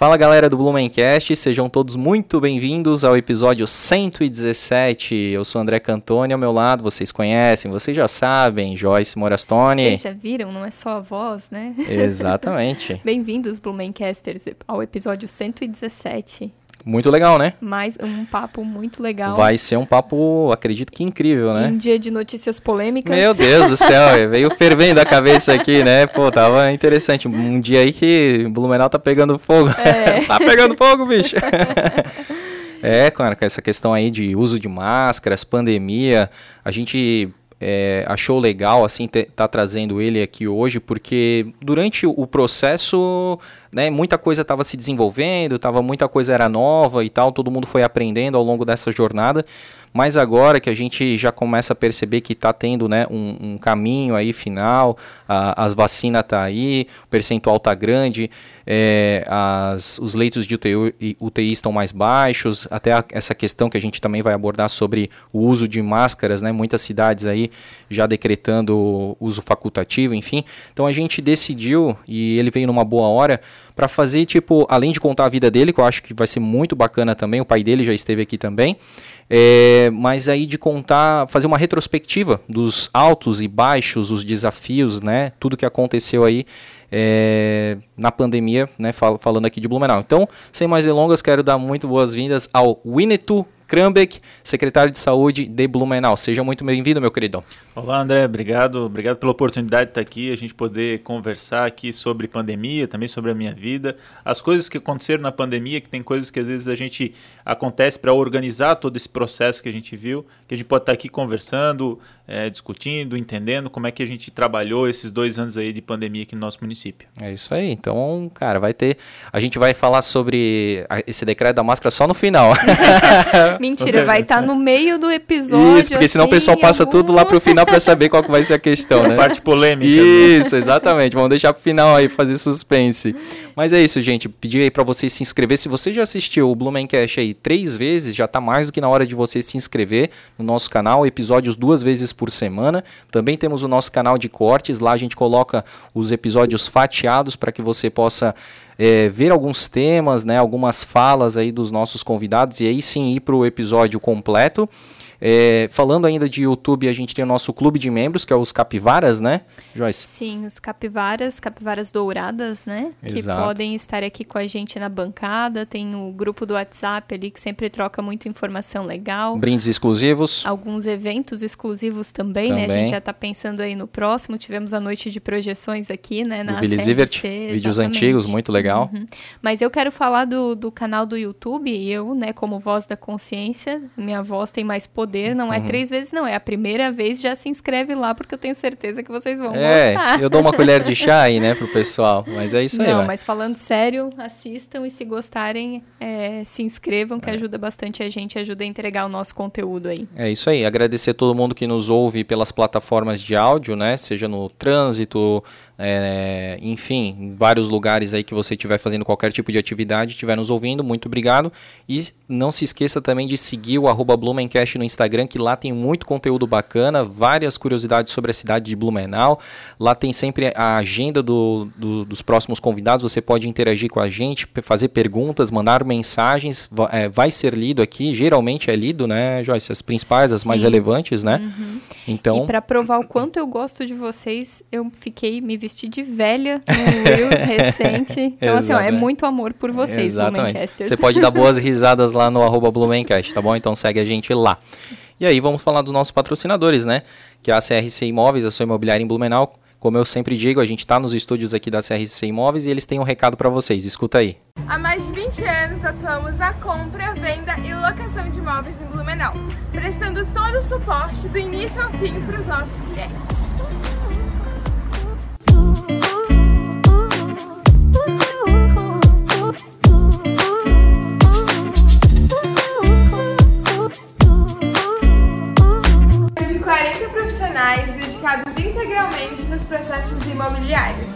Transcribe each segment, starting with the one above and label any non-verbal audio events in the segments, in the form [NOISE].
Fala galera do Blumencast, sejam todos muito bem-vindos ao episódio 117. Eu sou André Cantoni, ao meu lado, vocês conhecem, vocês já sabem, Joyce Morastone. Vocês já viram, não é só a voz, né? Exatamente. [LAUGHS] Bem-vindos, Blumencasters, ao episódio 117. Muito legal, né? Mais um papo muito legal. Vai ser um papo, acredito que incrível, né? Em dia de notícias polêmicas. Meu Deus do céu, [LAUGHS] veio fervendo a cabeça aqui, né? Pô, tava interessante. Um dia aí que Blumenau tá pegando fogo. É. [LAUGHS] tá pegando fogo, bicho. é, cara, com essa questão aí de uso de máscaras, pandemia, a gente é, achou legal assim estar tá trazendo ele aqui hoje, porque durante o processo né, muita coisa estava se desenvolvendo, tava, muita coisa era nova e tal, todo mundo foi aprendendo ao longo dessa jornada, mas agora que a gente já começa a perceber que está tendo né, um, um, caminho aí final, a, as vacinas tá aí, o percentual tá grande, é, as, os leitos de UTI, UTI, estão mais baixos, até a, essa questão que a gente também vai abordar sobre o uso de máscaras, né, muitas cidades aí já decretando uso facultativo, enfim. Então a gente decidiu, e ele veio numa boa hora, para fazer, tipo, além de contar a vida dele, que eu acho que vai ser muito bacana também, o pai dele já esteve aqui também, é, mas aí de contar, fazer uma retrospectiva dos altos e baixos, os desafios, né, tudo que aconteceu aí é, na pandemia, né, fal falando aqui de Blumenau. Então, sem mais delongas, quero dar muito boas-vindas ao Winnetou Krambeck, secretário de Saúde de Blumenau. Seja muito bem-vindo, meu querido. Olá, André. Obrigado. Obrigado pela oportunidade de estar aqui, a gente poder conversar aqui sobre pandemia, também sobre a minha vida, as coisas que aconteceram na pandemia, que tem coisas que às vezes a gente acontece para organizar todo esse processo que a gente viu, que a gente pode estar aqui conversando, é, discutindo, entendendo como é que a gente trabalhou esses dois anos aí de pandemia aqui no nosso município. É isso aí. Então, cara, vai ter. A gente vai falar sobre esse decreto da máscara só no final. [LAUGHS] [LAUGHS] Mentira, vai estar tá no meio do episódio. Isso, porque senão o pessoal passa algum... tudo lá pro final para saber qual que vai ser a questão, né? [LAUGHS] Parte polêmica. Né? Isso, exatamente. Vamos deixar pro final aí, fazer suspense. Mas é isso, gente. Pedir aí para você se inscrever. Se você já assistiu o Blumencast aí três vezes, já tá mais do que na hora de você se inscrever no nosso canal. Episódios duas vezes por semana. Também temos o nosso canal de cortes. Lá a gente coloca os episódios fatiados para que você possa é, ver alguns temas, né, algumas falas aí dos nossos convidados e aí sim ir para o episódio completo. É, falando ainda de YouTube, a gente tem o nosso clube de membros, que é os Capivaras, né, Joyce? Sim, os Capivaras, Capivaras Douradas, né? Exato. Que podem estar aqui com a gente na bancada. Tem o grupo do WhatsApp ali que sempre troca muita informação legal. Brindes exclusivos. Alguns eventos exclusivos também, também. né? A gente já está pensando aí no próximo. Tivemos a noite de projeções aqui, né? Na Zivert, vídeos antigos, muito legal. Uhum. Mas eu quero falar do, do canal do YouTube. Eu, né, como voz da consciência, minha voz tem mais poder poder, não é uhum. três vezes, não. É a primeira vez, já se inscreve lá, porque eu tenho certeza que vocês vão é, gostar. Eu dou uma colher de chá aí, né, [LAUGHS] pro pessoal. Mas é isso aí. Não, mas falando sério, assistam e se gostarem, é, se inscrevam, que é. ajuda bastante a gente, ajuda a entregar o nosso conteúdo aí. É isso aí. Agradecer a todo mundo que nos ouve pelas plataformas de áudio, né? Seja no trânsito, é, enfim, em vários lugares aí que você estiver fazendo qualquer tipo de atividade, estiver nos ouvindo, muito obrigado. E não se esqueça também de seguir o arroba Blumencast no Instagram, que lá tem muito conteúdo bacana, várias curiosidades sobre a cidade de Blumenau. Lá tem sempre a agenda do, do, dos próximos convidados, você pode interagir com a gente, fazer perguntas, mandar mensagens, é, vai ser lido aqui, geralmente é lido, né, Joyce? As principais, as mais relevantes, né? Uhum. Então... E para provar o quanto eu gosto de vocês, eu fiquei me vesti de velha no Reels [LAUGHS] recente. Então, assim, ó, é muito amor por vocês, Blumencasters. Você pode dar [LAUGHS] boas risadas lá no arroba Blumencast, tá bom? Então segue a gente lá. E aí, vamos falar dos nossos patrocinadores, né? Que é a CRC Imóveis, a sua imobiliária em Blumenau. Como eu sempre digo, a gente está nos estúdios aqui da CRC Imóveis e eles têm um recado para vocês. Escuta aí. Há mais de 20 anos atuamos na compra, venda e locação de imóveis em Blumenau, prestando todo o suporte do início ao fim para os nossos clientes. Dedicados integralmente nos processos imobiliários.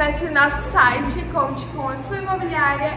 Acesse nosso site, conte com a sua imobiliária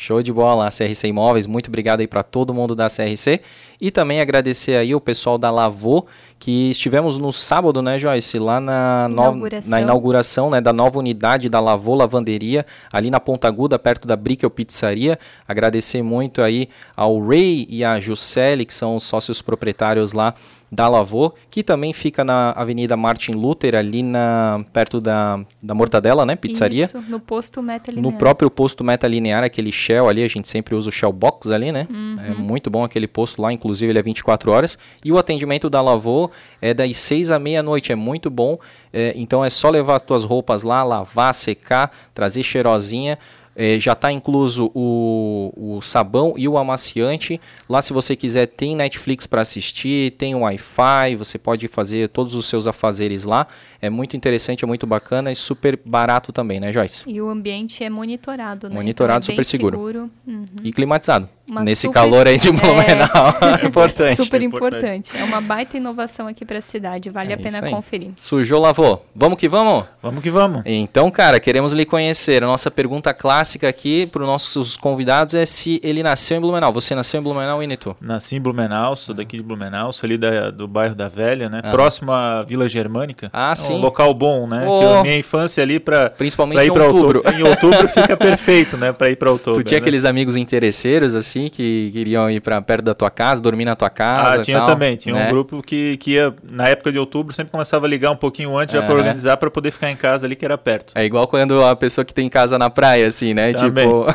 Show de bola, CRC Imóveis. Muito obrigado aí para todo mundo da CRC. E também agradecer aí o pessoal da Lavô, que estivemos no sábado, né, Joyce, lá na inauguração, no, na inauguração né, da nova unidade da Lavô Lavanderia, ali na Ponta Aguda, perto da Brickel Pizzaria. Agradecer muito aí ao Ray e a Juscelie, que são os sócios proprietários lá da Lavô, que também fica na Avenida Martin Luther, ali na, perto da, da Mortadela, né? Pizzaria. Isso, no posto Meta Linear. No próprio posto Meta Linear, aquele Shell ali, a gente sempre usa o Shell Box ali, né? Uhum. É muito bom aquele posto lá, inclusive ele é 24 horas. E o atendimento da Lavô é das 6 à meia-noite, é muito bom. É, então é só levar as tuas roupas lá, lavar, secar, trazer cheirosinha. É, já está incluso o, o sabão e o amaciante. Lá, se você quiser, tem Netflix para assistir, tem Wi-Fi, você pode fazer todos os seus afazeres lá. É muito interessante, é muito bacana e super barato também, né, Joyce? E o ambiente é monitorado, né? Monitorado, então é super seguro. seguro. Uhum. E climatizado. Uma Nesse super... calor aí de [LAUGHS] é. Blumenau. É, [LAUGHS] importante. Super importante. É uma baita inovação aqui para a cidade. Vale é a pena conferir. Sujou, lavou. Vamos que vamos? Vamos que vamos. Então, cara, queremos lhe conhecer. A nossa pergunta clássica aqui para os nossos convidados é se ele nasceu em Blumenau. Você nasceu em Blumenau, Inito? Nasci em Blumenau, sou daqui de Blumenau, sou ali da, do bairro da Velha, né? Ah. Próximo à Vila Germânica. Ah, é sim. Um local bom, né? Oh. minha infância ali para Principalmente pra ir em outubro. outubro. [LAUGHS] Em outubro fica perfeito, né? Para ir para outubro. Tu tinha né? aqueles amigos interesseiros, assim, que queriam ir para perto da tua casa, dormir na tua casa. Ah, tinha tal, também. Tinha né? um grupo que, que ia, na época de outubro, sempre começava a ligar um pouquinho antes já para organizar para poder ficar em casa ali, que era perto. É igual quando a pessoa que tem casa na praia, assim, né? Também. Tipo.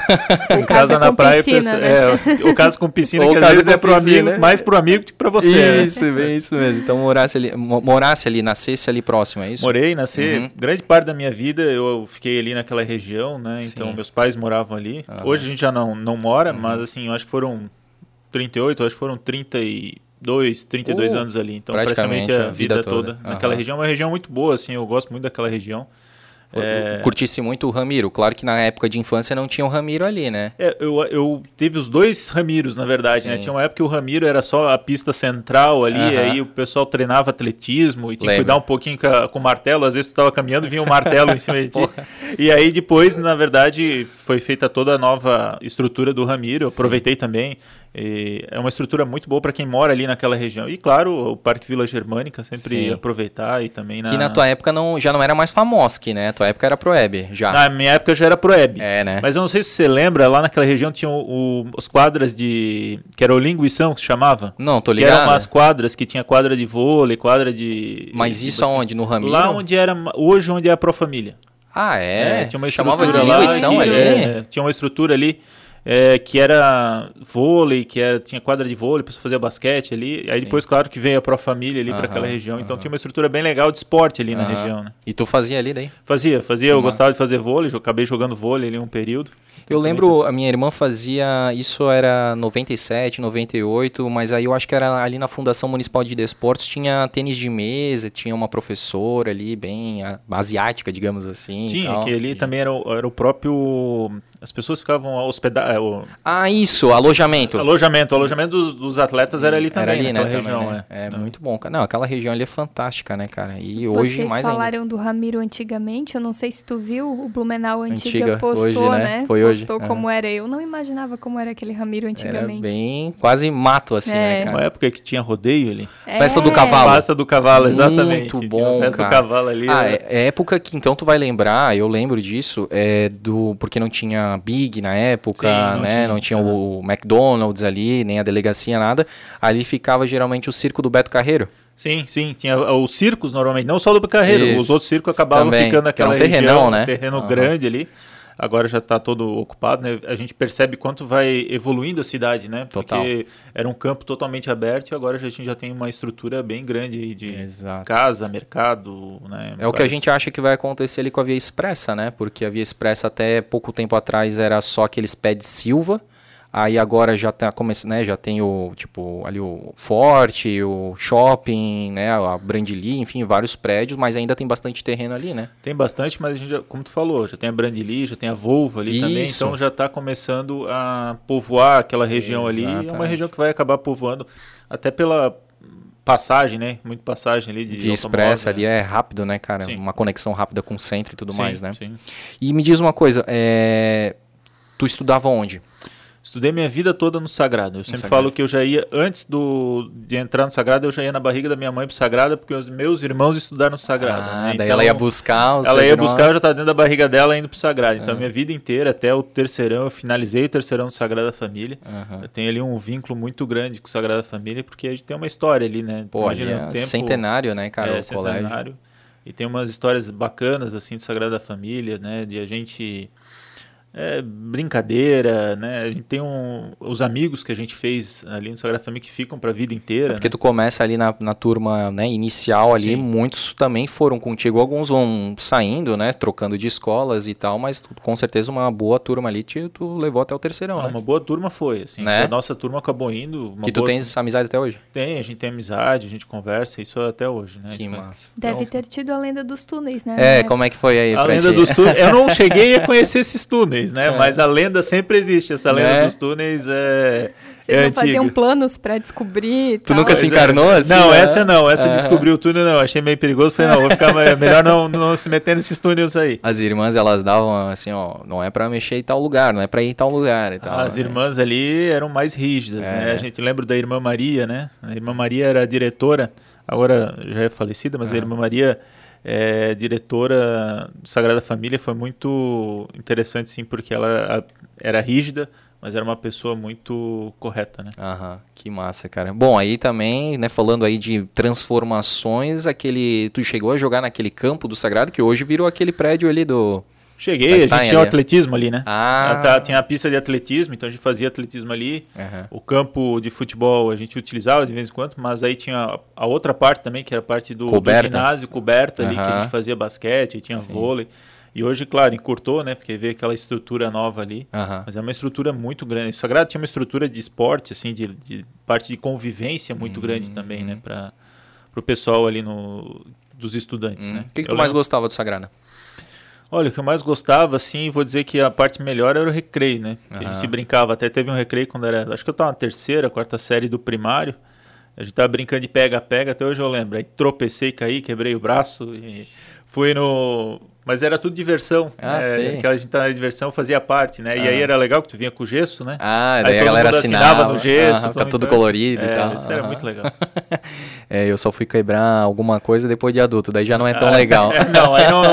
o [LAUGHS] casa na praia, piscina, né? é, o caso com piscina, Ou que às vezes é pro piscina, amigo, mais pro amigo que para você. Isso, né? bem isso mesmo. Então morasse ali, morasse ali, nascesse ali próximo, é isso? Morei, nasci. Uhum. Grande parte da minha vida eu fiquei ali naquela região, né? Sim. Então meus pais moravam ali. Uhum. Hoje a gente já não, não mora, uhum. mas assim, eu acho que foram 38, acho que foram 32, 32 uh, anos ali. Então, praticamente, praticamente a, vida, vida toda, toda naquela uhum. região. É uma região muito boa, assim, eu gosto muito daquela região. É... Curtisse muito o Ramiro. Claro que na época de infância não tinha o Ramiro ali, né? É, eu, eu teve os dois Ramiros, na verdade, né? Tinha uma época que o Ramiro era só a pista central ali, uh -huh. aí o pessoal treinava atletismo e tinha Lembra. que cuidar um pouquinho com, com, o martelo. Às vezes tu tava caminhando e vinha um martelo em cima de [LAUGHS] ti. E aí depois, na verdade, foi feita toda a nova estrutura do Ramiro. Eu aproveitei também. E é uma estrutura muito boa para quem mora ali naquela região. E claro, o Parque Vila Germânica, sempre Sim. aproveitar e também na... Que na tua época não, já não era mais Famosc, né? tua época era Proeb, já. Na minha época já era Proeb. É, né? Mas eu não sei se você lembra, lá naquela região tinha o, o, as quadras de... que era o Linguição, que se chamava? Não, tô ligado. Que eram umas quadras que tinha quadra de vôlei, quadra de... Mas isso tipo assim, aonde? No Ramiro? Lá onde era... Hoje onde é a Pro Família. Ah, é? é tinha uma estrutura Chamava de lá. Que, ali? É, tinha uma estrutura ali é, que era vôlei, que era, tinha quadra de vôlei, para fazer basquete ali. Sim. Aí depois, claro, que veio a Pro Família ali para aquela região. Então tinha uma estrutura bem legal de esporte ali na região, né? E tu fazia ali daí? Fazia, fazia. eu gostava de fazer vôlei, eu acabei jogando vôlei ali um período. Eu lembro, a minha irmã fazia, isso era 97, 98, mas aí eu acho que era ali na Fundação Municipal de Desportos, tinha tênis de mesa, tinha uma professora ali, bem asiática, digamos assim. Tinha, que ali e... também era, era o próprio as pessoas ficavam hospedadas. É, ah, isso, alojamento. Alojamento. O alojamento dos, dos atletas era ali também, era ali, né, região. Também, né? É, é muito bom. Não, aquela região ali é fantástica, né, cara? E hoje Vocês mais falaram ainda. do Ramiro antigamente, eu não sei se tu viu, o Blumenau Antiga, Antiga postou, hoje, né? né? Foi hoje. Postou como era. Eu não imaginava como era aquele Ramiro antigamente. Era bem quase mato, assim, né, é. né, cara? Uma época que tinha rodeio ali. É. Festa do Cavalo. Festa do Cavalo, exatamente. Muito bom, Festa cara. do Cavalo ali. Ah, é, é época que então tu vai lembrar, eu lembro disso, é do porque não tinha Big na época, Sim, não né? Tinha. Não tinha o McDonald's ali, nem a delegacia, nada. Ali ficava geralmente o circo do Beto Carreiro. Sim, sim, tinha os circos normalmente, não só do Beto Carreiro, Isso. os outros circos acabavam Também, ficando naquela um terrenão, região, né? um terreno uhum. grande ali agora já está todo ocupado, né? A gente percebe quanto vai evoluindo a cidade, né? Total. Porque era um campo totalmente aberto e agora a gente já tem uma estrutura bem grande aí de Exato. casa, mercado, né? É o que a gente acha que vai acontecer ali com a Via Expressa, né? Porque a Via Expressa até pouco tempo atrás era só aqueles pés de Silva, Aí agora já tá começando, né? Já tem o tipo ali o Forte, o shopping, né? A Brandili, enfim, vários prédios, mas ainda tem bastante terreno ali, né? Tem bastante, mas a gente, já, como tu falou, já tem a Brandili, já tem a Volvo ali Isso. também, então já está começando a povoar aquela região Exatamente. ali. É uma região que vai acabar povoando até pela passagem, né? Muito passagem ali de, de expressa ali é rápido, né, cara? Sim. Uma conexão rápida com o centro e tudo sim, mais, né? Sim. E me diz uma coisa, é tu estudava onde? Estudei minha vida toda no Sagrado. Eu sempre Sagrado. falo que eu já ia, antes do, de entrar no Sagrado, eu já ia na barriga da minha mãe pro Sagrado, porque os meus irmãos estudaram no Sagrado. Ah, né? daí ela ia então, buscar os Ela ia irmãos. buscar, eu já estava dentro da barriga dela indo pro Sagrado. Então, ah. minha vida inteira, até o terceirão, eu finalizei o terceirão no Sagrada Família. Uhum. Eu tenho ali um vínculo muito grande com o Sagrada Família, porque a gente tem uma história ali, né? Pô, Imagina, é um tempo, centenário, né, cara? É, o centenário. Colégio. E tem umas histórias bacanas, assim, do Sagrada Família, né? De a gente é, brincadeira, né? A gente tem um, os amigos que a gente fez ali no Sagrada Família que ficam para a vida inteira. É porque né? tu começa ali na, na turma né, inicial ali, Sim. muitos também foram contigo, alguns vão saindo, né? Trocando de escolas e tal, mas tu, com certeza uma boa turma ali te, tu levou até o terceirão, ah, né? Uma boa turma foi, assim. Né? A nossa turma acabou indo. que tu boa... tens essa amizade até hoje? Tem, a gente tem amizade, a gente conversa, isso até hoje, né? Que massa. Deve então... ter tido a lenda dos túneis, né? É, como é que foi aí? A lenda ti? dos túneis. Eu não [LAUGHS] cheguei a conhecer esses túneis, né? É. Mas a lenda sempre existe. Essa lenda né? dos túneis é. Vocês é não faziam planos para descobrir? Tu tal. nunca se encarnou assim? Não, né? essa não. Essa é. descobriu o túnel, não. Achei meio perigoso. Falei, não, vou ficar melhor não, não se meter nesses túneis aí. As irmãs, elas davam assim, ó, não é para mexer em tal lugar, não é para ir em tal lugar e tal. As né? irmãs ali eram mais rígidas, é. né? A gente lembra da irmã Maria, né? A irmã Maria era diretora, agora já é falecida, mas a irmã Maria é, diretora do Sagrada Família foi muito interessante, sim, porque ela era rígida, mas era uma pessoa muito correta, né? Aham, que massa, cara. Bom, aí também, né, falando aí de transformações, aquele, tu chegou a jogar naquele campo do Sagrado, que hoje virou aquele prédio ali do Cheguei, a gente tinha o atletismo ali, né? Ah. Tá, tinha a pista de atletismo, então a gente fazia atletismo ali. Uhum. O campo de futebol a gente utilizava de vez em quando, mas aí tinha a outra parte também, que era a parte do, do ginásio coberta uhum. ali, que a gente fazia basquete, tinha Sim. vôlei. E hoje, claro, encurtou, né? Porque veio aquela estrutura nova ali. Uhum. Mas é uma estrutura muito grande. O Sagrado tinha uma estrutura de esporte, assim, de, de parte de convivência muito uhum. grande também, né? Para o pessoal ali no, dos estudantes, uhum. né? O que, que tu mais gostava do Sagrado? Olha, o que eu mais gostava, assim, vou dizer que a parte melhor era o recreio, né? Uhum. A gente brincava, até teve um recreio quando era, acho que eu estava na terceira, quarta série do primário. A gente tava brincando de pega-pega, até hoje eu lembro. Aí tropecei, caí, quebrei o braço e fui no mas era tudo diversão. Ah, né? Que a gente tá na diversão fazia parte, né? Ah. E aí era legal que tu vinha com gesso, né? Ah, daí aí a galera assinava, assinava no gesso. Ah, fica tudo colorido assim. e é, tal. Isso era muito legal. [LAUGHS] é, eu só fui quebrar alguma coisa depois de adulto, daí já não é tão ah, legal. [LAUGHS] não, aí não,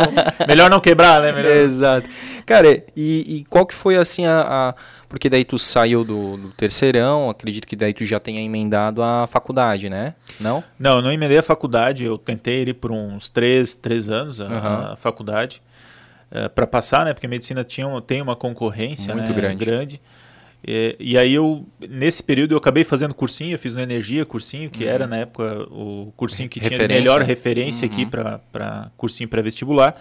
melhor não quebrar, né? Melhor... Exato. Cara, e, e, qual que foi assim a, a, Porque daí tu saiu do, do, terceirão, acredito que daí tu já tenha emendado a faculdade, né? Não? Não, eu não emendei a faculdade, eu tentei ir por uns três, três anos a, uhum. a faculdade. Uh, eh, para passar, né? Porque a medicina tinha, tem uma concorrência muito né, grande. grande. E, e, aí eu, nesse período, eu acabei fazendo cursinho, eu fiz no Energia cursinho, que uhum. era na época o cursinho que referência. tinha melhor referência uhum. aqui para cursinho pré-vestibular.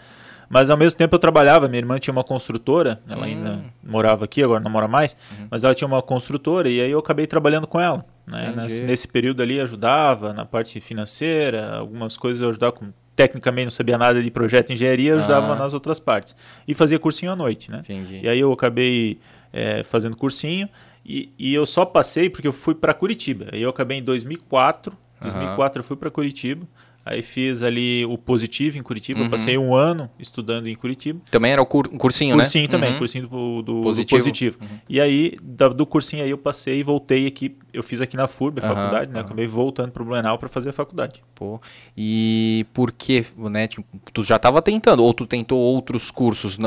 Mas ao mesmo tempo eu trabalhava, minha irmã tinha uma construtora, ela ainda hum. morava aqui, agora não mora mais, uhum. mas ela tinha uma construtora e aí eu acabei trabalhando com ela. Né? Nesse, nesse, período ali ajudava na parte financeira, algumas coisas eu ajudava com tecnicamente não sabia nada de projeto de engenharia, ajudava ah. nas outras partes. E fazia cursinho à noite, né? Entendi. E aí eu acabei é, fazendo cursinho e, e, eu só passei porque eu fui para Curitiba. Aí eu acabei em 2004, 2004 eu fui para Curitiba. Aí fiz ali o positivo em Curitiba. Uhum. passei um ano estudando em Curitiba. Também era o cur cursinho, né? Cursinho também, uhum. cursinho do, do positivo. Do positivo. Uhum. E aí, do cursinho aí eu passei e voltei aqui. Eu fiz aqui na FURB, a faculdade, né? Acabei voltando para o Blumenau para fazer a faculdade. Pô. E por que, né? Tipo, tu já estava tentando, ou tu tentou outros cursos?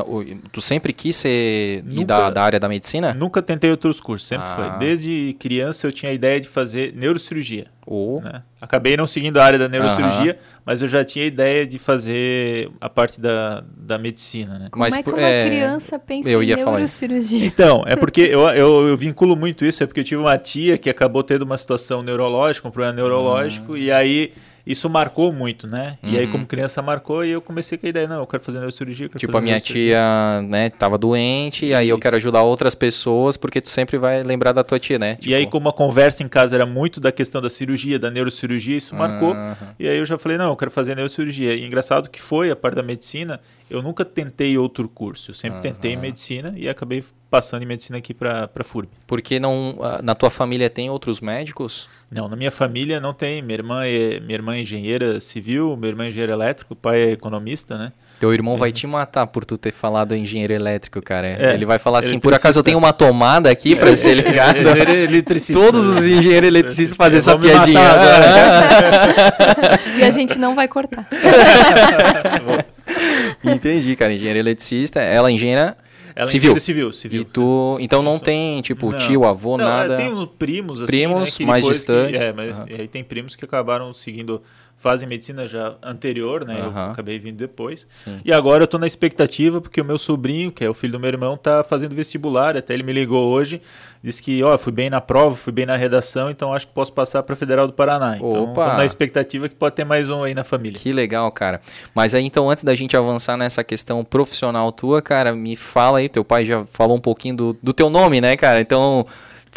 Tu sempre quis ser nunca, da, da, área da medicina? Nunca tentei outros cursos, sempre ah. foi. Desde criança eu tinha a ideia de fazer neurocirurgia. Oh. Né? Acabei não seguindo a área da neurocirurgia, mas eu já tinha a ideia de fazer a parte da, da medicina. Né? Como mas, é que uma é... criança pensa eu em neurocirurgia? Então, é porque eu, eu, eu, vinculo muito isso, é porque eu tive uma tia que acabou tendo uma situação neurológica, um problema neurológico, ah. e aí isso marcou muito, né? Uhum. E aí, uhum. como criança, marcou e eu comecei com a ideia, não, eu quero fazer neurocirurgia. Quero tipo, a minha tia, né, tava doente, e aí eu quero ajudar outras pessoas, porque tu sempre vai lembrar da tua tia, né? Tipo... E aí, como a conversa em casa era muito da questão da cirurgia, da neurocirurgia, isso marcou. Uhum. E aí eu já falei, não, eu quero fazer neurocirurgia. E engraçado que foi a parte da medicina, eu nunca tentei outro curso. Eu sempre tentei medicina e acabei passando em medicina aqui para FURB. Porque não, ah, na tua família tem outros médicos? Não, na minha família não tem. Minha irmã é, minha irmã é engenheira civil, meu irmão é engenheiro elétrico, o pai é economista, né? Teu irmão vai te matar por tu ter falado engenheiro elétrico, cara. É, ele vai falar assim, por acaso eu tenho uma tomada aqui pra ser ligado. Engenheiro eletricista. Todos os engenheiros eletricistas fazem essa piadinha. agora. [LAUGHS] E a gente não vai cortar. [LAUGHS] Entendi, cara. Engenheiro eletricista, ela é engenheira Ela é civil. civil, civil. E tu, então não tem, tipo, Não. tio, avô, Não, nada. é, Tem primos, assim, Primos né, que mais depois que- distantes. é, mas e aí tem primos que acabaram seguindo, fazem medicina já anterior, né? Eu Aham. acabei vindo depois. Sim. E agora eu tô na expectativa, porque o meu sobrinho, que é o filho do meu irmão, tá fazendo vestibular. Até ele me ligou hoje, disse que, ó, fui bem na prova, fui bem na redação, então acho que posso passar para Federal do Paraná. Então Opa! tô na expectativa que pode ter mais um aí na família. Que legal, cara. Mas aí, então, antes da gente avançar nessa questão profissional tua, cara, me fala aí, teu pai já falou um pouquinho do, do teu nome, né, cara? Então,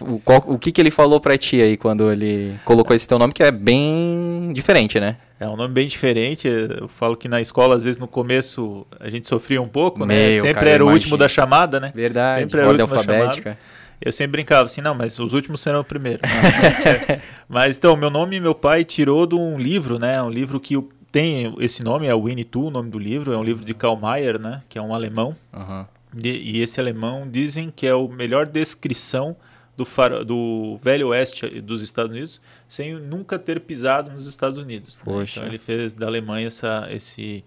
o, qual- o que que ele falou pra ti aí quando ele colocou esse teu nome, que é bem diferente, né? É um nome bem diferente. Eu falo que na escola, às vezes, no começo, a gente sofria um pouco, né? Meu, Sempre cara, era o último da chamada, né? Verdade. Sempre era o último da alfabética. Eu sempre brincava assim, não, mas os últimos serão o primeiro. [LAUGHS] mas então, meu nome meu pai tirou de um livro, né? Um livro que tem esse nome, é Winnie Pooh, o nome do livro. É um livro de Karl Mayer, né? Que é um alemão. Aham. E, e esse alemão dizem que é a melhor descrição do, faro- do velho oeste dos Estados Unidos sem nunca ter pisado nos Estados Unidos. né? Poxa. Então ele fez da Alemanha essa, esse,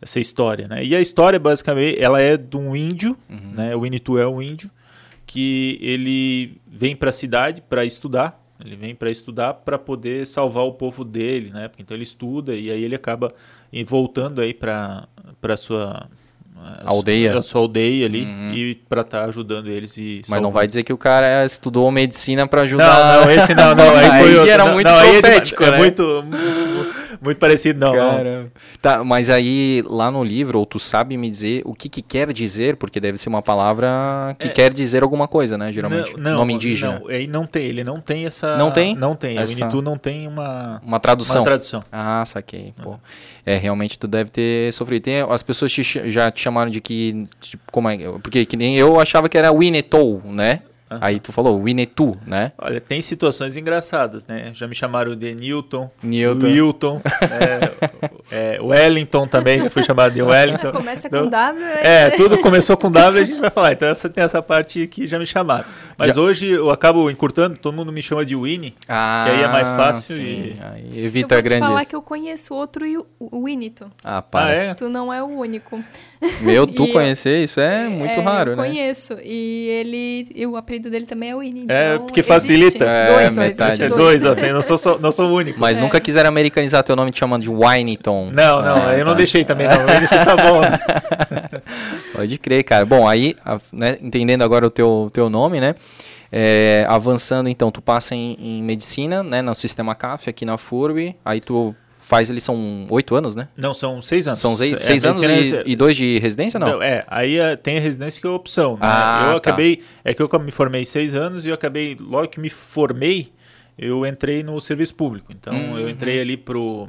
essa história. Né? E a história, basicamente, ela é de um índio, né? o Winnie Pooh é um índio, que ele vem para a cidade para estudar. Ele vem para estudar para poder salvar o povo dele, né? Então ele estuda e aí ele acaba voltando aí para para sua a Aldeia. a sua aldeia ali Uhum. e para estar ajudando eles e Mas não vai dizer que o cara estudou medicina pra ajudar. Não, não, [LAUGHS] esse não, não. Aí, foi outro. era Não, muito não, é profético, é, né? muito, mu- muito parecido, não. Cara. Tá, mas aí lá no livro, ou tu sabe me dizer o que, que quer dizer, porque deve ser uma palavra que quer dizer alguma coisa, né? Geralmente. É. Não, não, Nome indígena. Não, aí não tem, ele não tem essa. Não tem? Não tem. Essa- O Initu não tem uma, Uma tradução. uma tradução. Ah, saquei. Pô. É, realmente tu deve ter sofrido. Tem, as pessoas te já te chamaram de que. Tipo, como é? Porque que nem eu achava que era Winnetou, né? Aí tu falou Winnetou, né? Olha, tem situações engraçadas, né? Já me chamaram de Newton, Newton. Wilton, é, é, Wellington também, já fui chamado de Wellington. [LAUGHS] Começa Então, com W. É, tudo começou com W, a gente vai falar. Então essa, tem essa parte que já me chamaram. Mas hoje eu acabo encurtando, todo mundo me chama de Winnie. Ah, Que aí é mais fácil sim. e- Aí Eu evita vou te grandes. falar que eu conheço outro e Winito. Ah, Ah, para. é? Tu não é o único. Meu, tu [LAUGHS] eu- conhecer isso é muito É, raro, eu né? conheço. E ele. E o apelido dele também é Winnie. É, então porque existe. facilita. É, Dois, ó, metade. existe É dois. dois, ó, [LAUGHS] não, sou, só- não sou o único. Mas É. nunca quiseram americanizar teu nome te chamando de Winneton. Não, não, Ah, eu não tá. deixei também, não. Tá bom. né? [LAUGHS] Pode crer, cara. Bom, aí, né, entendendo agora o teu, teu nome, né? é, avançando, então, tu passa em, em medicina, né? No sistema CAF aqui na FURB. Aí tu faz, eles são oito anos, né? Não, são seis anos. São seis, É, seis anos e, e dois de residência, não? Não, é, aí é, tem a residência que é opção. Né? Ah, eu tá. acabei, é que eu me formei seis anos e eu acabei, logo que me formei, eu entrei no serviço público. Então Uhum. eu entrei ali pro.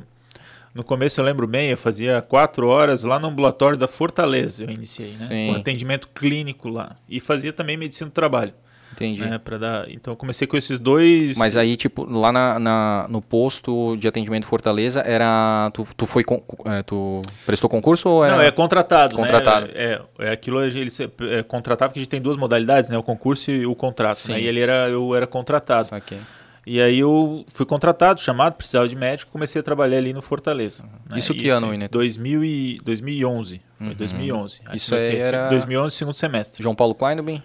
No começo eu lembro bem, eu fazia quatro horas lá no ambulatório da Fortaleza, eu iniciei, né? Sim. Com atendimento clínico lá. E fazia também medicina do trabalho. Entendi. Né? Pra dar... Então eu comecei com esses dois. Mas aí, tipo, lá na, na- no posto de atendimento Fortaleza, era. Tu, tu foi. con- é, tu prestou concurso ou era. Não, é contratado. Contratado. Né? É, é aquilo ele se- é contratava que a gente tem duas modalidades, né? O concurso e o contrato. Sim. Né? E ele era, eu era contratado. Saquei. E aí eu fui contratado, chamado, precisava de médico, comecei a trabalhar ali no Fortaleza. né? Isso que ano, em Ineto? 2000 e 2011. Foi 2011. Aí Isso aí era- 2011, segundo semestre. João Paulo Kleinobin?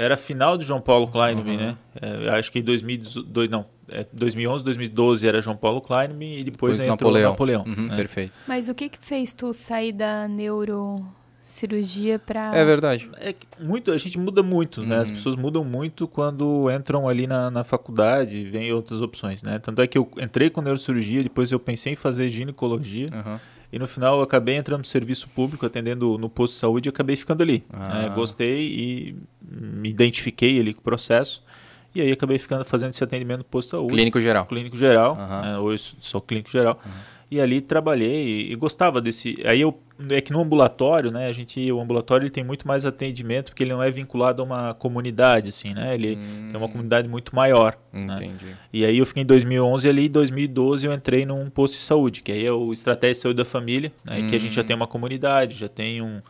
Era final de João Paulo Kleinobin, Uhum. né? É, eu acho que em 2018, não, é, 2011, 2012 era João Paulo Kleinobin e depois, Depois entrou Napoleão. Napoleão. Uhum, né? Perfeito. Mas o que que fez tu sair da neurocirurgia pra. É verdade. É muito, a gente muda muito, né? Uhum. As pessoas mudam muito quando entram ali na, na faculdade, vem outras opções, né? Tanto é que eu entrei com neurocirurgia, depois eu pensei em fazer ginecologia Uhum. E no final eu acabei entrando no serviço público, atendendo no posto de saúde e acabei ficando ali. Ah. né? Gostei e me identifiquei ali com o processo e aí acabei ficando fazendo esse atendimento no posto de saúde. Clínico geral. Clínico geral, Aham. né? hoje sou clínico geral. E ali trabalhei e, e gostava desse. Aí eu é que no ambulatório, né, a gente, o ambulatório ele tem muito mais atendimento porque ele não é vinculado a uma comunidade, assim, né? Ele hum. tem uma comunidade muito maior. Né. Entendi. Né? E aí eu fiquei em 2011 ali, em 2012 eu entrei num posto de saúde, que aí é o Estratégia de Saúde da Família, né, hum. que a gente já tem uma comunidade, já tem um,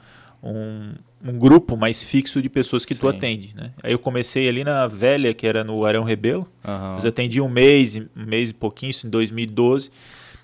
um, um grupo mais fixo de pessoas que Sim. tu atende, né? Aí eu comecei ali na velha, que era no Arão Rebelo, uhum. mas eu atendi um mês, um mês e pouquinho, isso em 2012,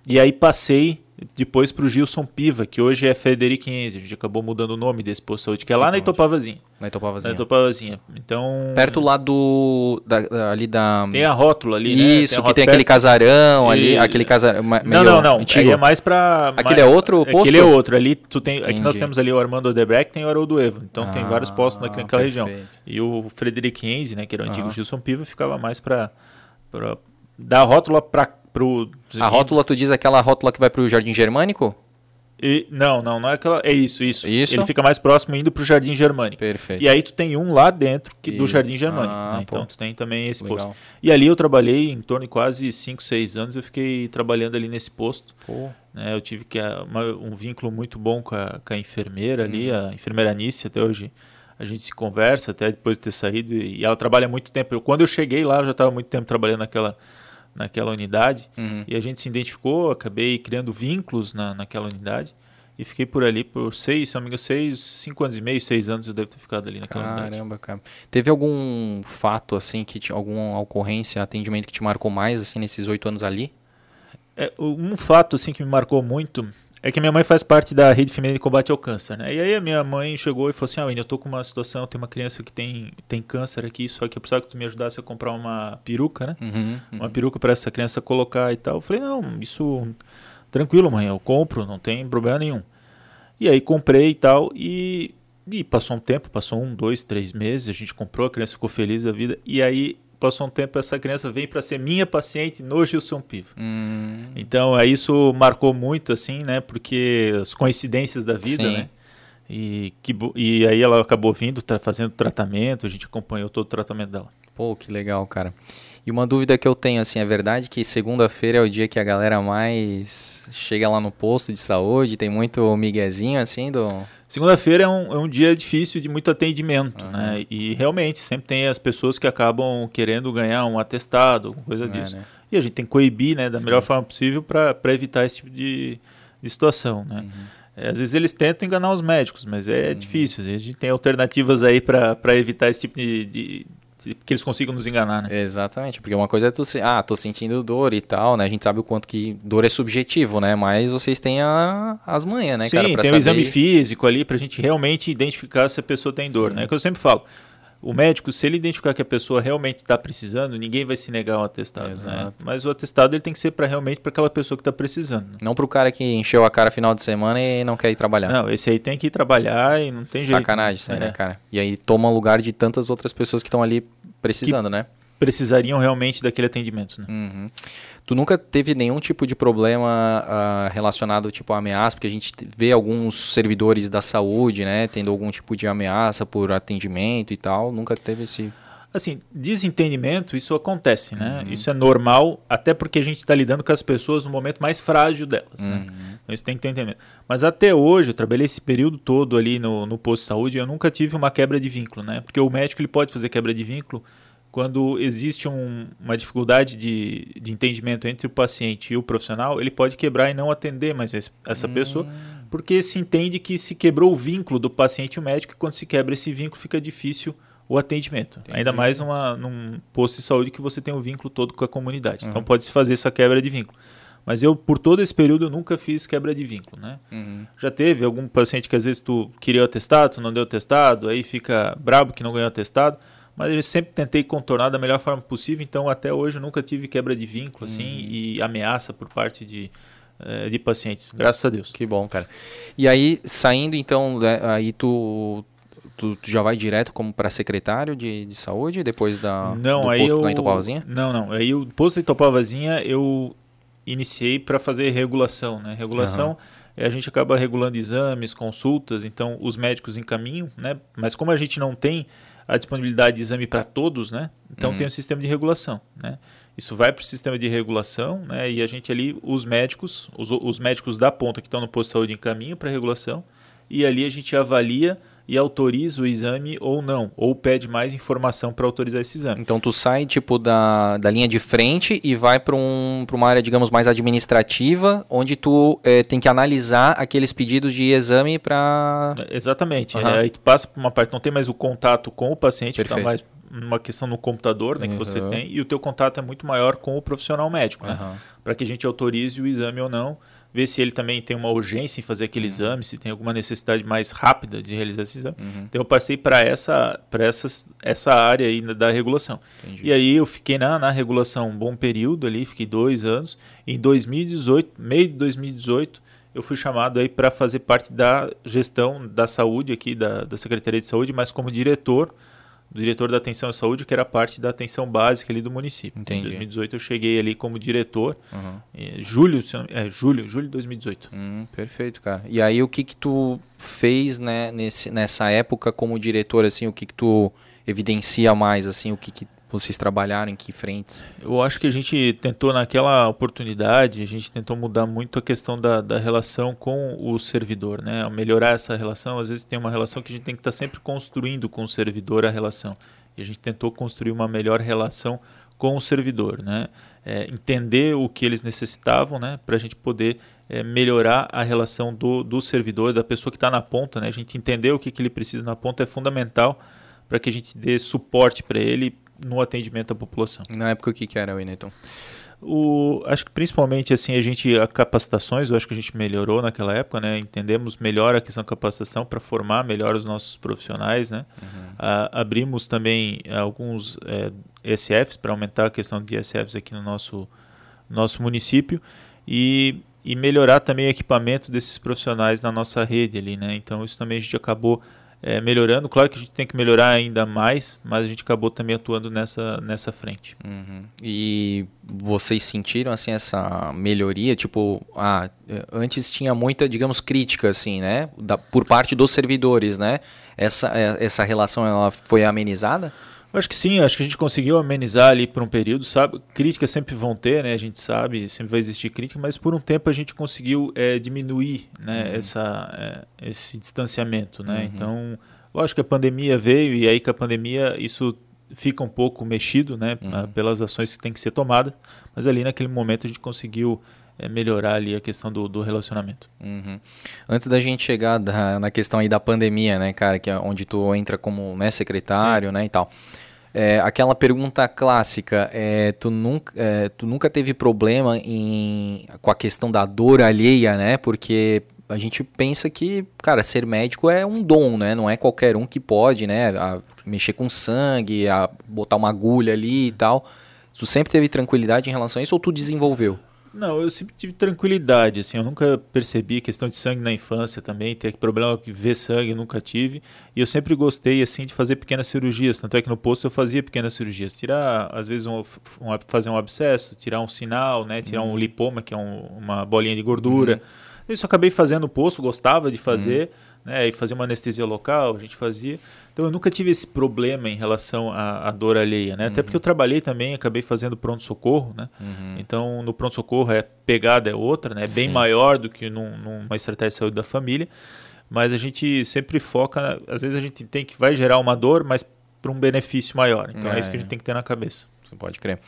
e aí passei depois para o Gilson Piva, que hoje é Frederico Enzi. A gente acabou mudando o nome desse posto de saúde, que é lá na Itopavazinha. Na Itopavazinha. Na Itopavazinha. Então... Perto lá do... Da, ali da... Tem a rótula ali, né? Isso, tem que tem perto... aquele casarão ali, e... aquele casarão Não, não, não. Antigo. É mais para... Aquele mais... é outro posto? Aquele é outro. Ali tu tem... Aqui nós temos ali o Armando Odebrecht tem o Haroldo Evo. Então ah, tem vários postos naquela perfeito. região. E o Frederico Enzi, né, que era o antigo Gilson Piva, ficava mais para... dar a rótula para pro... A rótula, tu diz aquela rótula que vai pro Jardim Germânico? E, não, não, não é aquela. É isso, isso, isso. Ele fica mais próximo indo pro Jardim Germânico. Perfeito. E aí tu tem um lá dentro que, do Jardim Germânico. Ah, né? Então tu tem também esse Legal. posto. E ali eu trabalhei em torno de quase 5, 6 anos. Eu fiquei trabalhando ali nesse posto. Né? Eu tive que, uma, um vínculo muito bom com a, com a enfermeira ali, uhum. a enfermeira Anice, até hoje a gente se conversa, até depois de ter saído. E ela trabalha muito tempo. Eu, quando eu cheguei lá, eu já estava muito tempo trabalhando naquela naquela unidade uhum. e a gente se identificou, acabei criando vínculos na, naquela unidade e fiquei por ali por seis, se não me engano, seis, cinco anos e meio, seis anos eu devo ter ficado ali naquela Caramba, unidade. Caramba, cara. Teve algum fato, assim, que te, alguma ocorrência, atendimento que te marcou mais, assim, nesses oito anos ali? É, um fato, assim, que me marcou muito é que minha mãe faz parte da rede feminina de combate ao câncer, né? E aí a minha mãe chegou e falou assim: Ah, eu tô com uma situação, tem uma criança que tem, tem câncer aqui, só que eu precisava que tu me ajudasse a comprar uma peruca, né? Uhum, uhum. Uma peruca para essa criança colocar e tal. Eu falei: Não, isso tranquilo, mãe, eu compro, não tem problema nenhum. E aí comprei e tal, e, e passou um tempo, passou um, dois, três meses, a gente comprou, a criança ficou feliz da vida, e aí passou um tempo, essa criança veio para ser minha paciente no Gilson Piva. Hum. Então, aí isso marcou muito, assim, né? Porque as coincidências da vida, Sim. né? E, que, e aí ela acabou vindo, tá fazendo tratamento, a gente acompanhou todo o tratamento dela. Pô, que legal, cara. E uma dúvida que eu tenho, assim, é verdade que segunda-feira é o dia que a galera mais chega lá no posto de saúde, tem muito miguezinho, assim, do... Segunda-feira é um, é um dia difícil de muito atendimento, uhum. né? E realmente sempre tem as pessoas que acabam querendo ganhar um atestado, coisa é, disso. Né? E a gente tem que coibir, né, da Sim. melhor forma possível para evitar esse tipo de, de situação, né? Uhum. É, às vezes eles tentam enganar os médicos, mas é uhum. difícil. A gente tem alternativas aí para evitar esse tipo de, de, que eles consigam nos enganar, né? Exatamente, porque uma coisa é tu se, ah, tô sentindo dor e tal, né? A gente sabe o quanto que dor é subjetivo, né? Mas vocês têm a, as manhas, né, Sim, cara? Sim, tem saber... o exame físico ali pra gente realmente identificar se a pessoa tem Sim. dor, né? É que eu sempre falo. O médico, se ele identificar que a pessoa realmente está precisando, ninguém vai se negar ao atestado. Né? Mas o atestado ele tem que ser para realmente para aquela pessoa que está precisando. Não para o cara que encheu a cara final de semana e não quer ir trabalhar. Não, esse aí tem que ir trabalhar e não tem Sacanagem jeito. Sacanagem né, é. cara? E aí toma lugar de tantas outras pessoas que estão ali precisando, que né? Precisariam realmente daquele atendimento, né? Uhum. Tu nunca teve nenhum tipo de problema uh, relacionado tipo a ameaça, porque a gente vê alguns servidores da saúde, né, tendo algum tipo de ameaça por atendimento e tal. Nunca teve esse assim, desentendimento, isso acontece, né? Uhum. Isso é normal, até porque a gente está lidando com as pessoas no momento mais frágil delas, né? uhum. né? Então isso tem que ter entendimento. Mas até hoje, eu trabalhei esse período todo ali no, no posto de saúde, eu nunca tive uma quebra de vínculo, né? Porque o médico ele pode fazer quebra de vínculo quando existe um, uma dificuldade de, de entendimento entre o paciente e o profissional, ele pode quebrar e não atender mais esse, essa hum. pessoa, porque se entende que se quebrou o vínculo do paciente e o médico, e quando se quebra esse vínculo, fica difícil o atendimento. Entendi. Ainda mais numa, num posto de saúde que você tem o um vínculo todo com a comunidade. Então, uhum. Então pode-se fazer essa quebra de vínculo. Mas eu, por todo esse período, eu nunca fiz quebra de vínculo, né? Uhum. Já teve algum paciente que às vezes tu queria o atestado, tu não deu atestado, aí fica brabo que não ganhou atestado mas eu sempre tentei contornar da melhor forma possível, então até hoje eu nunca tive quebra de vínculo assim uhum. e ameaça por parte de, eh, de pacientes, graças a Deus. Que bom, cara. E aí, saindo então, né, aí tu, tu, tu, já vai direto como para secretário de, de saúde depois da não, do aí posto eu, da Itopavazinha? Não, não. Aí o posto da Itopavazinha eu iniciei para fazer regulação, né? Regulação uhum. a gente acaba regulando exames, consultas, então os médicos encaminham, né? Mas como a gente não tem a disponibilidade de exame para todos, né? Então uhum. tem um sistema de regulação, né? isso vai para o sistema de regulação, né? E a gente ali, os médicos, os, os médicos da ponta que estão no posto de saúde encaminham para regulação e ali a gente avalia e autoriza o exame ou não, ou pede mais informação para autorizar esse exame. Então tu sai tipo da, da linha de frente e vai para um, uma área, digamos, mais administrativa, onde tu é, tem que analisar aqueles pedidos de exame para... Exatamente, uhum. é, aí tu passa por uma parte, não tem mais o contato com o paciente, está mais uma questão no computador né, que uhum. você tem, e o teu contato é muito maior com o profissional médico, né, uhum. para que a gente autorize o exame ou não, ver se ele também tem uma urgência em fazer aquele uhum. exame, se tem alguma necessidade mais rápida de realizar esse exame. Uhum. Então eu passei para essa, essa, essa área aí da regulação. Entendi. E aí eu fiquei na, na regulação um bom período ali, fiquei dois anos. Em 2018, meio de 2018, eu fui chamado aí para fazer parte da gestão da saúde aqui, da, da Secretaria de Saúde, mas como diretor diretor da atenção à saúde, que era parte da atenção básica ali do município. Entendi. Em 2018 eu cheguei ali como diretor, uhum. em julho, é, julho, julho de 2018. Hum, perfeito, cara. E aí o que que tu fez, né, nesse, nessa época como diretor, assim, o que que tu evidencia mais, assim, o que que vocês trabalharam em que frentes? Eu acho que a gente tentou naquela oportunidade, a gente tentou mudar muito a questão da, da relação com o servidor, né? Melhorar essa relação, às vezes tem uma relação que a gente tem que estar tá sempre construindo com o servidor a relação. E a gente tentou construir uma melhor relação com o servidor, né? É, entender o que eles necessitavam, né? Para a gente poder é, melhorar a relação do, do servidor, da pessoa que está na ponta, né? A gente entender o que, que ele precisa na ponta é fundamental para que a gente dê suporte para ele no atendimento à população. Na época o que, que era, Winneton? O, acho que principalmente assim a gente a capacitações eu acho que a gente melhorou naquela época né entendemos melhor a questão da capacitação para formar melhor os nossos profissionais né uhum. abrimos também alguns é, ESFs para aumentar a questão de ESFs aqui no nosso nosso município e, e melhorar também o equipamento desses profissionais na nossa rede ali né então isso também a gente acabou é, melhorando. Claro que a gente tem que melhorar ainda mais, mas a gente acabou também atuando nessa, nessa frente. Uhum. E vocês sentiram assim essa melhoria? Tipo, ah, antes tinha muita, digamos, crítica assim, né, da, por parte dos servidores, né? Essa, é, essa relação ela foi amenizada? Acho que sim, acho que a gente conseguiu amenizar ali por um período, sabe? Críticas sempre vão ter, né? A gente sabe, sempre vai existir crítica, mas por um tempo a gente conseguiu é, diminuir, né? Uhum. Essa, é, esse distanciamento, né? Uhum. Então, lógico que a pandemia veio e aí com a pandemia isso fica um pouco mexido, né? Uhum. Pelas ações que tem que ser tomadas, mas ali naquele momento a gente conseguiu é, melhorar ali a questão do, do relacionamento. Uhum. Antes da gente chegar da, na questão aí da pandemia, né, cara, que é onde tu entra como né, secretário, Sim. né, e tal. É, aquela pergunta clássica, é, tu, nunca, é, tu nunca teve problema em, com a questão da dor alheia, né? Porque a gente pensa que, cara, ser médico é um dom, né? Não é qualquer um que pode, né? A mexer com sangue, a botar uma agulha ali e tal. Tu sempre teve tranquilidade em relação a isso ou tu desenvolveu? Não, eu sempre tive tranquilidade, assim, eu nunca percebi questão de sangue na infância também, ter problema que ver sangue, eu nunca tive. E eu sempre gostei, assim, de fazer pequenas cirurgias, tanto é que no posto eu fazia pequenas cirurgias. Tirar, às vezes, um, um fazer um abscesso, tirar um sinal, né, tirar uhum. um lipoma, que é um, uma bolinha de gordura. Uhum. Isso eu acabei fazendo no posto, gostava de fazer. Uhum né? E fazer uma anestesia local, a gente fazia. Então eu nunca tive esse problema em relação à, à dor alheia, né? Uhum. Até porque eu trabalhei também, acabei fazendo pronto-socorro, né? Uhum. Então no pronto-socorro é pegada é outra, né? É bem Sim. maior do que num, numa estratégia de saúde da família. Mas a gente sempre foca, às vezes a gente tem que vai gerar uma dor, mas para um benefício maior. Então é, é isso que a gente tem que ter na cabeça. Você pode crer.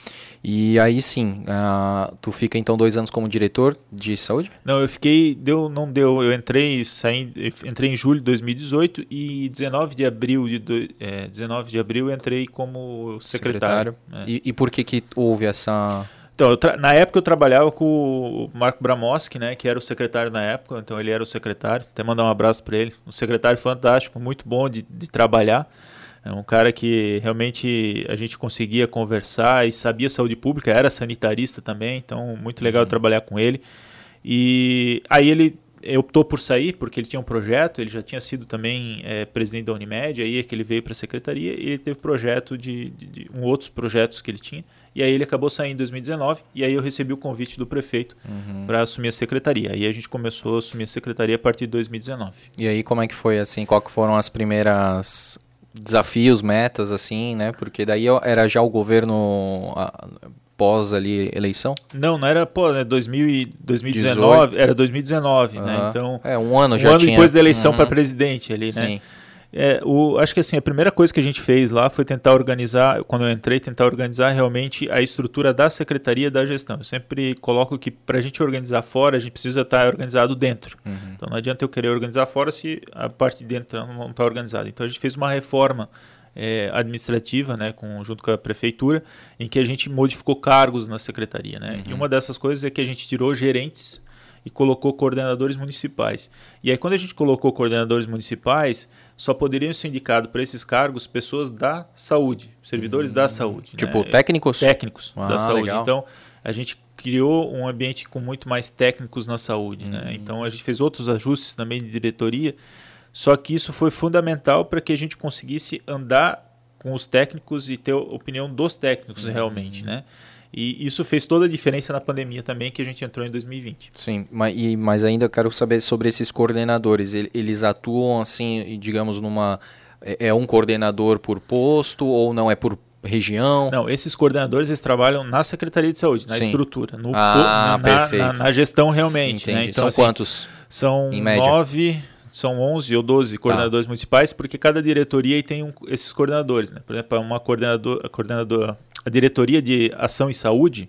E aí sim, uh, tu fica então dois anos como diretor de saúde? Não, eu fiquei, deu, não deu. Eu entrei, saí, entrei em julho de 2018 e 19 de abril de do, é, 19 de abril eu entrei como secretário. secretário. É. E, e, por que que houve essa então, na época eu trabalhava com o Marco Bramoski, né, que era o secretário na época, então ele era o secretário. Até mandar um abraço para ele. Um secretário fantástico, muito bom de, de trabalhar. É um cara que realmente a gente conseguia conversar e sabia saúde pública, era sanitarista também, então muito legal uhum. trabalhar com ele. E aí ele optou por sair porque ele tinha um projeto, ele já tinha sido também é, presidente da Unimed, aí é que ele veio para a secretaria e ele teve projeto de, de, de um, outros projetos que ele tinha. E aí ele acabou saindo em 2019 e aí eu recebi o convite do prefeito uhum. para assumir a secretaria. Aí a gente começou a assumir a secretaria a partir de 2019. E aí como é que foi assim? Qual que foram as primeiras desafios, metas, assim, né? Porque daí era já o governo pós ali eleição? Não, não era pô, né, 2000 2019, 18. era 2019, uhum. né? Então, é um ano um já ano tinha. depois da eleição uhum. para presidente ali, Sim. né? É, o, acho que assim, a primeira coisa que a gente fez lá foi tentar organizar, quando eu entrei, tentar organizar realmente a estrutura da secretaria da gestão. Eu sempre coloco que para a gente organizar fora, a gente precisa estar tá organizado dentro. Uhum. Então não adianta eu querer organizar fora se a parte de dentro não está organizada. Então a gente fez uma reforma é, administrativa, né, com, junto com a prefeitura, em que a gente modificou cargos na secretaria. Né? Uhum. E uma dessas coisas é que a gente tirou gerentes e colocou coordenadores municipais. E aí, quando a gente colocou coordenadores municipais, só poderiam ser indicados para esses cargos pessoas da saúde, servidores da saúde. Tipo, né? técnicos? Técnicos Ah, da saúde. legal. Então, a gente criou um ambiente com muito mais técnicos na saúde. Né? Então, a gente fez outros ajustes também de diretoria, só que isso foi fundamental para que a gente conseguisse andar com os técnicos e ter a opinião dos técnicos realmente, né? E isso fez toda a diferença na pandemia também, que a gente entrou em 2020. Sim, mas, e, mas ainda eu quero saber sobre esses coordenadores. Ele- Eles atuam assim, digamos, numa. É é um coordenador por posto ou não é por região? Não, esses coordenadores eles trabalham na Secretaria de Saúde, na Sim. estrutura, no, Ah, na, perfeito. na, na gestão realmente. Sim, né? Então, São assim, quantos? São em média? São 11 ou 12 coordenadores municipais, porque cada diretoria tem um- esses coordenadores. Né? Por exemplo, uma coordenador, a coordenadora, a diretoria de ação e saúde,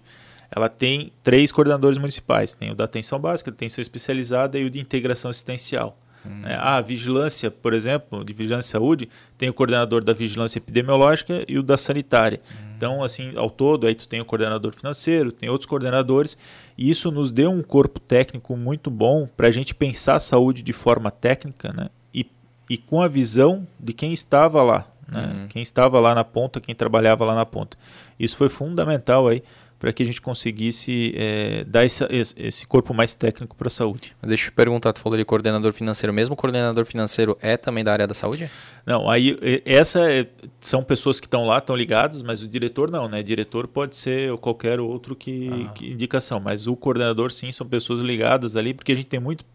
ela tem três coordenadores municipais. Tem o da atenção básica, atenção especializada e o de integração assistencial. Né? A vigilância, por exemplo, de vigilância e saúde, tem o coordenador da vigilância epidemiológica e o da sanitária. Então, assim, ao todo, aí tu tem o coordenador financeiro, tem outros coordenadores, e isso nos deu um corpo técnico muito bom para a gente pensar a saúde de forma técnica, né? E, e com a visão de quem estava lá, né? Quem estava lá na ponta, quem trabalhava lá na ponta. Isso foi fundamental aí para que a gente conseguisse eh, dar esse, esse- corpo mais técnico para a saúde. Deixa eu te perguntar, tu falou de coordenador financeiro. Mesmo coordenador financeiro é também da área da saúde? Não, aí essa é- são pessoas que estão lá, estão ligadas, mas o diretor não, né? Diretor pode ser qualquer outro que, que indicação, mas o coordenador sim são pessoas ligadas ali, porque a gente tem muito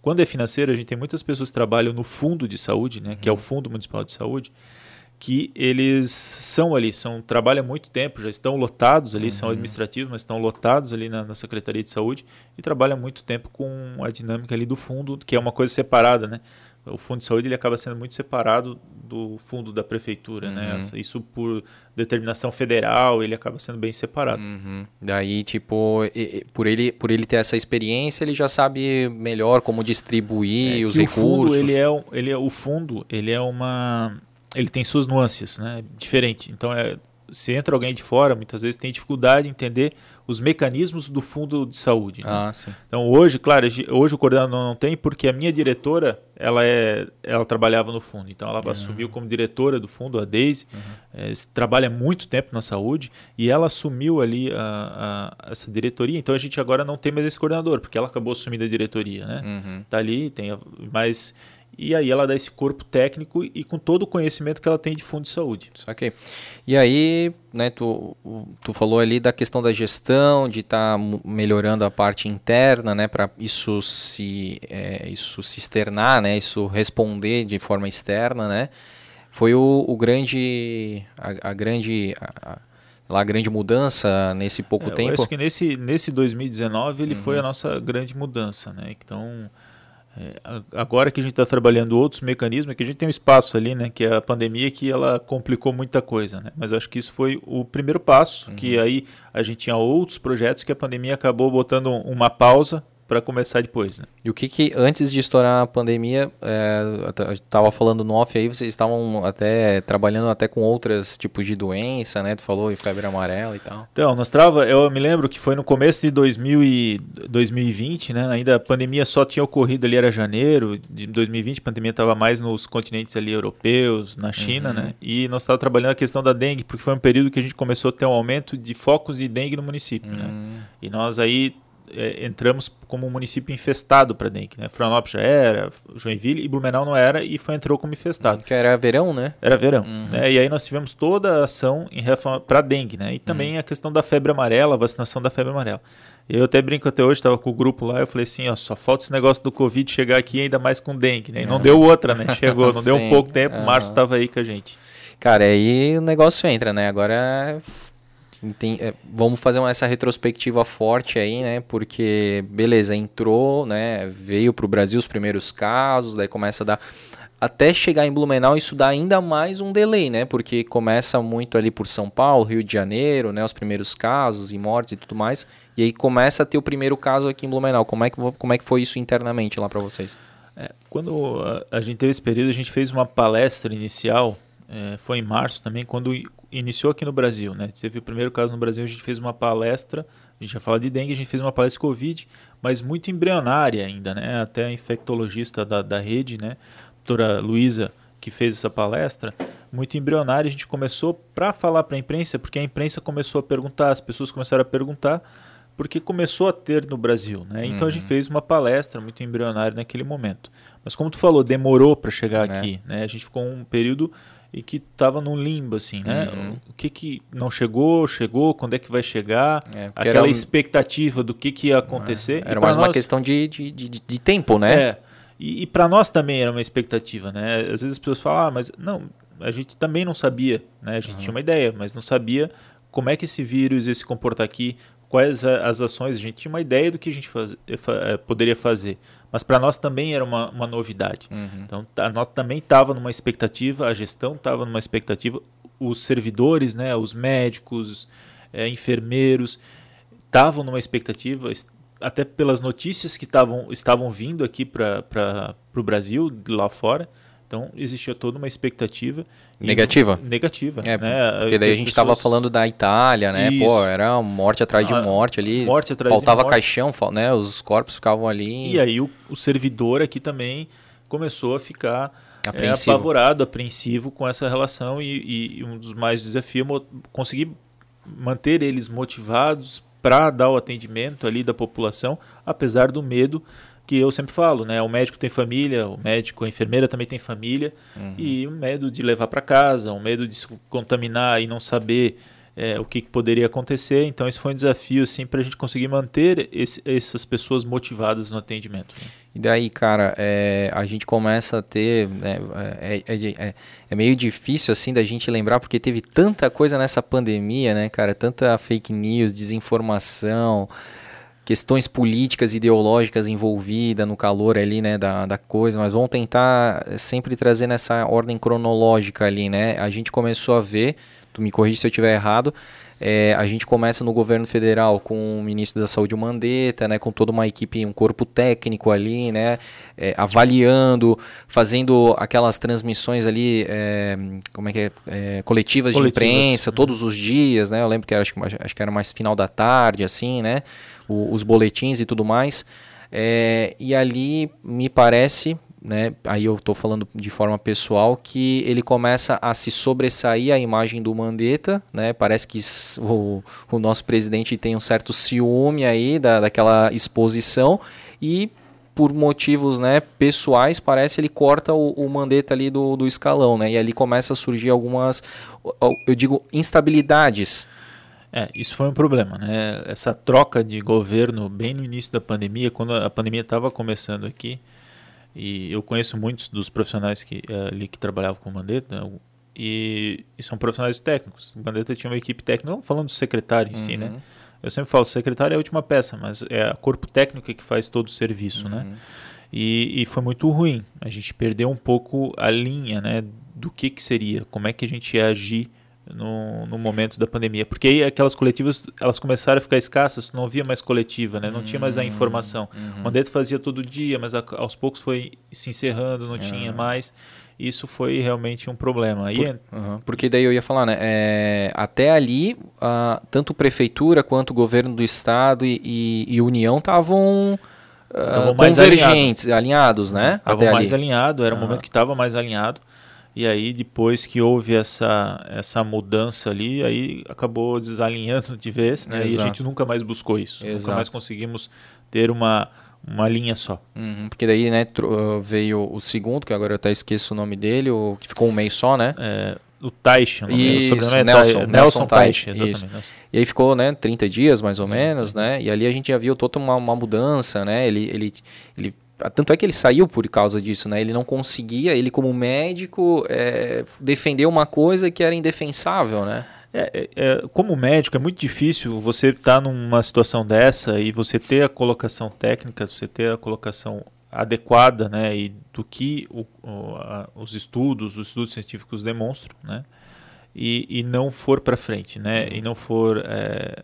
quando é financeiro, a gente tem muitas pessoas que trabalham no fundo de saúde, né, que é o Fundo Municipal de Saúde, que eles são ali, são trabalham muito tempo, já estão lotados ali, são administrativos, mas estão lotados ali na, na Secretaria de Saúde e trabalham muito tempo com a dinâmica ali do fundo, que é uma coisa separada, né? O fundo de saúde ele acaba sendo muito separado do fundo da prefeitura, né? Isso por determinação federal, ele acaba sendo bem separado. Uhum. Daí, tipo, por ele, por ele ter essa experiência, ele já sabe melhor como distribuir os É que recursos. O fundo, ele é, ele é o fundo, ele é uma ele tem suas nuances, né? Diferente. Então é se entra alguém de fora, muitas vezes tem dificuldade em entender os mecanismos do fundo de saúde. né? Ah, sim. Então hoje, claro, hoje o coordenador não tem porque a minha diretora, ela é, ela trabalhava no fundo. Então ela assumiu como diretora do fundo, a Daisy, eh, trabalha muito tempo na saúde e ela assumiu ali a, a- essa diretoria. Então a gente agora não tem mais esse coordenador porque ela acabou assumindo a diretoria, né? Uhum. Tá ali, tem a- mas e aí ela dá esse corpo técnico e com todo o conhecimento que ela tem de fundo de saúde. Saquei. E aí, né, tu, tu falou ali da questão da gestão, de estar melhorando a parte interna, né, para isso se é, isso se externar, né, isso responder de forma externa, né? Foi o, o grande a, a grande a, a- lá, grande mudança nesse pouco É, Eu tempo. acho que nesse, nesse 2019 ele Uhum. foi a nossa grande mudança, né? Então, agora que a gente está trabalhando outros mecanismos, é que a gente tem um espaço ali, né? Que é a pandemia que ela complicou muita coisa, né? Mas eu acho que isso foi o primeiro passo, Uhum. que aí a gente tinha outros projetos que a pandemia acabou botando uma pausa para começar depois, né? E o que que, antes de estourar a pandemia, é, estava falando no off aí, vocês estavam até trabalhando até com outros tipos de doença, né? Tu falou em febre amarela e tal. Então, nós trava, eu me lembro que foi no começo de 2000 e 2020, né? Ainda a pandemia só tinha ocorrido ali era janeiro de 2020, a pandemia estava mais nos continentes ali europeus, na China, né? E nós estávamos trabalhando a questão da dengue, porque foi um período que a gente começou a ter um aumento de focos de dengue no município, né? E nós aí é, entramos como um município infestado para dengue, né? Florianópolis já era, Joinville e Blumenau não era e foi entrou como infestado. Que era verão, né? Era verão. Né? E aí nós tivemos toda a ação em relação para dengue, né? E também a questão da febre amarela, a vacinação da febre amarela. Eu até brinco até hoje, estava com o grupo lá, eu falei assim, ó, só falta esse negócio do Covid chegar aqui ainda mais com dengue, né? E não deu outra, né? Chegou, não [LAUGHS] deu um pouco tempo, Aham. março estava aí com a gente. Cara, aí o negócio entra, né? Agora f- Entendi. É, vamos fazer uma, essa retrospectiva forte aí, né? Porque, beleza, entrou, né? Veio para o Brasil os primeiros casos, daí começa a dar. Até chegar em Blumenau, isso dá ainda mais um delay, né? Porque começa muito ali por São Paulo, Rio de Janeiro, né? Os primeiros casos e mortes e tudo mais. E aí começa a ter o primeiro caso aqui em Blumenau. Como é que, como é que foi isso internamente lá para vocês? É, quando a, gente teve esse período, a gente fez uma palestra inicial, é, foi em março também, quando iniciou aqui no Brasil, né? Teve o primeiro caso no Brasil, a gente fez uma palestra, a gente já fala de dengue, a gente fez uma palestra de Covid, mas muito embrionária ainda, né? Até a infectologista da, da rede, né? Doutora Luísa, que fez essa palestra, muito embrionária, a gente começou para falar para a imprensa, porque a imprensa começou a perguntar, as pessoas começaram a perguntar, porque começou a ter no Brasil, né? Então uhum. a gente uhum. fez uma palestra muito embrionária naquele momento. Mas como tu falou, demorou para chegar é. aqui, né? A gente ficou um período e que estava num limbo assim, né? Uhum. O que que não chegou, chegou, quando é que vai chegar? É, Aquela um... expectativa do que que ia acontecer. É. Era mais nós... uma questão de, de, de, de, tempo, né? É. E, e para nós também era uma expectativa, né? Às vezes as pessoas falam, ah, mas não, a gente também não sabia, né? A gente uhum. tinha uma ideia, mas não sabia como é que esse vírus ia se comportar aqui, quais as ações, a gente tinha uma ideia do que a gente faz, eh, eh, poderia fazer, mas para nós também era uma, uma novidade. Uhum. Então, a nós também estava numa expectativa, a gestão estava numa expectativa, os servidores, né, os médicos, é, enfermeiros, estavam numa expectativa, até pelas notícias que tavam, estavam vindo aqui para o Brasil, lá fora, então existia toda uma expectativa. Negativa? Negativa. É, né? Porque daí a gente estava pessoas... falando da Itália, né? Isso. Pô, era morte atrás de ah, morte ali. Morte atrás faltava de morte. caixão, né? Os corpos ficavam ali. E aí o, o servidor aqui também começou a ficar é, apavorado, apreensivo com essa relação e, e um dos mais desafios é conseguir manter eles motivados para dar o atendimento ali da população, apesar do medo que eu sempre falo, né? O médico tem família, o médico, a enfermeira também tem família, uhum. e o medo de levar para casa, o medo de se contaminar e não saber é, o que, que, poderia acontecer. Então, isso foi um desafio assim, para a gente conseguir manter esse, essas pessoas motivadas no atendimento. Né? E daí, cara, é, a gente começa a ter. Né, é, é, é, é, meio difícil assim da gente lembrar, porque teve tanta coisa nessa pandemia, né, cara? Tanta fake news, desinformação questões políticas, ideológicas envolvidas no calor ali, né, da, da coisa, mas vamos tentar sempre trazer nessa ordem cronológica ali, né? A gente começou a ver, tu me corrige se eu estiver errado, é, a gente começa no governo federal com o ministro da Saúde, o Mandetta, né, com toda uma equipe, um corpo técnico ali, né, é, avaliando, fazendo aquelas transmissões ali, é, como é que é, é coletivas, coletivas, de imprensa, todos os dias, né, eu lembro que era, acho, acho que era mais final da tarde, assim, né, o, os boletins e tudo mais, é, e ali me parece, né, aí eu estou falando de forma pessoal, que ele começa a se sobressair a imagem do Mandetta, né, parece que o, o nosso presidente tem um certo ciúme aí da, daquela exposição e por motivos né, pessoais, parece ele corta o, o Mandetta ali do, do escalão, né, e ali começa a surgir algumas, eu digo, instabilidades, é, isso foi um problema, né? Essa troca de governo bem no início da pandemia, quando a pandemia estava começando aqui, e eu conheço muitos dos profissionais que eh, ali que trabalhavam com o Mandetta, e, e, são profissionais técnicos. O Mandetta tinha uma equipe técnica, não falando do secretário em uhum. si, né? Uhum. Eu sempre falo, o secretário é a última peça, mas é o corpo técnico que faz todo o serviço, né? uhum. né? E, e, foi muito ruim. A gente perdeu um pouco a linha, né? Do que, que seria, como é que a gente ia agir no, no momento da pandemia. Porque aí aquelas coletivas elas começaram a ficar escassas, não havia mais coletiva, né? não tinha mais a hum, informação. Uhum. O Mandetta fazia todo dia, mas a, aos poucos foi se encerrando, não uhum. tinha mais. Isso foi realmente um problema. Por, uhum. Porque daí eu ia falar, né? É, até ali, tanto prefeitura quanto governo do estado e, e, e União estavam uh, convergentes, alinhado. alinhados, né? Estavam mais alinhado, era um momento que estava mais alinhado. E aí depois que houve essa, essa mudança ali, aí acabou desalinhando de vez, né? Exato. E a gente nunca mais buscou isso. Exato. Nunca mais conseguimos ter uma, uma linha só. Uhum, porque daí, né, veio o segundo, que agora eu até esqueço o nome dele, o que ficou um mês só, né? É, o Taish, o isso, Nelson, é Nelson, Nelson Taish, exatamente. E aí ficou, né, 30 dias mais ou menos, né? E ali a gente já viu toda uma, uma mudança, né? Ele, ele, ele tanto é que ele saiu por causa disso, né? Ele não conseguia, ele como médico, é, defender uma coisa que era indefensável, né? É, é, é, como médico, é muito difícil você estar tá numa situação dessa e você ter a colocação técnica, você ter a colocação adequada, né, e do que o, o, a, os estudos, os estudos científicos demonstram, né, e, e não for para frente, né, uhum. e não for é,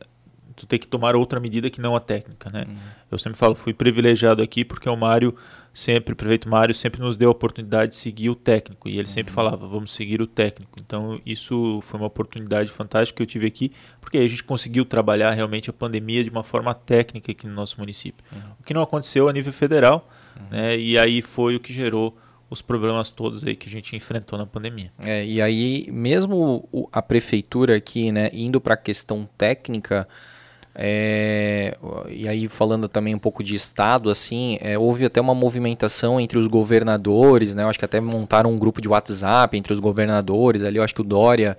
tu tem que tomar outra medida que não a técnica, né? Uhum. Eu sempre falo, fui privilegiado aqui porque o Mário sempre, o prefeito Mário sempre nos deu a oportunidade de seguir o técnico e ele uhum. sempre falava, vamos seguir o técnico. Então isso foi uma oportunidade fantástica que eu tive aqui, porque aí a gente conseguiu trabalhar realmente a pandemia de uma forma técnica aqui no nosso município. Uhum. O que não aconteceu a nível federal, uhum. né? E aí foi o que gerou os problemas todos aí que a gente enfrentou na pandemia. É, e aí mesmo a prefeitura aqui, né, indo para a questão técnica, é, e aí falando também um pouco de estado, assim, é, houve até uma movimentação entre os governadores, né? Eu acho que até montaram um grupo de WhatsApp entre os governadores. Ali eu acho que o Dória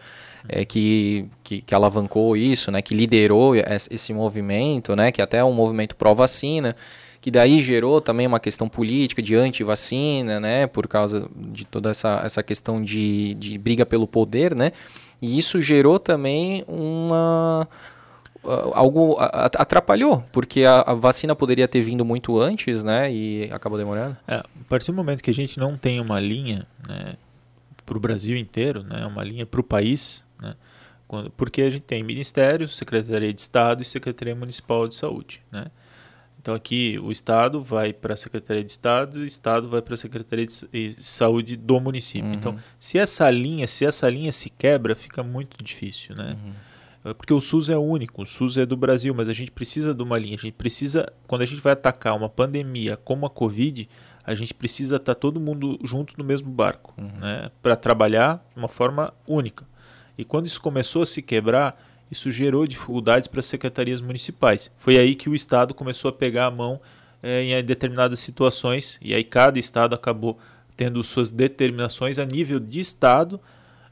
é, que, que, que, alavancou isso, né? Que liderou esse movimento, né? Que até é um movimento pró-vacina, que daí gerou também uma questão política de anti-vacina, né? Por causa de toda essa, essa questão de, de briga pelo poder, né? E isso gerou também uma algo atrapalhou, porque a, a, vacina poderia ter vindo muito antes, né? E acabou demorando. É, a partir do momento que a gente não tem uma linha, né, para o Brasil inteiro, né, uma linha para o país, né, quando, porque a gente tem Ministério, Secretaria de Estado e Secretaria Municipal de Saúde, né? Então aqui o Estado vai para a Secretaria de Estado e o Estado vai para a Secretaria de Saúde do município. Uhum. Então, se essa linha, se essa linha se quebra, fica muito difícil, né? Uhum. É porque o SUS é único, o SUS é do Brasil, mas a gente precisa de uma linha. A gente precisa, quando a gente vai atacar uma pandemia como a Covid, a gente precisa estar tá todo mundo junto no mesmo barco, uhum. né, para trabalhar de uma forma única. E quando isso começou a se quebrar, isso gerou dificuldades para as secretarias municipais. Foi aí que o Estado começou a pegar a mão é, em determinadas situações, e aí cada Estado acabou tendo suas determinações a nível de Estado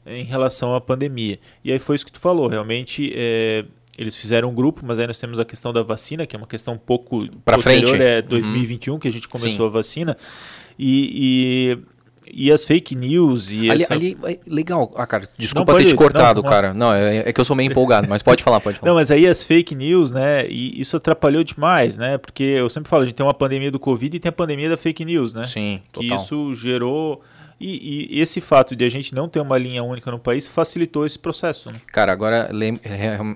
em relação à pandemia. E aí foi isso que tu falou, realmente é, eles fizeram um grupo, mas aí nós temos a questão da vacina, que é uma questão um pouco para frente, é 2021 uhum. que a gente começou Sim. a vacina. E, e e as fake news e ali, essa... ali é legal, ah, cara, desculpa não, ter te cortado, não, cara. Não, é, é, que eu sou meio empolgado, mas pode falar, pode [LAUGHS] falar. Não, mas aí as fake news, né? E isso atrapalhou demais, né? Porque eu sempre falo, a gente tem uma pandemia do Covid e tem a pandemia da fake news, né? Sim, total. Que isso gerou e, e, esse fato de a gente não ter uma linha única no país facilitou esse processo. Né? Cara, agora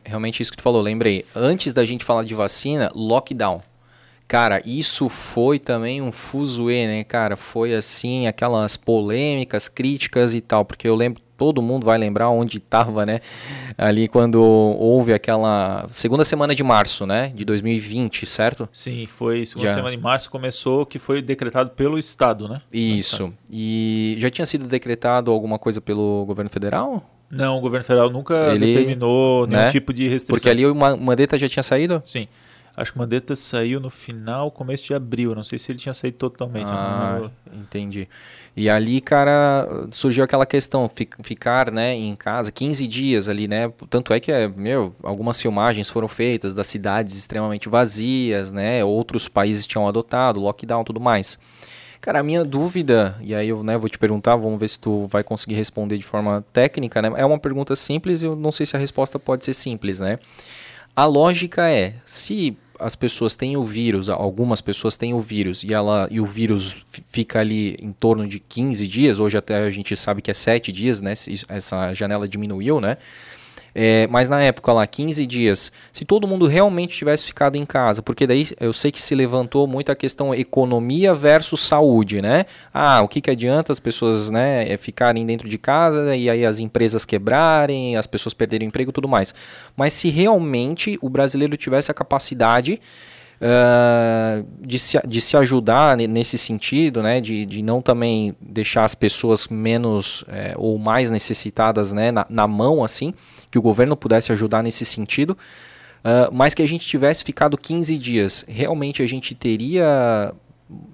realmente isso que tu falou, lembrei. Antes da gente falar de vacina, lockdown. Cara, isso foi também um fuzuê, né, cara? Foi assim, aquelas polêmicas, críticas e tal, porque eu lembro todo mundo vai lembrar onde estava, né? Ali quando houve aquela segunda semana de março, né? De 2020, certo? Sim, foi segunda já. semana de março começou, que foi decretado pelo Estado, né? Isso. E já tinha sido decretado alguma coisa pelo governo federal? Não, o governo federal nunca Ele, determinou nenhum né? tipo de restrição. Porque ali o Mandetta já tinha saído? Sim. Acho que o Mandetta saiu no final, começo de abril. Não sei se ele tinha saído totalmente. Ah, entendi. E ali, cara, surgiu aquela questão, ficar, né, em casa 15 dias ali, né? Tanto é que, meu, algumas filmagens foram feitas das cidades extremamente vazias, né? Outros países tinham adotado, lockdown, tudo mais. Cara, a minha dúvida, e aí eu né, vou te perguntar, vamos ver se tu vai conseguir responder de forma técnica, né? É uma pergunta simples e eu não sei se a resposta pode ser simples, né? A lógica é, se as pessoas têm o vírus, algumas pessoas têm o vírus e, ela, e o vírus fica ali em torno de 15 dias, hoje até a gente sabe que é 7 dias, né? Essa janela diminuiu, né? É, mas na época lá, 15 dias, se todo mundo realmente tivesse ficado em casa, porque daí eu sei que se levantou muito a questão economia versus saúde, né? Ah, o que, que adianta as pessoas né, é, ficarem dentro de casa e aí as empresas quebrarem, as pessoas perderem o emprego e tudo mais. Mas se realmente o brasileiro tivesse a capacidade. Uh, de, se, de se ajudar nesse sentido, né, de, de não também deixar as pessoas menos é, ou mais necessitadas né, na, na mão, assim, que o governo pudesse ajudar nesse sentido, uh, mas que a gente tivesse ficado 15 dias. Realmente a gente teria,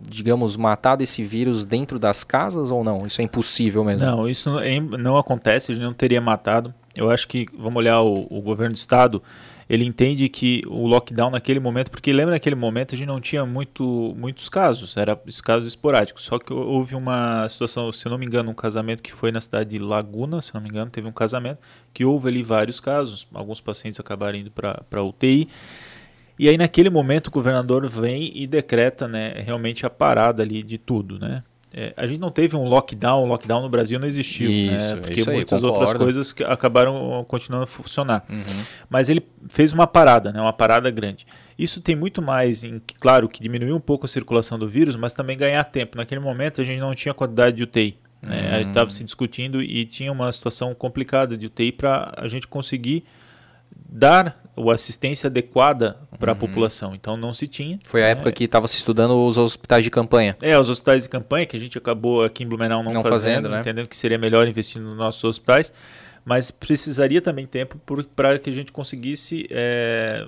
digamos, matado esse vírus dentro das casas ou não? Isso é impossível mesmo? Não, isso não acontece, a gente não teria matado. Eu acho que, vamos olhar o, o governo do estado, ele entende que o lockdown naquele momento, porque lembra naquele momento a gente não tinha muito, muitos casos, era casos esporádicos, só que houve uma situação, se eu não me engano, um casamento que foi na cidade de Laguna, se eu não me engano, teve um casamento que houve ali vários casos, alguns pacientes acabaram indo para UTI, e aí naquele momento o governador vem e decreta né, realmente a parada ali de tudo, né? É, a gente não teve um lockdown, lockdown no Brasil não existiu, né? isso, né? Porque isso aí, muitas concordo. outras coisas acabaram continuando a funcionar. Uhum. Mas ele fez uma parada, né? Uma parada grande. Isso tem muito mais em, claro, que diminuiu um pouco a circulação do vírus, mas também ganhar tempo. Naquele momento a gente não tinha quantidade de UTI. Né? Uhum. A gente estava se discutindo e tinha uma situação complicada de UTI para a gente conseguir dar a assistência adequada para a uhum. população. Então não se tinha. Foi a né? época que estava se estudando os hospitais de campanha. É, os hospitais de campanha que a gente acabou aqui em Blumenau não, não fazendo, fazendo né? entendendo que seria melhor investir nos nossos hospitais, mas precisaria também tempo para que a gente conseguisse é,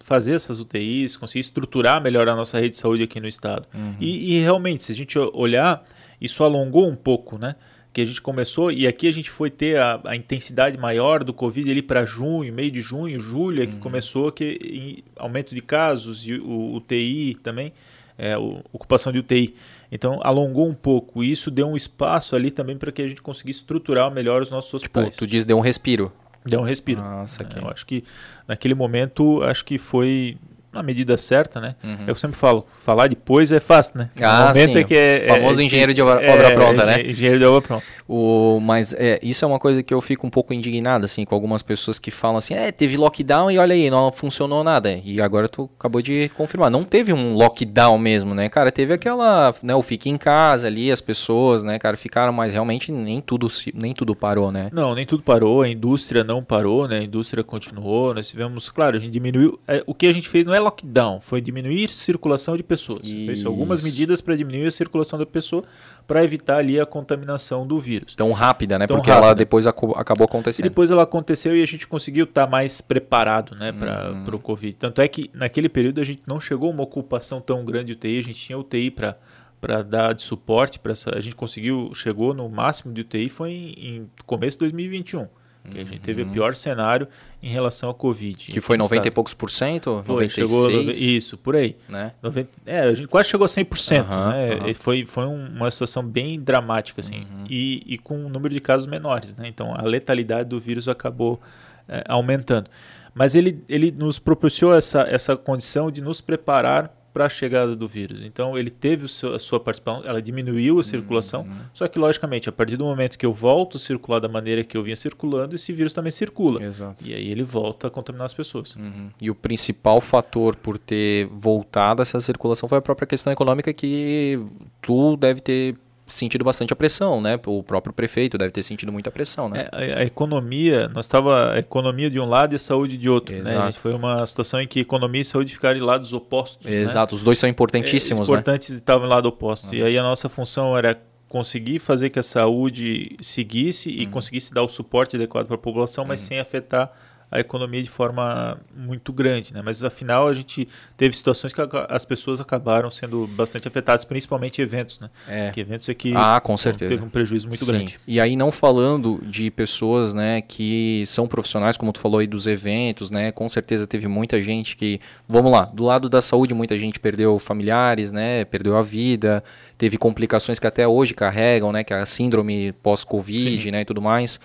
fazer essas UTIs, conseguir estruturar melhor a nossa rede de saúde aqui no estado. Uhum. E, e realmente, se a gente olhar, isso alongou um pouco, né? Que a gente começou, e aqui a gente foi ter a, a intensidade maior do Covid ali para junho, meio de junho, julho, é que uhum. começou que aumento de casos e o UTI também, é, o, ocupação de UTI. Então alongou um pouco. E isso deu um espaço ali também para que a gente conseguisse estruturar melhor os nossos tipo, hospitais. tu diz deu um respiro. Deu um respiro. Nossa, é, Eu acho que naquele momento, acho que foi na medida certa, né? Uhum. É eu sempre falo, falar depois é fácil, né? Ah, o momento sim. é que é, é famoso é, engenheiro de obra, obra pronta, né? Engenheiro de obra pronta. O, mas é, isso é uma coisa que eu fico um pouco indignado, assim, com algumas pessoas que falam assim, é, teve lockdown e olha aí, não funcionou nada. E agora tu acabou de confirmar. Não teve um lockdown mesmo, né, cara? Teve aquela, né, o fique em casa ali, as pessoas, né, cara, ficaram, mas realmente nem tudo, nem tudo parou, né? Não, nem tudo parou, a indústria não parou, né? A indústria continuou, nós tivemos, claro, a gente diminuiu, é, o que a gente fez não é lockdown, foi diminuir circulação de pessoas. Fez algumas medidas para diminuir a circulação da pessoa, para evitar ali a contaminação do vírus. Tão rápida, né? Tão Porque rápida. ela depois acabou acontecendo. E depois ela aconteceu e a gente conseguiu estar tá mais preparado, né, para uhum. o Covid. Tanto é que naquele período a gente não chegou a uma ocupação tão grande de UTI, a gente tinha UTI para para dar de suporte para a gente conseguiu chegou no máximo de UTI foi em, em começo de 2021 que a gente teve o pior cenário em relação ao Covid. Que foi 90 e poucos por cento? Foi, 96? chegou, isso, por aí. Né? 90, é, a gente quase chegou a 100%, uhum, né? Uhum. Foi, foi uma situação bem dramática, assim, uhum. e, e com um número de casos menores, né? Então, a letalidade do vírus acabou é, aumentando. Mas ele, ele nos proporcionou essa, essa condição de nos preparar para a chegada do vírus. Então ele teve seu, a sua participação, ela diminuiu a circulação, uhum. só que logicamente a partir do momento que eu volto a circular da maneira que eu vinha circulando, esse vírus também circula. Exato. E aí ele volta a contaminar as pessoas. Uhum. E o principal fator por ter voltado essa circulação foi a própria questão econômica que tu deve ter sentido bastante a pressão, né? O próprio prefeito deve ter sentido muita pressão, né? É, a, a, economia, nós estava a economia de um lado e a saúde de outro, né? Exato. né? Foi uma situação em que economia e saúde ficaram em lados opostos. Né? Exato, né? os dois são importantíssimos, é, importantes né? estavam em lado oposto. Uhum. E aí a nossa função era conseguir fazer que a saúde seguisse e uhum. conseguisse dar o suporte adequado para a população, mas uhum. sem afetar a economia de forma muito grande, né? Mas afinal a gente teve situações que as pessoas acabaram sendo bastante afetadas, principalmente eventos, né? É. Que eventos é que ah, com certeza. teve um prejuízo muito Sim. grande. E aí não falando de pessoas, né, que são profissionais, como tu falou aí dos eventos, né? Com certeza teve muita gente que, vamos lá, do lado da saúde muita gente perdeu familiares, né? Perdeu a vida, teve complicações que até hoje carregam, né? Que é a síndrome pós-covid, né, e tudo mais.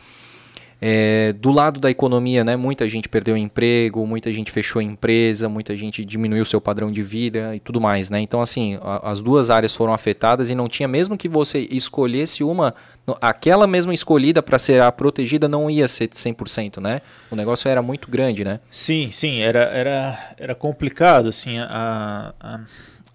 É, do lado da economia, né, muita gente perdeu emprego, muita gente fechou empresa, muita gente diminuiu seu padrão de vida e tudo mais, né? Então, assim, a, as duas áreas foram afetadas e não tinha, mesmo que você escolhesse uma, aquela mesma escolhida para ser a protegida não ia ser de 100%, né? O negócio era muito grande, né? Sim, sim, era, era, era complicado, assim, a, a,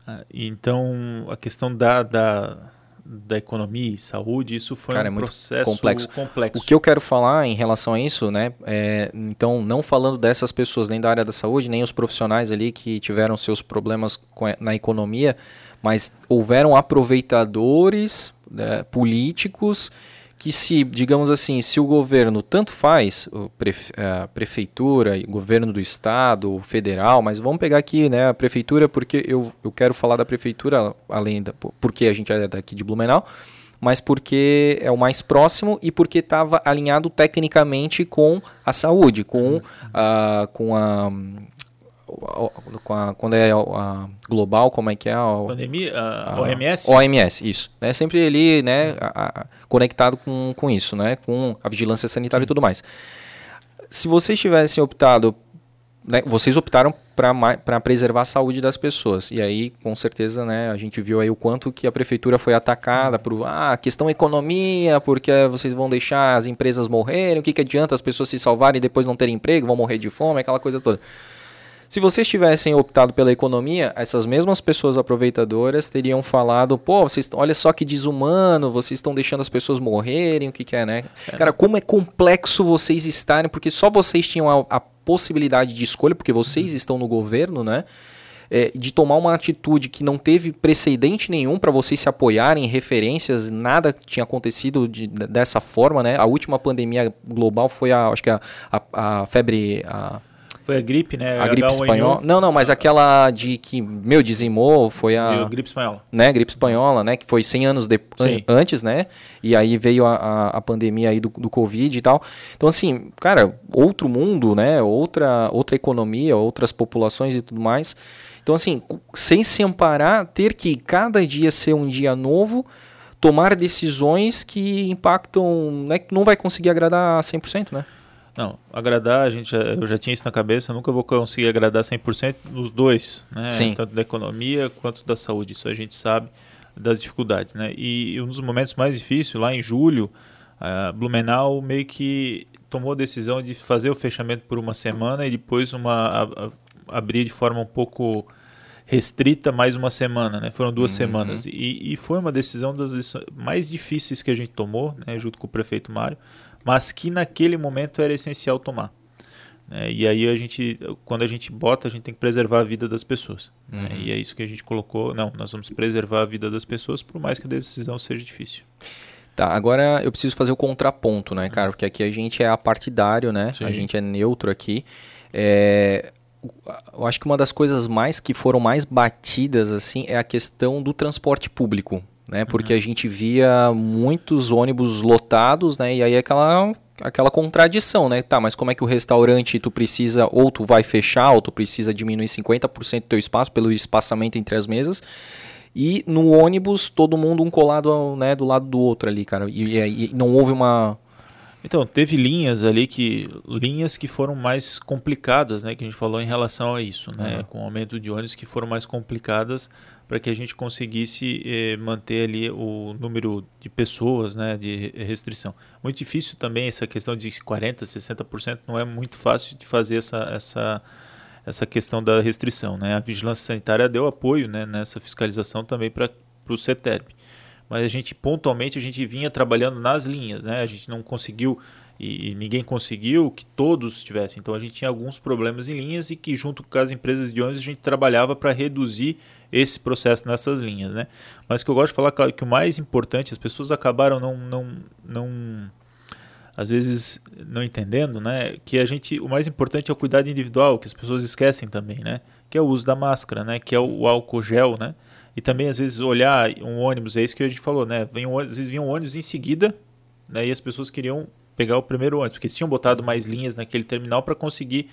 a então a questão da, da da economia e saúde, isso foi Cara, um é processo complexo. complexo. O que eu quero falar em relação a isso, né? É, então, não falando dessas pessoas nem da área da saúde, nem os profissionais ali que tiveram seus problemas na economia, mas houveram aproveitadores né, políticos que se, digamos assim, se o governo tanto faz, a prefeitura, o governo do estado, o federal, mas vamos pegar aqui né, a prefeitura, porque eu, eu quero falar da prefeitura, além da, porque a gente é daqui de Blumenau, mas porque é o mais próximo e porque estava alinhado tecnicamente com a saúde, com, a, com a com a, quando é a, global, como é que é? A, Pandemia, a, OMS? OMS, isso. É sempre ali, né, a, conectado com, com isso, né, com a vigilância sanitária e tudo mais. Se vocês tivessem optado, né, vocês optaram para preservar a saúde das pessoas. E aí, com certeza, né, a gente viu aí o quanto que a prefeitura foi atacada por ah, questão economia, porque vocês vão deixar as empresas morrerem, o que, que adianta as pessoas se salvarem e depois não terem emprego, vão morrer de fome, aquela coisa toda. Se vocês tivessem optado pela economia, essas mesmas pessoas aproveitadoras teriam falado, pô, vocês, olha só que desumano, vocês estão deixando as pessoas morrerem, o que, que é, né? É. Cara, como é complexo vocês estarem, porque só vocês tinham a, a possibilidade de escolha, porque vocês uhum. estão no governo, né? É, de tomar uma atitude que não teve precedente nenhum para vocês se apoiarem em referências, nada tinha acontecido de, dessa forma, né? A última pandemia global foi a, acho que a, a, a febre, a foi a gripe, né? A gripe espanhola. Não, não, mas aquela de que, meu, dizimou foi a... a gripe espanhola. Né, gripe espanhola, né? Que foi 100 anos de... antes, né? E aí veio a, a, a, pandemia aí do, do Covid e tal. Então, assim, cara, outro mundo, né? Outra, outra economia, outras populações e tudo mais. Então, assim, sem se amparar, ter que cada dia ser um dia novo tomar decisões que impactam, né, que não vai conseguir agradar 100%, né? Não, agradar, a gente já, eu já tinha isso na cabeça, eu nunca vou conseguir agradar 100% nos dois, né? Sim. Tanto da economia quanto da saúde, isso a gente sabe das dificuldades, né? E um dos momentos mais difíceis, lá em julho, a Blumenau meio que tomou a decisão de fazer o fechamento por uma semana e depois uma, a, a, abrir de forma um pouco restrita mais uma semana, né? Foram duas uhum. semanas. E, e, foi uma decisão das mais difíceis que a gente tomou, né? Junto com o prefeito Mário, mas que naquele momento era essencial tomar. É, e aí a gente, quando a gente bota, a gente tem que preservar a vida das pessoas. Né? Uhum. Né? E é isso que a gente colocou. Não, nós vamos preservar a vida das pessoas, por mais que a decisão seja difícil. Tá, agora eu preciso fazer o contraponto, né, cara? Porque aqui a gente é apartidário, né? Sim. A gente é neutro aqui. É, eu acho que uma das coisas mais que foram mais batidas assim é a questão do transporte público né? Porque uhum. a gente via muitos ônibus lotados, né? E aí aquela aquela contradição, né? Tá, mas como é que o restaurante tu precisa ou tu vai fechar ou tu precisa diminuir 50% do teu espaço pelo espaçamento entre as mesas? E no ônibus todo mundo um colado, né, do lado do outro ali, cara. E, e, e não houve uma então, teve linhas ali que linhas que foram mais complicadas, né, que a gente falou em relação a isso, né, uhum. com o aumento de ônibus que foram mais complicadas para que a gente conseguisse eh, manter ali o número de pessoas, né, de restrição. Muito difícil também essa questão de 40, 60%, não é muito fácil de fazer essa essa essa questão da restrição, né? A vigilância sanitária deu apoio, né, nessa fiscalização também para o CETERB mas a gente pontualmente a gente vinha trabalhando nas linhas, né? A gente não conseguiu e, ninguém conseguiu que todos tivessem. Então a gente tinha alguns problemas em linhas e que junto com as empresas de ônibus a gente trabalhava para reduzir esse processo nessas linhas, né? Mas que eu gosto de falar claro, que o mais importante, as pessoas acabaram não não não às vezes não entendendo, né, que a gente o mais importante é o cuidado individual, que as pessoas esquecem também, né, que é o uso da máscara, né, que é o álcool gel, né, e também, às vezes, olhar um ônibus, é isso que a gente falou, né? Vem um, às vezes vinha um ônibus em seguida, né? E as pessoas queriam pegar o primeiro ônibus, porque eles tinham botado mais linhas naquele terminal para conseguir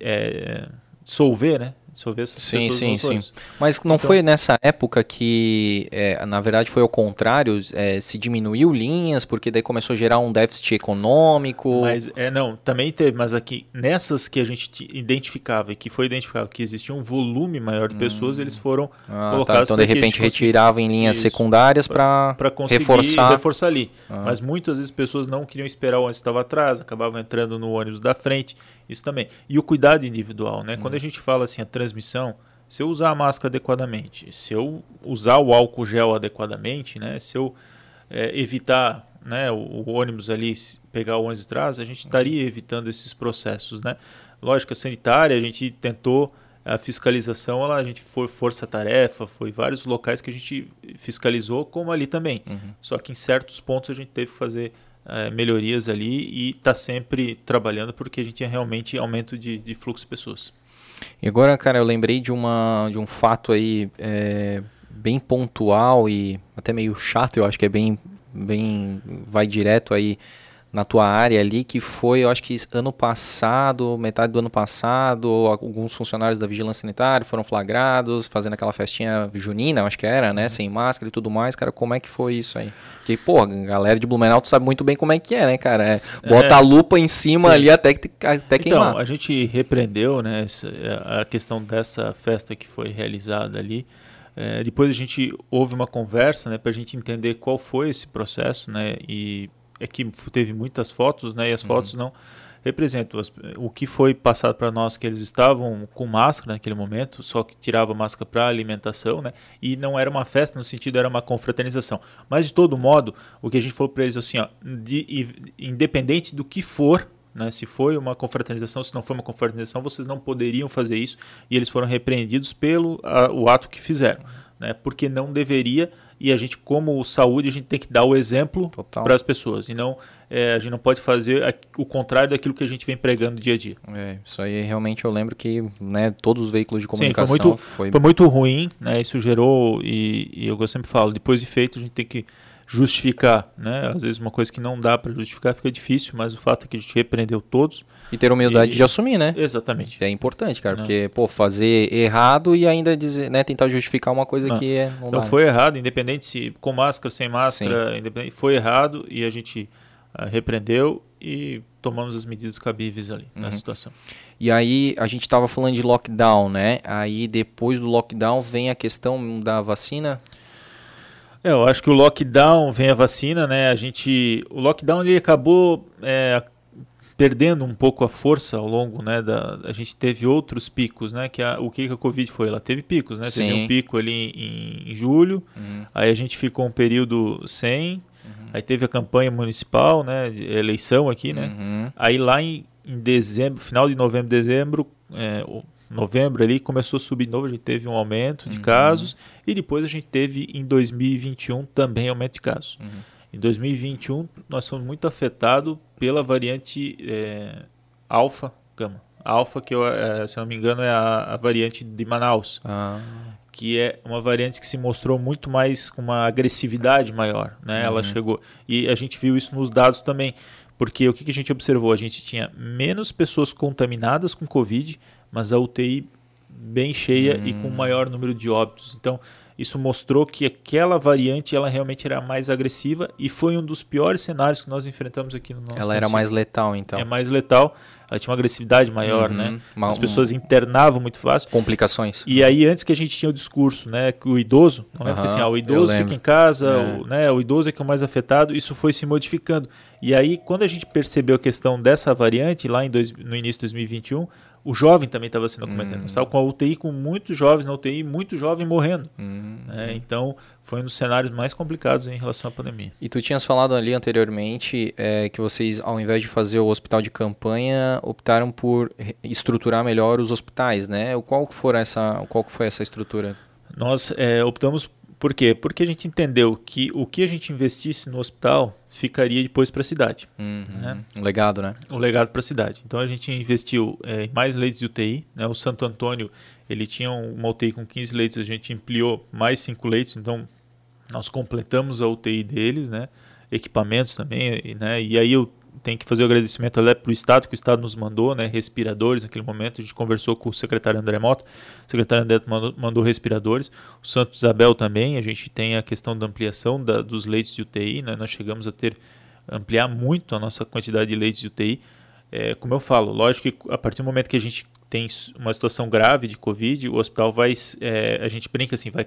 é, dissolver, né? Dissolver essas sim, sim, sim. Mas não então, foi nessa época que, é, na verdade, foi ao contrário, é, se diminuiu linhas, porque daí começou a gerar um déficit econômico. Mas, é, não, também teve, mas aqui, nessas que a gente identificava e que foi identificado que existia um volume maior de pessoas, hum. eles foram ah, colocados. Tá. Então, de repente, retiravam em linhas isso, secundárias para reforçar. reforçar ali. Ah. Mas muitas vezes pessoas não queriam esperar o ônibus estava atrás, acabavam entrando no ônibus da frente, isso também. E o cuidado individual, né? Hum. Quando a gente fala assim, a transmissão, se eu usar a máscara adequadamente, se eu usar o álcool gel adequadamente, né, se eu é, evitar né, o, o, ônibus ali, pegar o ônibus de trás, a gente estaria evitando esses processos. Né? Lógica sanitária, a gente tentou a fiscalização, ela, a gente foi força-tarefa, foi vários locais que a gente fiscalizou, como ali também. Uhum. Só que em certos pontos a gente teve que fazer é, melhorias ali e está sempre trabalhando porque a gente tinha realmente aumento de, de fluxo de pessoas. E agora, cara, eu lembrei de, uma, de um fato aí é, bem pontual e até meio chato, eu acho que é bem, bem vai direto aí na tua área ali, que foi, eu acho que ano passado, metade do ano passado, alguns funcionários da Vigilância Sanitária foram flagrados, fazendo aquela festinha junina, eu acho que era, né, uhum. sem máscara e tudo mais, cara, como é que foi isso aí? Porque, pô, a galera de Blumenau tu sabe muito bem como é que é, né, cara? É, bota é, a lupa em cima sim. ali até, até queimar. Então, a gente repreendeu, né, a questão dessa festa que foi realizada ali, é, depois a gente houve uma conversa, né, para a gente entender qual foi esse processo, né, e é que teve muitas fotos, né? E as uhum. fotos não representam as, o que foi passado para nós que eles estavam com máscara naquele momento, só que tirava máscara para alimentação, né? E não era uma festa no sentido era uma confraternização. Mas de todo modo, o que a gente falou para eles assim, ó, de, independente do que for, né, se foi uma confraternização, se não foi uma confraternização, vocês não poderiam fazer isso e eles foram repreendidos pelo a, o ato que fizeram, né, porque não deveria e a gente, como saúde, a gente tem que dar o exemplo para as pessoas. E não, é, a gente não pode fazer o contrário daquilo que a gente vem pregando dia a dia. É, isso aí realmente eu lembro que né, todos os veículos de comunicação. Sim, foi muito, foi... Foi muito ruim, né? Isso gerou, e, e eu sempre falo, depois de feito, a gente tem que justificar, né? Às vezes uma coisa que não dá para justificar fica difícil, mas o fato é que a gente repreendeu todos. E ter humildade e... de assumir, né? Exatamente. É importante, cara, não. porque, pô, fazer errado e ainda dizer, né, tentar justificar uma coisa não. que é. Não então dá, foi né? errado, independente se com máscara, sem máscara, independente, foi errado e a gente uh, repreendeu e tomamos as medidas cabíveis ali uhum. nessa situação. E aí a gente estava falando de lockdown, né? Aí depois do lockdown vem a questão da vacina. É, eu acho que o lockdown vem a vacina, né? A gente, o lockdown ele acabou é, perdendo um pouco a força ao longo, né? Da, a gente teve outros picos, né? Que a, o que, que a Covid foi? Ela teve picos, né? Sim. Teve um pico ali em, em julho, uhum. aí a gente ficou um período sem, uhum. aí teve a campanha municipal, né? De eleição aqui, né? Uhum. Aí lá em, em dezembro, final de novembro, dezembro, é, novembro ali começou a subir de novo, a gente teve um aumento de uhum. casos e depois a gente teve em 2021 também aumento de casos. Uhum. Em 2021 nós fomos muito afetados pela variante é, alfa gama. Alfa que eu, é, se não me engano é a, a variante de Manaus. Ah. Que é uma variante que se mostrou muito mais com uma agressividade maior, né? Uhum. Ela chegou e a gente viu isso nos dados também, porque o que, que a gente observou? A gente tinha menos pessoas contaminadas com Covid, mas a UTI bem cheia hum. e com hum. maior número de óbitos. Então, isso mostrou que aquela variante ela realmente era mais agressiva e foi um dos piores cenários que nós enfrentamos aqui no nosso Ela era mais letal, então. É mais letal, ela tinha uma agressividade maior, uhum. né? Uma, As pessoas um... internavam muito fácil. Complicações. E aí antes que a gente tinha o discurso, né, que o idoso, não lembro uhum, que assim, ah, o idoso fica em casa, é. o, né, o idoso é que é o mais afetado, isso foi se modificando. E aí quando a gente percebeu a questão dessa variante lá em dois, no início de 2021, o jovem também estava sendo acometendo. Hum. Estava com a UTI, com muitos jovens na UTI, muito jovem morrendo. Hum. Né? Então, foi um dos cenários mais complicados em relação à pandemia. E tu tinhas falado ali anteriormente é, que vocês, ao invés de fazer o hospital de campanha, optaram por estruturar melhor os hospitais, né? Qual, for essa, qual foi essa estrutura? Nós é, optamos por quê? Porque a gente entendeu que o que a gente investisse no hospital ficaria depois para a cidade. Uhum. Né? Um legado, né? Um legado para a cidade. Então a gente investiu é, em mais leitos de UTI. Né? O Santo Antônio ele tinha uma UTI com 15 leitos, a gente ampliou mais 5 leitos, então nós completamos a UTI deles, né? equipamentos também. Né? E aí eu tem que fazer o agradecimento para o Estado, que o Estado nos mandou, né, respiradores naquele momento. A gente conversou com o secretário André Mota, o secretário André mandou, mandou respiradores. O Santo Isabel também, a gente tem a questão da ampliação da, dos leitos de UTI, né, nós chegamos a ter, ampliar muito a nossa quantidade de leitos de UTI. É, como eu falo, lógico que a partir do momento que a gente tem uma situação grave de Covid, o hospital vai, é, a gente brinca assim, vai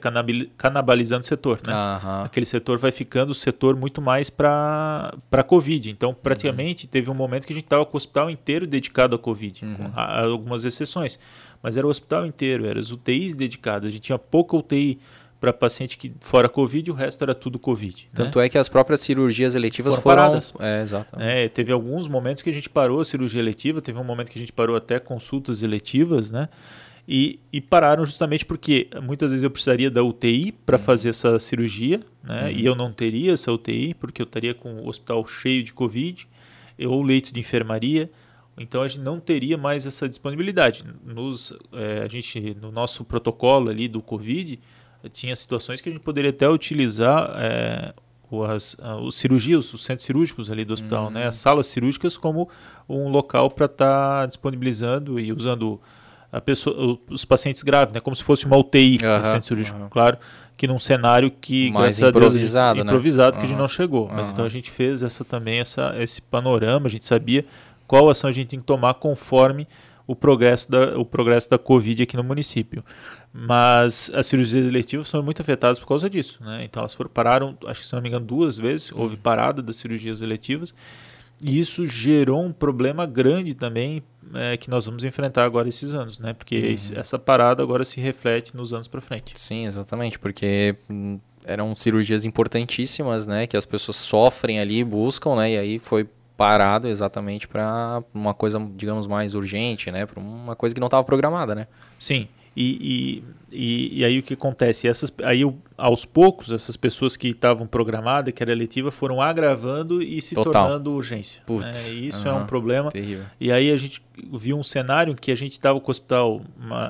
canibalizando o setor, né? Uhum. Aquele setor vai ficando o setor muito mais para Covid. Então, praticamente, uhum. teve um momento que a gente estava com o hospital inteiro dedicado à Covid, uhum. com algumas exceções. Mas era o hospital inteiro, eram as UTIs dedicadas. A gente tinha pouca UTI para paciente que fora Covid, o resto era tudo Covid. Né? Tanto né? é que as próprias cirurgias eletivas foram, foram paradas. É, exato. É, teve alguns momentos que a gente parou a cirurgia eletiva, teve um momento que a gente parou até consultas eletivas, né? E, e pararam justamente porque muitas vezes eu precisaria da UTI para uhum. fazer essa cirurgia, né? Uhum. E eu não teria essa UTI porque eu estaria com o hospital cheio de Covid ou leito de enfermaria. Então a gente não teria mais essa disponibilidade. Nos, é, a gente, no nosso protocolo ali do Covid, tinha situações que a gente poderia até utilizar é, as, os cirurgias, os centros cirúrgicos ali do hospital, uhum. né? As salas cirúrgicas como um local para estar tá disponibilizando e usando a pessoa, os pacientes graves, né? Como se fosse uma UTI uhum, centro cirúrgico, uhum. claro, que num cenário que mais improvisado, Deus, né? improvisado que a gente não chegou. Mas então a gente fez essa também essa esse panorama, a gente sabia qual ação a gente tem que tomar conforme o progresso da, o progresso da Covid aqui no município. Mas as cirurgias eletivas foram muito afetadas por causa disso. Né? Então elas foram, pararam, acho que se não me engano, duas vezes, houve uhum. parada das cirurgias eletivas. E isso gerou um problema grande também é, que nós vamos enfrentar agora esses anos, né? Porque uhum. essa parada agora se reflete nos anos para frente. Sim, exatamente, porque hum, eram cirurgias importantíssimas, né? Que as pessoas sofrem ali, buscam, né? E aí foi parado exatamente para uma coisa, digamos, mais urgente, né? Para uma coisa que não estava programada, né? Sim. E, e, e, e, aí o que acontece? Essas, aí aos poucos essas pessoas que estavam programadas, que era eletiva, foram agravando e se Total. tornando urgência. Putz, é, isso é um problema. Terrível. E aí a gente viu um cenário em que a gente estava com o hospital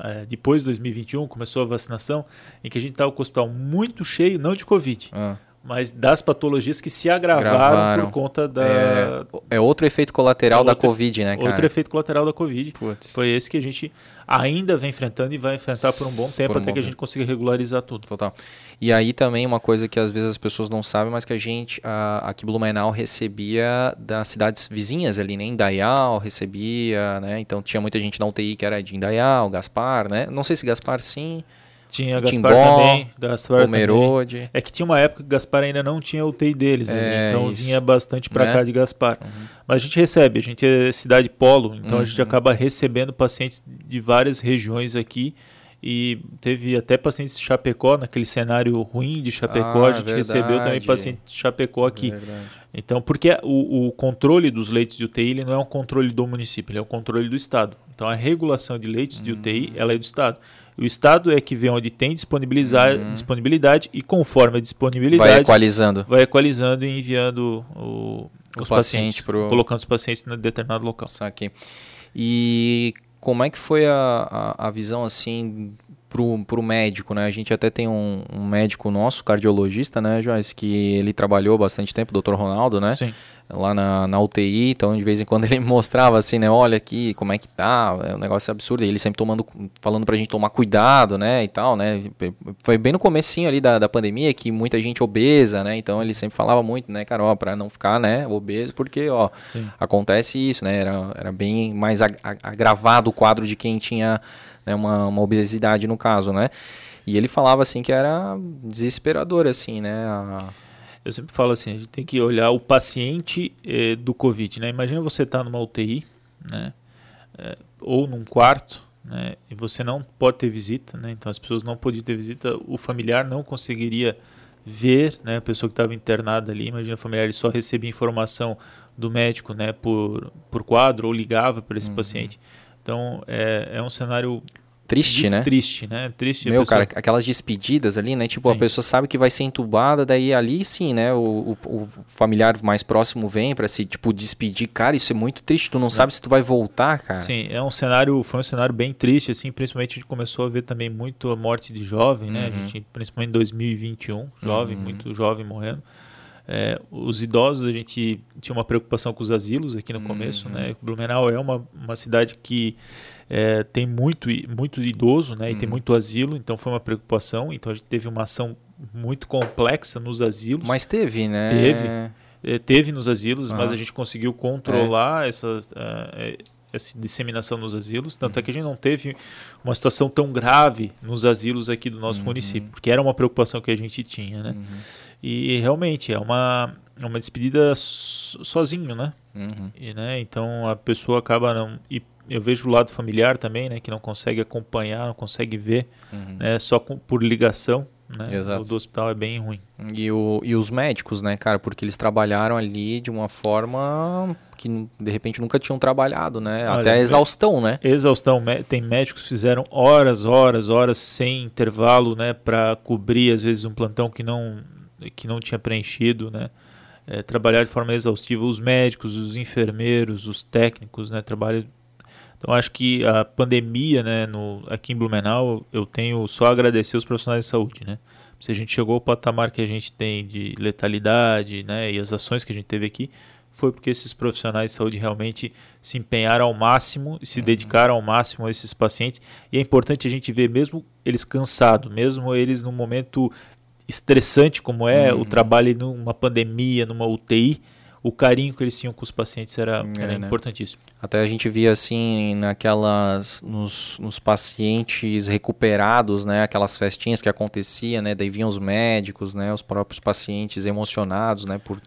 é, depois de 2021 começou a vacinação, em que a gente estava com o hospital muito cheio, não de covid. Ah mas das patologias que se agravaram Gravaram. por conta da. É, é outro efeito colateral é outro, da Covid, né, cara? Outro efeito colateral da Covid. Putz. Foi esse que a gente ainda vem enfrentando e vai enfrentar por um bom tempo um até bom que a gente consiga regularizar tudo. Total. E aí também uma coisa que às vezes as pessoas não sabem, mas que a gente a, aqui Blumenau recebia das cidades vizinhas ali, né? Indaial recebia, né? Então tinha muita gente na UTI que era de Indaial, Gaspar, né? Não sei se Gaspar sim. Tinha Gaspar Timbó, também, Gaspar Pomerode. Também. É que tinha uma época que Gaspar ainda não tinha o UTI deles, é, então isso. vinha bastante para né? cá de Gaspar. Uhum. Mas a gente recebe, a gente é cidade polo, então uhum. a gente uhum. acaba recebendo pacientes de várias regiões aqui. E teve até pacientes de Chapecó, naquele cenário ruim de Chapecó, ah, a gente verdade. recebeu também pacientes de Chapecó aqui. Verdade. Então, porque o, o, controle dos leitos de UTI ele não é um controle do município, ele é um controle do Estado. Então, a regulação de leitos de UTI ela é do Estado. O Estado é que vê onde tem disponibilidade, uhum. disponibilidade e conforme a disponibilidade vai equalizando, vai equalizando e enviando o, o os paciente pacientes, pro... colocando os pacientes em determinado local. Saquei. E como é que foi a, a, a visão assim pro, pro médico, né? A gente até tem um, um, médico nosso, cardiologista, né, Joyce, que ele trabalhou bastante tempo, o Dr. Ronaldo, né? Sim. Lá na, na UTI, então de vez em quando [LAUGHS] ele mostrava assim, né? Olha aqui como é que tá, é um negócio absurdo. E ele sempre tomando, falando pra gente tomar cuidado, né? E tal, né? Foi bem no comecinho ali da, da pandemia que muita gente obesa, né? Então ele sempre falava muito, né, cara, ó, pra não ficar, né, obeso, porque, ó, Sim. acontece isso, né? Era, era bem mais agravado o quadro de quem tinha né, uma, uma obesidade no caso, né? E ele falava assim que era desesperador, assim, né? A... Eu sempre falo assim, a gente tem que olhar o paciente eh, do Covid, né? Imagina você estar tá numa UTI, né? Eh, ou num quarto, né? E você não pode ter visita, né? Então as pessoas não podiam ter visita, o familiar não conseguiria ver, né? A pessoa que estava internada ali, imagina o familiar ele só recebia informação do médico, né? Por, por quadro ou ligava para esse uhum. paciente. Então é, é um cenário triste, né? Triste, né? Triste. Meu, pessoa... cara, aquelas despedidas ali, né? Tipo, sim. a pessoa sabe que vai ser entubada, daí ali sim, né? O, o, o familiar mais próximo vem para se, tipo, despedir. Cara, isso é muito triste. Tu não é. sabe se tu vai voltar, cara. Sim, é um cenário, foi um cenário bem triste, assim. Principalmente a gente começou a ver também muito a morte de jovem, né? Uhum. A gente, principalmente em 2021, jovem, uhum. muito jovem morrendo. É, os idosos, a gente tinha uma preocupação com os asilos aqui no começo, uhum. né? Blumenau é uma, uma cidade que é, tem muito, muito idoso, né? E uhum. tem muito asilo, então foi uma preocupação. Então a gente teve uma ação muito complexa nos asilos. Mas teve, né? Teve. É, teve nos asilos, uhum. mas a gente conseguiu controlar essas... Uh, essa disseminação nos asilos, tanto uhum. é que a gente não teve uma situação tão grave nos asilos aqui do nosso uhum. município, porque era uma preocupação que a gente tinha, né? Uhum. E realmente é uma, é uma despedida sozinho, né? Uhum. E, né? Então a pessoa acaba não. E eu vejo o lado familiar também, né? Que não consegue acompanhar, não consegue ver, uhum. né? Só com, por ligação. Né? Exato. O do hospital é bem ruim. E, o, e os médicos, né, cara? Porque eles trabalharam ali de uma forma que de repente nunca tinham trabalhado, né? Olha, Até a exaustão, né? Exaustão. Tem médicos que fizeram horas, horas, horas sem intervalo, né? Para cobrir, às vezes, um plantão que não que não tinha preenchido, né? É, trabalhar de forma exaustiva os médicos, os enfermeiros, os técnicos, né? Trabalho Então acho que a pandemia, né, no, aqui em Blumenau, eu tenho só a agradecer os profissionais de saúde, né? Se a gente chegou ao patamar que a gente tem de letalidade, né, e as ações que a gente teve aqui, foi porque esses profissionais de saúde realmente se empenharam ao máximo e se uhum. dedicaram ao máximo a esses pacientes. E é importante a gente ver, mesmo eles cansados, mesmo eles num momento estressante como é uhum. o trabalho numa pandemia, numa UTI, o carinho que eles tinham com os pacientes era, é, era né? importantíssimo. Até a gente via assim naquelas nos, nos, pacientes recuperados, né, aquelas festinhas que acontecia, né, daí vinham os médicos, né, os próprios pacientes emocionados, né, por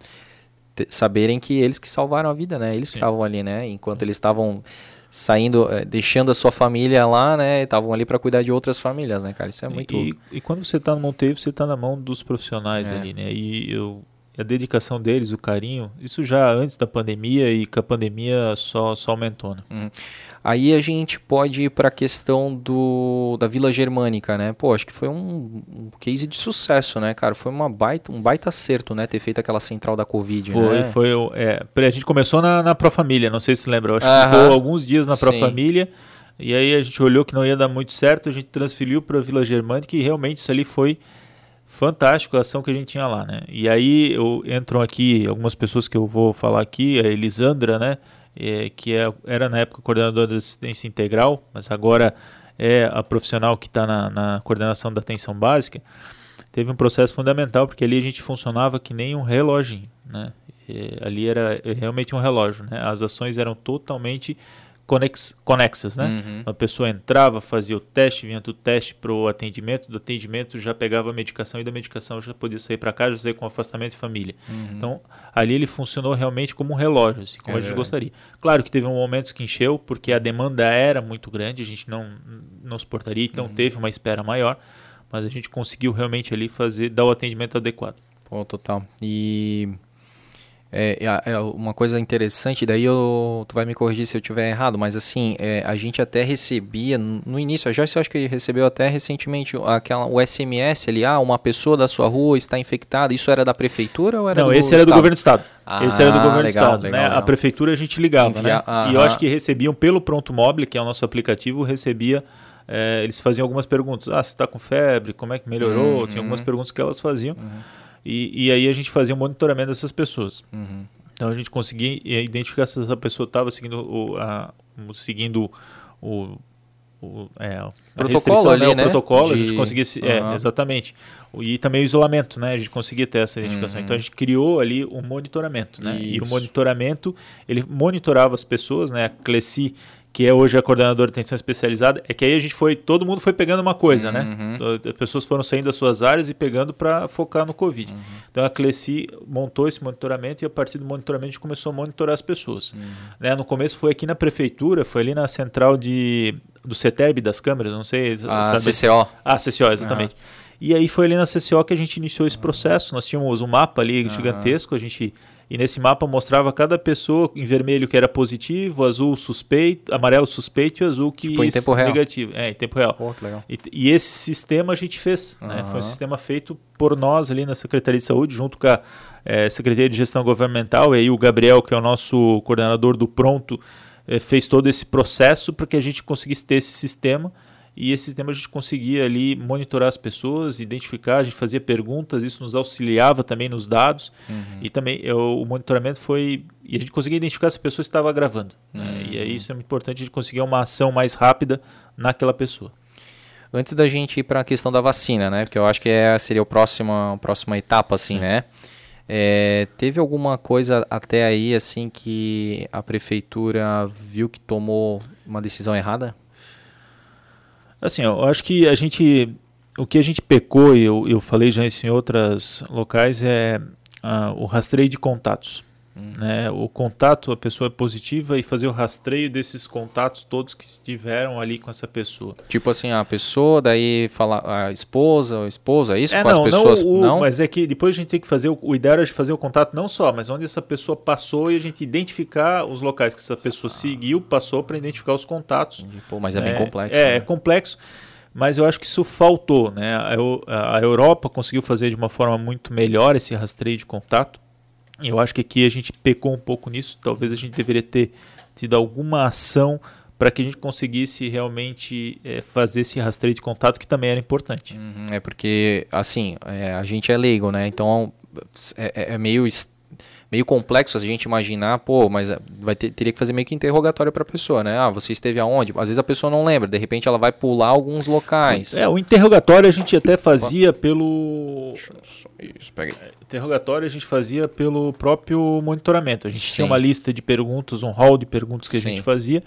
saberem que eles que salvaram a vida, né, eles Sim. que estavam ali, né, enquanto eles estavam saindo, é, deixando a sua família lá, né? Estavam ali para cuidar de outras famílias, né, cara? Isso é muito. E, e quando você está no Monteiro, você está na mão dos profissionais é. ali, né? E eu a dedicação deles, o carinho, isso já antes da pandemia e com a pandemia só, só aumentou. Né? Hum. Aí a gente pode ir para a questão do, da Vila Germânica, né? Pô, acho que foi um, um case de sucesso, né, cara? Foi uma baita, um baita acerto, né? Ter feito aquela central da Covid, foi, né? Foi, é, a gente começou na, na Profamília, não sei se você lembra. Acho que ficou alguns dias na Profamília. E aí a gente olhou que não ia dar muito certo, a gente transferiu para a Vila Germânica e realmente isso ali foi fantástico a ação que a gente tinha lá, né? E aí eu, entram aqui algumas pessoas que eu vou falar aqui, a Elisandra, né? É, que é, era na época coordenadora da assistência integral, mas agora é a profissional que está na, na, coordenação da atenção básica, teve um processo fundamental, porque ali a gente funcionava que nem um reloginho, né? E ali era realmente um relógio, né? As ações eram totalmente conex, conexas, né? Uhum. A pessoa entrava, fazia o teste, vinha do teste para o atendimento, do atendimento já pegava a medicação e da medicação já podia sair para casa, já sair com afastamento de família. Uhum. Então, ali ele funcionou realmente como um relógio, assim, como é a gente verdade. gostaria. Claro que teve um momentos que encheu, porque a demanda era muito grande, a gente não, não suportaria, então uhum. teve uma espera maior, mas a gente conseguiu realmente ali fazer, dar o atendimento adequado. Pô, total. E é, é, é, uma coisa interessante, daí eu, tu vai me corrigir se eu estiver errado, mas assim, é, a gente até recebia, no início, a Joyce eu acho que recebeu até recentemente aquela, o SMS ali, ah, uma pessoa da sua rua está infectada, isso era da prefeitura ou era Não, do esse era do governo do estado. Ah, esse era do governo legal, do estado, legal, né? Legal. A prefeitura a gente ligava, Envia, né? E eu acho que recebiam pelo Pronto Mobile, que é o nosso aplicativo, recebia é, eles faziam algumas perguntas. Ah, você está com febre? Como é que melhorou? Uhum. Tinha algumas perguntas que elas faziam. Uhum. E, e aí a gente fazia um monitoramento dessas pessoas. Uhum. Então a gente conseguia identificar se essa pessoa estava seguindo o, a, seguindo o, o, é, protocolo ali, né? o né? protocolo, De... a gente conseguia, uhum. é, exatamente. E também o isolamento, né? A gente conseguia ter essa identificação. Uhum. Então a gente criou ali um monitoramento, né? Isso. E o monitoramento, ele monitorava as pessoas, né? A Cleci que é hoje a coordenadora de atenção especializada, é que aí a gente foi, todo mundo foi pegando uma coisa, né? uhum. né? As pessoas foram saindo das suas áreas e pegando para focar no Covid. Uhum. Então a Cleci montou esse monitoramento e a partir do monitoramento a gente começou a monitorar as pessoas. Uhum. Né? No começo foi aqui na prefeitura, foi ali na central de, do CETERB das câmeras, não sei. A sabe? CCO. Ah, CCO, exatamente. E aí foi ali na CCO que a gente iniciou esse processo. Nós tínhamos um mapa ali gigantesco, a gente e nesse mapa mostrava cada pessoa em vermelho que era positivo, azul suspeito, amarelo suspeito e azul que tipo, em tempo real. negativo. É, em tempo real. Pô. E, e, esse sistema a gente fez. Uhum. Né? Foi um sistema feito por nós ali na Secretaria de Saúde, junto com a é, Secretaria de Gestão Governamental, e aí o Gabriel, que é o nosso coordenador do Pronto, é, fez todo esse processo para que a gente conseguisse ter esse sistema e esse sistema a gente conseguia ali monitorar as pessoas, identificar, a gente fazia perguntas, isso nos auxiliava também nos dados uhum. e também eu, o monitoramento foi e a gente conseguia identificar se a pessoa estava gravando. Né? Uhum. E aí isso é importante a gente conseguir uma ação mais rápida naquela pessoa. Antes da gente ir para a questão da vacina, né? Porque eu acho que é, seria a próxima, a próxima etapa, assim, é. né? É, teve alguma coisa até aí, assim, que a prefeitura viu que tomou uma decisão errada? Assim, eu acho que a gente. O que a gente pecou, e eu, eu falei já isso em outros locais, é uh, o rastreio de contatos. Né? O contato, a pessoa é positiva e fazer o rastreio desses contatos todos que estiveram ali com essa pessoa. Tipo assim, a pessoa, daí fala a esposa, o esposo, é isso? É, com não, as pessoas. Não, o, não, mas é que depois a gente tem que fazer. O, o ideal era de fazer o contato não só, mas onde essa pessoa passou e a gente identificar os locais que essa pessoa ah. seguiu, passou para identificar os contatos. Pô, mas é, bem complexo. É, né? é complexo mas eu acho que isso faltou. Né? A, a Europa conseguiu fazer de uma forma muito melhor esse rastreio de contato. Eu acho que aqui a gente pecou um pouco nisso. Talvez a gente deveria ter tido alguma ação para que a gente conseguisse realmente é, fazer esse rastreio de contato que também era importante. Uhum, é porque, assim, é, a gente é leigo, né? Então é, é, é meio meio complexo a gente imaginar, pô, mas vai ter, teria que fazer meio que interrogatório para a pessoa, né? Ah, você esteve aonde? Às vezes a pessoa não lembra, de repente ela vai pular alguns locais. É, o interrogatório a gente até fazia pelo isso, pega aí. Interrogatório a gente fazia pelo próprio monitoramento. A gente Sim. tinha uma lista de perguntas, um hall de perguntas que Sim. a gente fazia.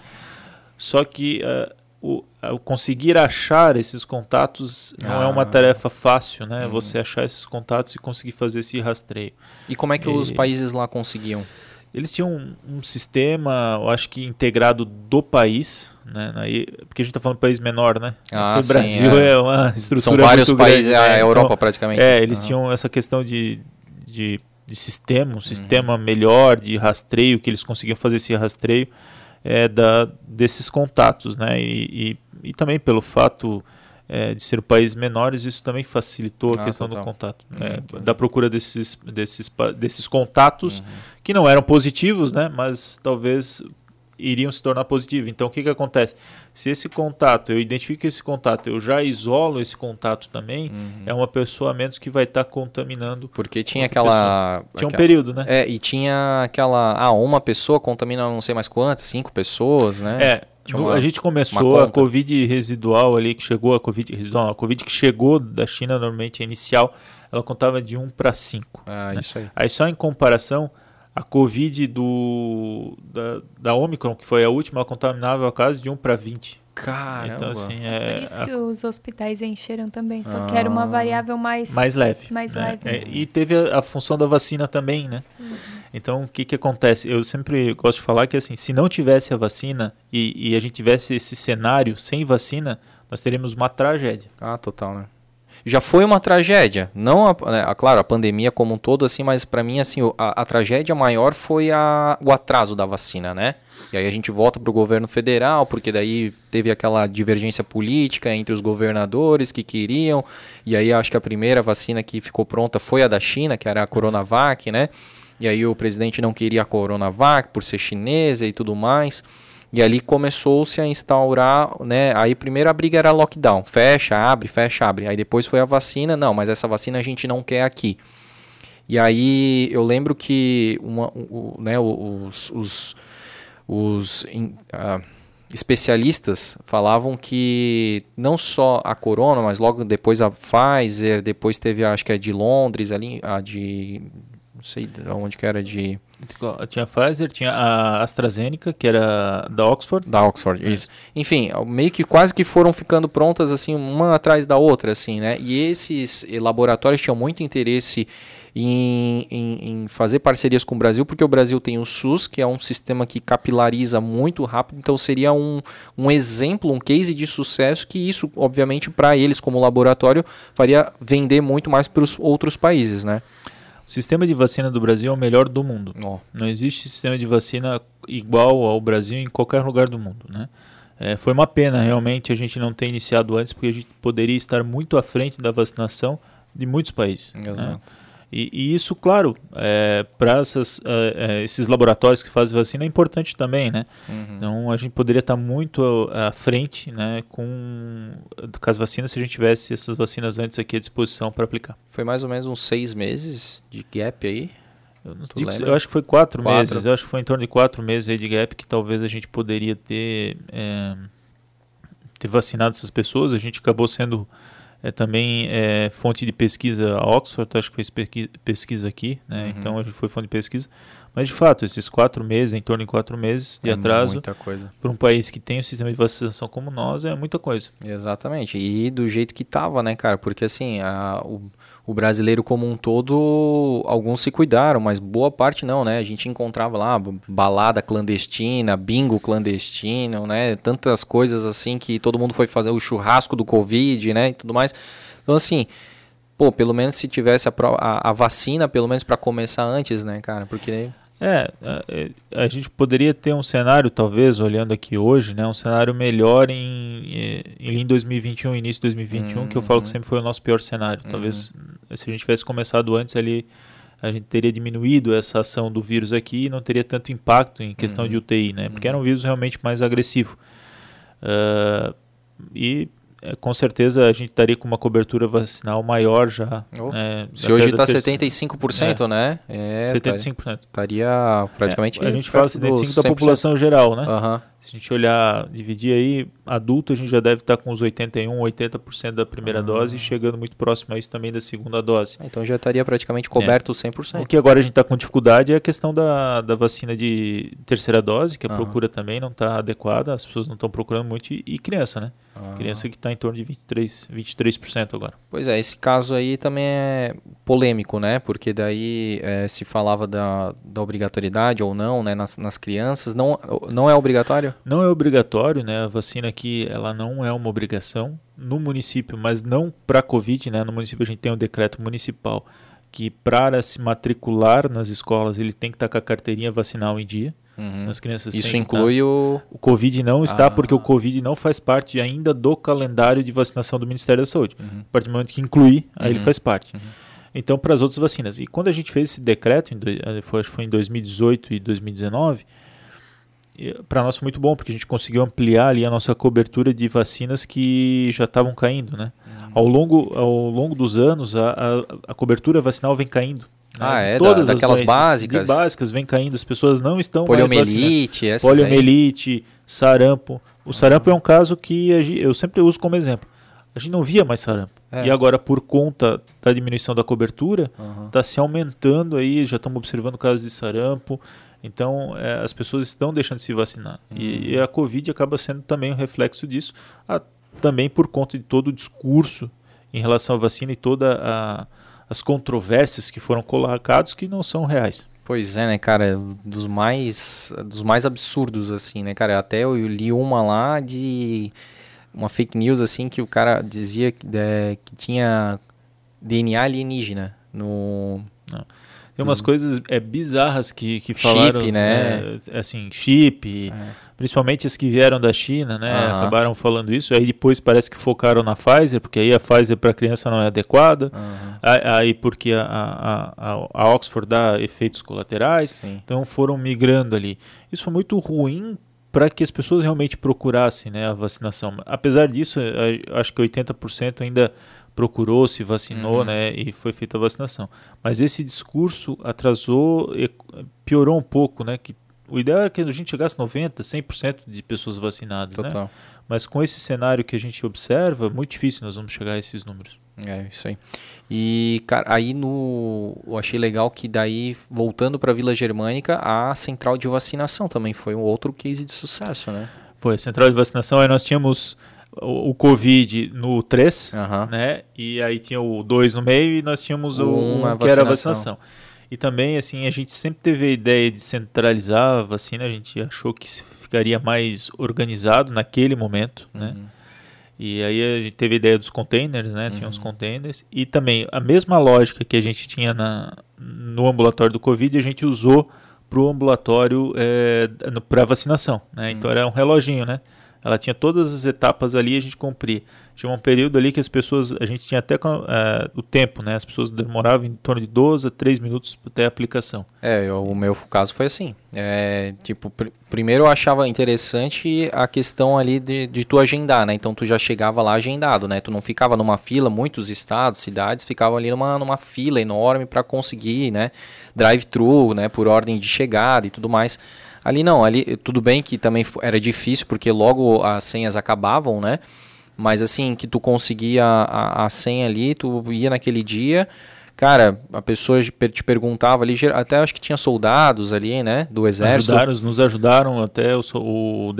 Só que uh, o, o conseguir achar esses contatos não ah. é uma ah. tarefa fácil, né? Uhum. Você achar esses contatos e conseguir fazer esse rastreio. E como é que e... os países lá conseguiam? Eles tinham um, um, sistema, eu acho que integrado do país, né? Aí, porque a gente está falando de país menor, né? Ah, o Brasil é. [LAUGHS] é. uma estrutura São vários países, grande, é né? a Europa então, praticamente. É, eles ah. tinham essa questão de, de, de sistema, um uhum. sistema melhor de rastreio, que eles conseguiam fazer esse rastreio é, da, desses contatos, né? E, e, e também pelo fato é, de ser países menores, isso também facilitou a ah, questão total. do contato, né? uhum. da procura desses, desses, desses contatos uhum. que não eram positivos, né? Mas talvez iriam se tornar positivos. Então, o que, que acontece? Se esse contato, eu identifico esse contato, eu já isolo esse contato também, uhum. é uma pessoa a menos que vai estar tá contaminando. Porque tinha aquela. Pessoa. Tinha um período, né? É, e tinha aquela. Ah, uma pessoa contamina não sei mais quantas, cinco pessoas, né? É. Uma, a gente começou a Covid residual ali, que chegou, a Covid residual, a Covid que chegou da China, normalmente inicial, ela contava de 1 para 5. Ah, né? isso aí. Aí só em comparação, a Covid do, da, da Omicron, que foi a última, ela contaminava a casa de 1 para 20. Caramba. Então, assim, é, Por isso a... que os hospitais encheram também, só ah, que era uma variável mais... Mais leve. Mais né? leve. É, e teve a, a, função da vacina também, né? Uhum. Então, o que, que acontece? Eu sempre gosto de falar que, assim, se não tivesse a vacina e, e a gente tivesse esse cenário sem vacina, nós teríamos uma tragédia. Ah, total, né? Já foi uma tragédia. Não, a, né, claro, a pandemia como um todo, assim, mas para mim, assim, a, a, tragédia maior foi a, o atraso da vacina, né? E aí a gente volta para o governo federal, porque daí teve aquela divergência política entre os governadores que queriam, e aí acho que a primeira vacina que ficou pronta foi a da China, que era a Coronavac, né? E aí o presidente não queria a Coronavac por ser chinesa e tudo mais. E ali começou-se a instaurar, né? Aí primeiro a briga era lockdown, fecha, abre, fecha, abre. Aí depois foi a vacina, não, mas essa vacina a gente não quer aqui. E aí eu lembro que uma, o, né, os, os, os uh, especialistas falavam que não só a Corona, mas logo depois a Pfizer, depois teve acho que a de Londres, ali, a de sei de onde que era de tinha a Pfizer, tinha a AstraZeneca, que era da Oxford. Da Oxford, é. isso. Enfim, meio que quase que foram ficando prontas, assim, uma atrás da outra, assim, né? E esses laboratórios tinham muito interesse em, em, em, fazer parcerias com o Brasil, porque o Brasil tem o SUS, que é um sistema que capilariza muito rápido, então seria um, um exemplo, um case de sucesso que isso, obviamente, para eles como laboratório, faria vender muito mais para os outros países, né? O sistema de vacina do Brasil é o melhor do mundo. Oh. Não existe sistema de vacina igual ao Brasil em qualquer lugar do mundo, né? É, foi uma pena realmente a gente não ter iniciado antes, porque a gente poderia estar muito à frente da vacinação de muitos países. Né? Exato. Né? E, e isso, claro, é, para é, esses laboratórios que fazem vacina é importante também, né? Uhum. Então a gente poderia estar muito à frente, né, com, com as vacinas se a gente tivesse essas vacinas antes aqui à disposição para aplicar. Foi mais ou menos uns seis meses de gap aí. Eu, digo, eu acho que foi quatro, quatro, meses. Eu acho que foi em torno de quatro meses aí de gap que talvez a gente poderia ter, é, ter vacinado essas pessoas. A gente acabou sendo é também é, fonte de pesquisa Oxford, acho que fez pesquisa aqui, né? Uhum. Então gente foi fonte de pesquisa. Mas de fato, esses quatro meses, em torno de quatro meses de é atraso, para um país que tem um sistema de vacinação como nós, é muita coisa. Exatamente. E do jeito que tava, né, cara? Porque assim, a, o, o brasileiro como um todo, alguns se cuidaram, mas boa parte não, né? A gente encontrava lá balada clandestina, bingo clandestino, né? Tantas coisas assim que todo mundo foi fazer o churrasco do Covid, né? E tudo mais. Então, assim, pô, pelo menos se tivesse a, a, a vacina, pelo menos para começar antes, né, cara? Porque. É, a, a, gente poderia ter um cenário, talvez, olhando aqui hoje, né, um cenário melhor em, em 2021, início de 2021, uhum. que eu falo que uhum. sempre foi o nosso pior cenário. Talvez, uhum. se a gente tivesse começado antes ali, a gente teria diminuído essa ação do vírus aqui e não teria tanto impacto em questão uhum. de UTI, né? Porque era um vírus realmente mais agressivo. Uh, e é, com certeza a gente estaria com uma cobertura vacinal maior já. Oh. Né, Se hoje está 75%, é. né? É, 75%. Estaria praticamente. É, a gente fala 75% da população geral, né? Uhum. Se a gente olhar, dividir aí, adulto a gente já deve estar com uns 81, 80% da primeira uhum. dose, chegando muito próximo a isso também da segunda dose. Então já estaria praticamente coberto é. 100%. O que agora a gente está com dificuldade é a questão da, da vacina de terceira dose, que a uhum. procura também não está adequada, as pessoas não estão procurando muito, e, e criança, né? Ah. Criança que está em torno de 23%, 23% agora. Pois é, esse caso aí também é polêmico, né? Porque daí é, se falava da, da obrigatoriedade ou não, né? Nas, nas crianças. Não, não é obrigatório? Não é obrigatório, né? A vacina aqui, ela não é uma obrigação no município, mas não para Covid, né? No município a gente tem um decreto municipal que para se matricular nas escolas ele tem que estar tá com a carteirinha vacinal em dia. Uhum. As crianças Isso inclui o... O Covid não está, ah. porque o Covid não faz parte ainda do calendário de vacinação do Ministério da Saúde. Uhum. A partir do momento que incluir, aí uhum. ele faz parte. Uhum. Então, para as outras vacinas. E quando a gente fez esse decreto, eh, foi, foi em 2018 e 2019, para nós foi muito bom, porque a gente conseguiu ampliar ali a nossa cobertura de vacinas que já estavam caindo. Né? Uhum. Ao, longo, ao longo dos anos, a, a, a cobertura vacinal vem caindo. Né? Ah, é? Todas da, daquelas básicas? básicas vem caindo, as pessoas não estão Poliomelite, mais Poliomelite, aí. sarampo. O sarampo é um caso que eu sempre uso como exemplo. A gente não via mais sarampo. É. E agora, por conta da diminuição da cobertura, está uhum. Tá se aumentando aí, já estamos observando casos de sarampo. Então, é, as pessoas estão deixando de se vacinar. Uhum. E, e, a Covid acaba sendo também um reflexo disso, a, também por conta de todo o discurso em relação à vacina e toda a as controvérsias que foram colocadas que não são reais. Pois é, né, cara, dos mais dos mais absurdos assim, né, cara, até eu li uma lá de uma fake news assim que o cara dizia que, é, que tinha DNA alienígena no não. Tem umas coisas é, bizarras que, que falaram. Chip, né? É, assim, chip. É. Principalmente as que vieram da China, né? Uhum. Acabaram falando isso. Aí depois parece que focaram na Pfizer, porque aí a Pfizer para criança não é adequada. Uhum. Aí porque a, a, a, Oxford dá efeitos colaterais. Sim. Então foram migrando ali. Isso foi muito ruim para que as pessoas realmente procurassem né, a vacinação. Apesar disso, acho que 80% ainda procurou, se vacinou, uhum. né, e foi feita a vacinação. Mas esse discurso atrasou, piorou um pouco, né, que o ideal era que a gente chegasse a 90%, 100% de pessoas vacinadas, né? Total. né? Mas com esse cenário que a gente observa, muito difícil nós vamos chegar a esses números. É, isso aí. E, cara, aí no. Eu achei legal que daí, voltando para a Vila Germânica, a central de vacinação também foi um outro case de sucesso, né? Foi, a central de vacinação, aí nós tínhamos o, o Covid no 3, uhum. né? E aí tinha o 2 no meio e nós tínhamos o 1 um, que era a vacinação. E também, assim, a gente sempre teve a ideia de centralizar a vacina, a gente achou que ficaria mais organizado naquele momento, né? uhum. né? E aí a gente teve a ideia dos containers, né? Uhum. Tinha os containers. E também a mesma lógica que a gente tinha na, no ambulatório do Covid, a gente usou para o ambulatório é, para vacinação, né? Então uhum. era um reloginho, né? Ela tinha todas as etapas ali a gente cumpria. Tinha um período ali que as pessoas, a gente tinha até uh, o tempo, né? As pessoas demoravam em torno de 12 a 3 minutos até a aplicação. É, eu, o meu caso foi assim. É, tipo, pr primeiro eu achava interessante a questão ali de, de tu agendar, né? Então tu já chegava lá agendado, né? Tu não ficava numa fila, muitos estados, cidades ficavam ali numa, numa fila enorme para conseguir, né? Drive-thru, né? Por ordem de chegada e tudo mais. Ali não, ali tudo bem que também era difícil porque logo as senhas acabavam, né? Mas assim, que tu conseguia a, a senha ali, tu ia naquele dia, cara, a pessoa te perguntava ali, até acho que tinha soldados ali, né, do exército. Ajudaram, nos ajudaram até o, o,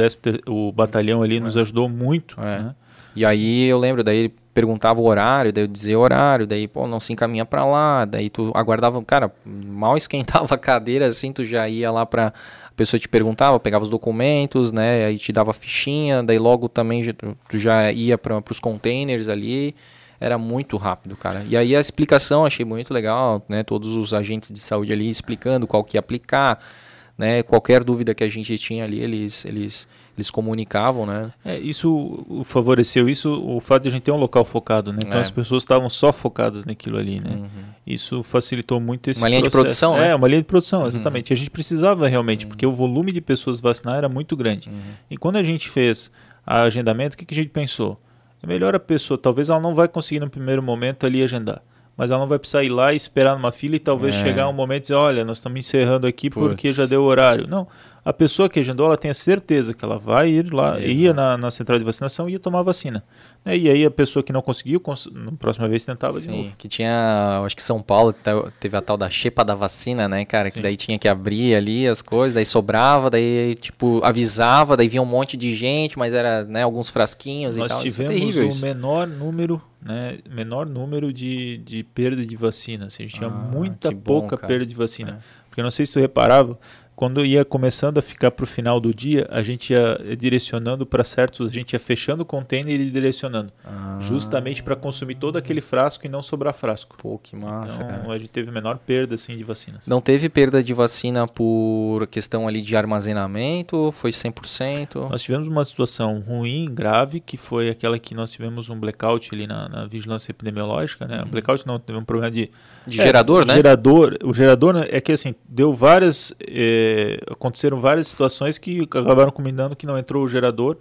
o batalhão ali nos é. ajudou muito, é. né? E aí eu lembro, daí ele perguntava o horário, daí eu dizia horário, daí, pô, não se encaminha para lá, daí tu aguardava, cara, mal [LAUGHS] esquentava a cadeira assim, tu já ia lá pra, a pessoa te perguntava, pegava os documentos, né, aí te dava fichinha, daí logo também tu já ia para os containers ali, era muito rápido, cara. E aí a explicação achei muito legal, né, todos os agentes de saúde ali explicando qual que ia aplicar, né, qualquer dúvida que a gente tinha ali, eles, eles eles comunicavam, né? É, isso favoreceu isso, o fato de a gente ter um local focado, né? Então é. as pessoas estavam só focadas naquilo ali, né? Uhum. Isso facilitou muito esse Uma linha processo. de produção, É, né? uma linha de produção, exatamente. Uhum. A gente precisava realmente, uhum. porque o volume de pessoas vacinar era muito grande. Uhum. E quando a gente fez a agendamento, o que, que a gente pensou? É melhor a pessoa, talvez ela não vai conseguir no primeiro momento ali agendar mas ela não vai precisar ir lá e esperar numa fila e talvez é. chegar um momento e dizer, olha, nós estamos encerrando aqui Puts. porque já deu horário. Não, a pessoa que agendou, ela tem a certeza que ela vai ir lá, Exato. ia na, na, central de vacinação e ia tomar a vacina. Né? E aí a pessoa que não conseguiu, cons na próxima vez tentava Sim, de novo. que tinha, acho que São Paulo teve a tal da xepa da vacina, né, cara? Que Sim. daí tinha que abrir ali as coisas, daí sobrava, daí tipo avisava, daí vinha um monte de gente, mas era, né, alguns frasquinhos Nós e tal. Nós é tivemos o isso. menor número né, menor número de, de perda de vacina. Assim, a gente ah, tinha muita pouca bom, perda de vacina. É. Porque não sei se tu reparava, quando ia começando a ficar para o final do dia, a gente ia direcionando para certos, a gente ia fechando o container e direcionando, ah. justamente para consumir todo aquele frasco e não sobrar frasco. Pô, que massa, então, cara. a gente teve menor perda assim de vacinas. Não teve perda de vacina por questão ali de armazenamento, foi 100%? Nós tivemos uma situação ruim, grave, que foi aquela que nós tivemos um blackout ali na, na vigilância epidemiológica, né? Uhum. Blackout não, teve um problema de de é, gerador, né? Gerador, o gerador né, é que assim, deu várias. É, aconteceram várias situações que acabaram combinando que não entrou o gerador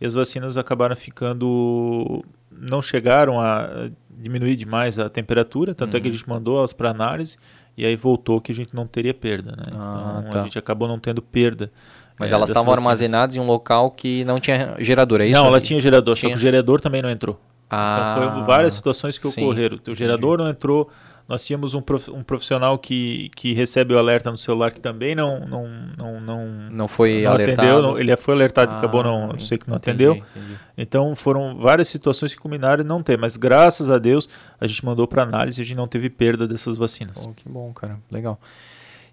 e as vacinas acabaram ficando. não chegaram a diminuir demais a temperatura, tanto uhum. é que a uhum. gente mandou elas para análise e aí voltou que a gente não teria perda, né? Ah, então tá. a gente acabou não tendo perda. Mas é, elas estavam armazenadas em um local que não tinha gerador, é isso? Não, ela tinha gerador, tinha. só que o gerador também não entrou. Ah, então foi várias situações que sim, ocorreram. O gerador entendi. não entrou, nós tínhamos um, prof, um profissional que, que recebe o alerta no celular que também não não não não, não foi não alertado. atendeu, não, ele foi alertado e acabou não, eu sei que não entendi, atendeu. Entendi. Então foram várias situações que culminaram em não ter, mas graças a Deus a gente mandou para análise e a gente não teve perda dessas vacinas. Oh, que bom, cara, legal.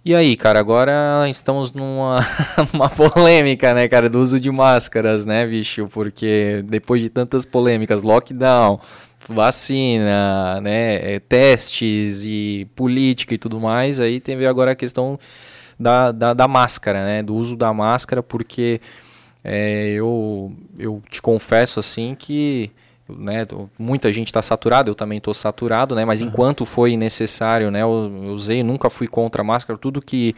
E aí, cara, agora estamos numa [LAUGHS] uma polêmica, né, cara, do uso de máscaras, né, bicho? Porque depois de tantas polêmicas, lockdown, vacina, né, é, testes e política e tudo mais, aí teve agora a questão da, da, da máscara, né, do uso da máscara, porque é, eu, eu te confesso assim que né, muita gente está saturada, eu também estou saturado, né, mas uhum. enquanto foi necessário, né, eu, eu usei, nunca fui contra a máscara, tudo que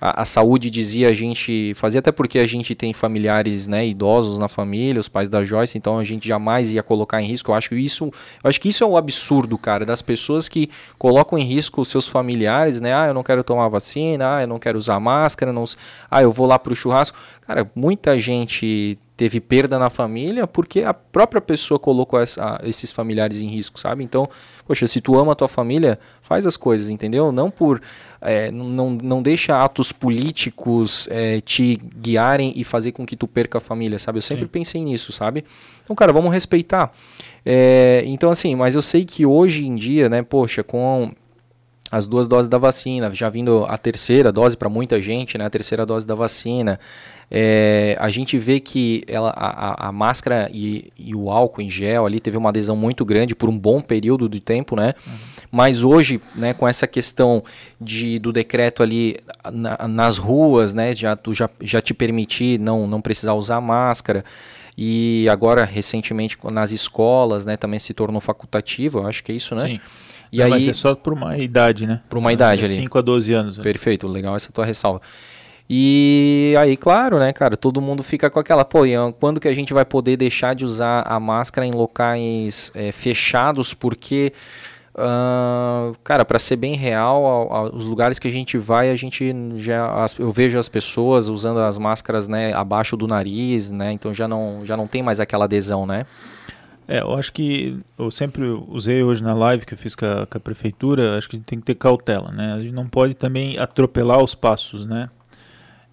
a, a, saúde dizia a gente fazia, até porque a gente tem familiares né, idosos na família, os pais da Joyce, então a gente jamais ia colocar em risco. Eu acho que isso, eu acho que isso é o absurdo, cara, das pessoas que colocam em risco os seus familiares, né? Ah, eu não quero tomar vacina, ah, eu não quero usar máscara, não, ah, eu vou lá pro churrasco. Cara, muita gente teve perda na família porque a própria pessoa colocou essa, esses familiares em risco, sabe? Então, poxa, se tu ama a tua família, faz as coisas, entendeu? Não por é, não, não deixa atos políticos é, te guiarem e fazer com que tu perca a família, sabe? Eu sempre Sim. pensei nisso, sabe? Então, cara, vamos respeitar. É, então, assim, mas eu sei que hoje em dia, né, poxa, com as duas doses da vacina, já vindo a terceira dose para muita gente, né, a terceira dose da vacina, é, a gente vê que ela, a, a máscara e, e, o álcool em gel ali teve uma adesão muito grande por um bom período de tempo, né? Uhum. Mas hoje, né, com essa questão de, do decreto ali na, nas ruas, né, já, tu já, já te permitir não, não precisar usar máscara, e agora recentemente nas escolas, né, também se tornou facultativo, eu acho que é isso, né? Sim. E aí, mas é só por uma idade, né? Por uma idade ali. 5 a 12 anos. Né? Perfeito, legal essa tua ressalva. E aí, claro, né, cara, todo mundo fica com aquela, pô, quando que a gente vai poder deixar de usar a máscara em locais é, fechados? Porque, uh, cara, para ser bem real, os lugares que a gente vai, a gente já, as, eu vejo as pessoas usando as máscaras, né, abaixo do nariz, né, então já não, já não tem mais aquela adesão, né? É, eu acho que eu sempre usei hoje na live que eu fiz com a, com a prefeitura, acho que a gente tem que ter cautela, né? A gente não pode também atropelar os passos, né?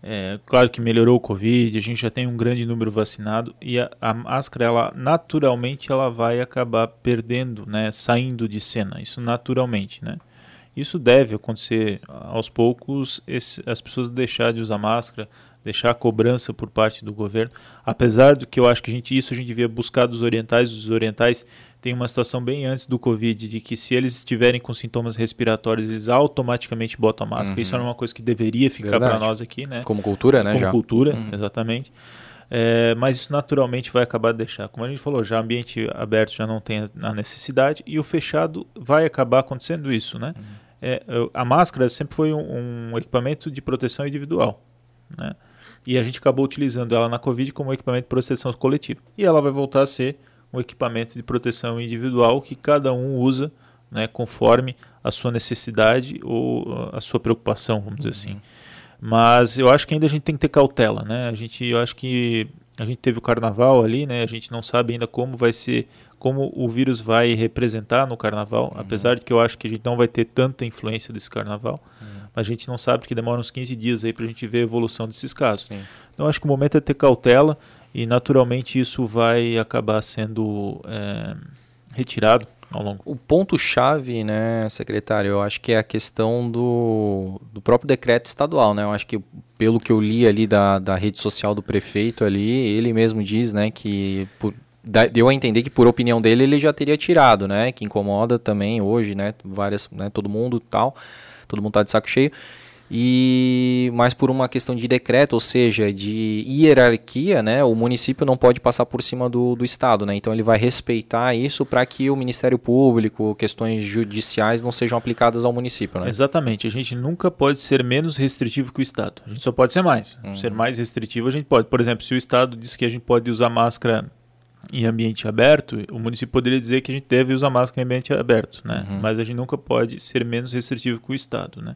É, claro que melhorou o Covid, a gente já tem um grande número vacinado e a, a, máscara, ela naturalmente ela vai acabar perdendo, né, saindo de cena, isso naturalmente, né. Isso deve acontecer aos poucos, esse, as pessoas deixar de usar máscara, deixar a cobrança por parte do governo, apesar do que eu acho que a gente, isso a gente devia buscar dos orientais, os orientais tem uma situação bem antes do Covid, de que se eles estiverem com sintomas respiratórios, eles automaticamente botam a máscara. Uhum. Isso é uma coisa que deveria ficar para nós aqui, né? Como cultura, né? Como já. cultura, uhum. exatamente. É, mas isso naturalmente vai acabar de deixar. Como a gente falou, já ambiente aberto já não tem a necessidade e o fechado vai acabar acontecendo isso, né? Uhum. É, a máscara sempre foi um, um, equipamento de proteção individual, né? E a gente acabou utilizando ela na Covid como equipamento de proteção coletiva. E ela vai voltar a ser um equipamento de proteção individual que cada um usa né, conforme a sua necessidade ou a sua preocupação, vamos dizer assim. Uhum. Mas eu acho que ainda a gente tem que ter cautela, né? A gente, eu acho que a gente teve o carnaval ali, né? A gente não sabe ainda como vai ser, como o vírus vai representar no carnaval, uhum. apesar de que eu acho que a gente não vai ter tanta influência desse carnaval. Uhum. A gente não sabe porque demora uns 15 dias aí para a gente ver a evolução desses casos. Sim. Então acho que o momento é ter cautela e naturalmente isso vai acabar sendo é, retirado ao longo. O ponto-chave, né, secretário, eu acho que é a questão do, do próprio decreto estadual, né? Eu acho que pelo que eu li ali da, da rede social do prefeito ali, ele mesmo diz, né, que por, deu a entender que por opinião dele ele já teria tirado, né? Que incomoda também hoje, né? Várias, né? Todo mundo tal, todo mundo tá de saco cheio e mais por uma questão de decreto, ou seja, de hierarquia, né? O município não pode passar por cima do, do estado, né? Então ele vai respeitar isso para que o Ministério Público, questões judiciais não sejam aplicadas ao município, né? Exatamente. A gente nunca pode ser menos restritivo que o estado. A gente só pode ser mais. Uhum. Ser mais restritivo a gente pode. Por exemplo, se o estado diz que a gente pode usar máscara em ambiente aberto, o município poderia dizer que a gente deve usar máscara em ambiente aberto, né? Uhum. Mas a gente nunca pode ser menos restritivo que o estado, né?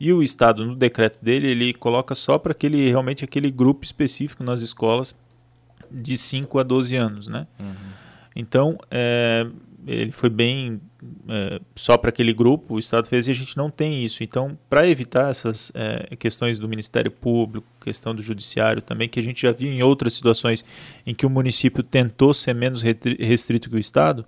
E o Estado, no decreto dele, ele coloca só para aquele realmente aquele grupo específico nas escolas de 5 a 12 anos, né? Uhum. Então, é, ele foi bem é, só para aquele grupo, o Estado fez e a gente não tem isso. Então, para evitar essas é, questões do Ministério Público, questão do Judiciário também, que a gente já viu em outras situações em que o município tentou ser menos restrito que o Estado,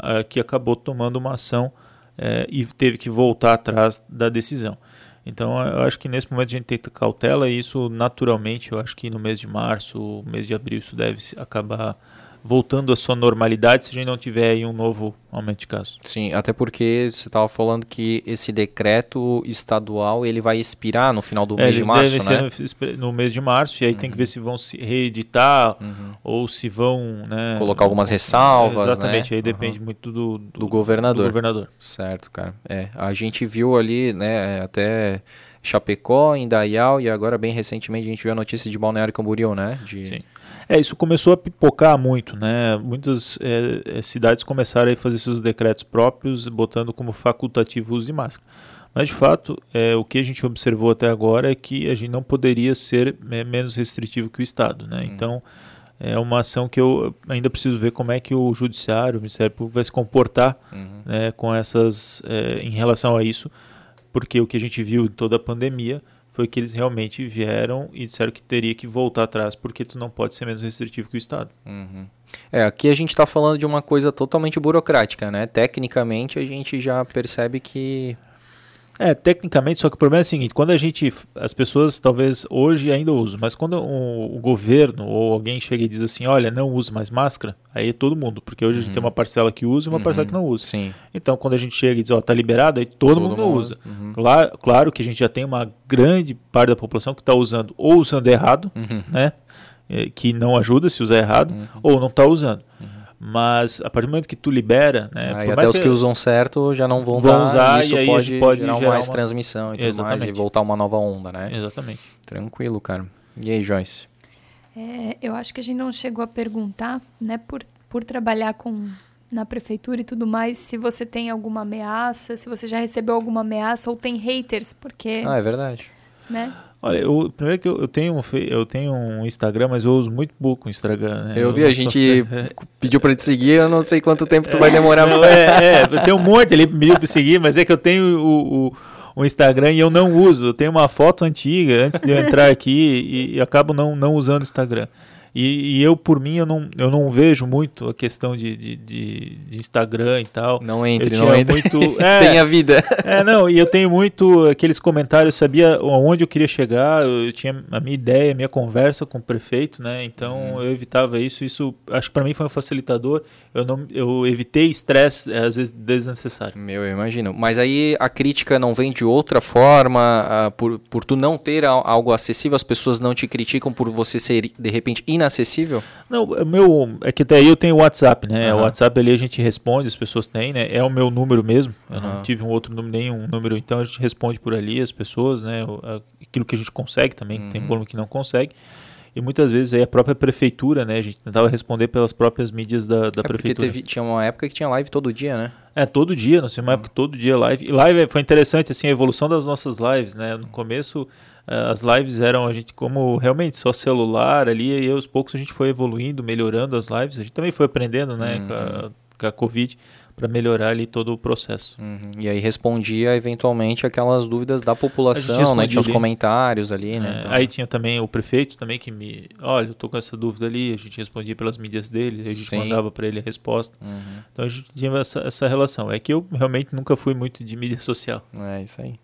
é, que acabou tomando uma ação é, e teve que voltar atrás da decisão. Então eu acho que nesse momento a gente tem que ter cautela e isso naturalmente, eu acho que no mês de março, mês de abril, isso deve acabar voltando à sua normalidade se a gente não tiver aí um novo aumento de casos. Sim, até porque você estava falando que esse decreto estadual ele vai expirar no final do é, mês de março, deve né? Ser no, no, mês de março e aí uhum. tem que ver se vão se reeditar uhum. ou se vão, né, colocar algumas ressalvas, Exatamente, né? aí depende uhum. muito do, do, do, governador. do governador. Certo, cara. É, a gente viu ali, né, até Chapecó, Indaial e agora bem recentemente a gente viu a notícia de Balneário Camboriú, né? De... Sim. É, isso começou a pipocar muito, né? Muitas é, é, cidades começaram a fazer seus decretos próprios, botando como facultativo o uso de máscara. Mas, de fato, é, o que a gente observou até agora é que a gente não poderia ser é, menos restritivo que o Estado, né? Hum. Então, é uma ação que eu ainda preciso ver como é que o Judiciário, o Ministério Público vai se comportar uhum. né, com essas, é, em relação a isso, porque o que a gente viu em toda a pandemia foi que eles realmente vieram e disseram que teria que voltar atrás porque tu não pode ser menos restritivo que o Estado. Uhum. É, aqui a gente está falando de uma coisa totalmente burocrática, né? Tecnicamente a gente já percebe que é, tecnicamente, só que o problema é o seguinte, quando a gente, as pessoas talvez hoje ainda usam, mas quando o, o governo ou alguém chega e diz assim, olha, não use mais máscara, aí é todo mundo, porque hoje uhum. a gente tem uhum. uma parcela que usa e uma uhum. parcela que não usa. Sim. Então, quando a gente chega e diz, ó, oh, tá liberado, aí todo, todo mundo, mundo, usa. Uhum. Claro, claro que a gente já tem uma grande parte da população que está usando ou usando errado, uhum. né, é, que não ajuda se usar errado, uhum. ou não está usando. Mas a partir do momento que tu libera, né? Aí até os que, que, usam certo já não vão, vão usar, isso e aí pode, pode gerar, gerar mais uma... transmissão e tudo Exatamente. mais e voltar uma nova onda, né? Exatamente. Tranquilo, cara. E aí, Joyce? É, eu acho que a gente não chegou a perguntar, né, por, por trabalhar com na prefeitura e tudo mais, se você tem alguma ameaça, se você já recebeu alguma ameaça ou tem haters, porque... Ah, é verdade. Né? Olha, eu, primeiro que eu, eu, tenho um, eu tenho um Instagram, mas eu uso muito pouco o Instagram. Né? Eu, eu vi, a gente sou... [LAUGHS] pediu para te seguir, eu não sei quanto tempo tu vai demorar. Não, é, é, eu tenho um monte ali pediu para seguir, mas é que eu tenho o, o, o, Instagram e eu não uso. Eu tenho uma foto antiga antes de eu entrar aqui e, e acabo não, não usando o Instagram. E, e, eu, por mim, eu não, eu não vejo muito a questão de, de, de, de Instagram e tal. Não entre, não entre. Muito, [LAUGHS] é, Tem a vida. É, não, e eu tenho muito aqueles comentários, sabia aonde eu queria chegar, eu tinha a minha ideia, a minha conversa com o prefeito, né? Então hum. eu evitava isso. Isso, acho que para mim foi um facilitador. Eu, não, eu evitei estresse, às vezes, desnecessário. Meu, eu imagino. Mas aí a crítica não vem de outra forma, uh, por, por tu não ter algo acessível, as pessoas não te criticam por você ser, de repente, inacessível? Não, o meu. É que daí eu tenho o WhatsApp, né? Uhum. O WhatsApp ali a gente responde, as pessoas têm, né? É o meu número mesmo. Eu uhum. não tive um outro número, nenhum número, então a gente responde por ali as pessoas, né? Aquilo que a gente consegue também, uhum. tem volume que não consegue. E muitas vezes aí a própria prefeitura, né? A gente tentava responder pelas próprias mídias da, da é prefeitura. Teve, tinha uma época que tinha live todo dia, né? É, todo dia, nós tínhamos uma época todo dia live. E live foi interessante, assim, a evolução das nossas lives, né? No começo, as lives eram a gente como realmente só celular ali, e aos poucos a gente foi evoluindo, melhorando as lives. A gente também foi aprendendo, né, uhum. com, a, com a Covid para melhorar ali todo o processo. Uhum. E aí respondia eventualmente aquelas dúvidas da população, né? Tinha os comentários ali, é, né? Então... Aí tinha também o prefeito também que me, olha, eu tô com essa dúvida ali, a gente respondia pelas mídias dele, a gente Sim. mandava para ele a resposta. Uhum. Então a gente tinha essa, essa relação. É que eu realmente nunca fui muito de mídia [LAUGHS] social. É isso aí.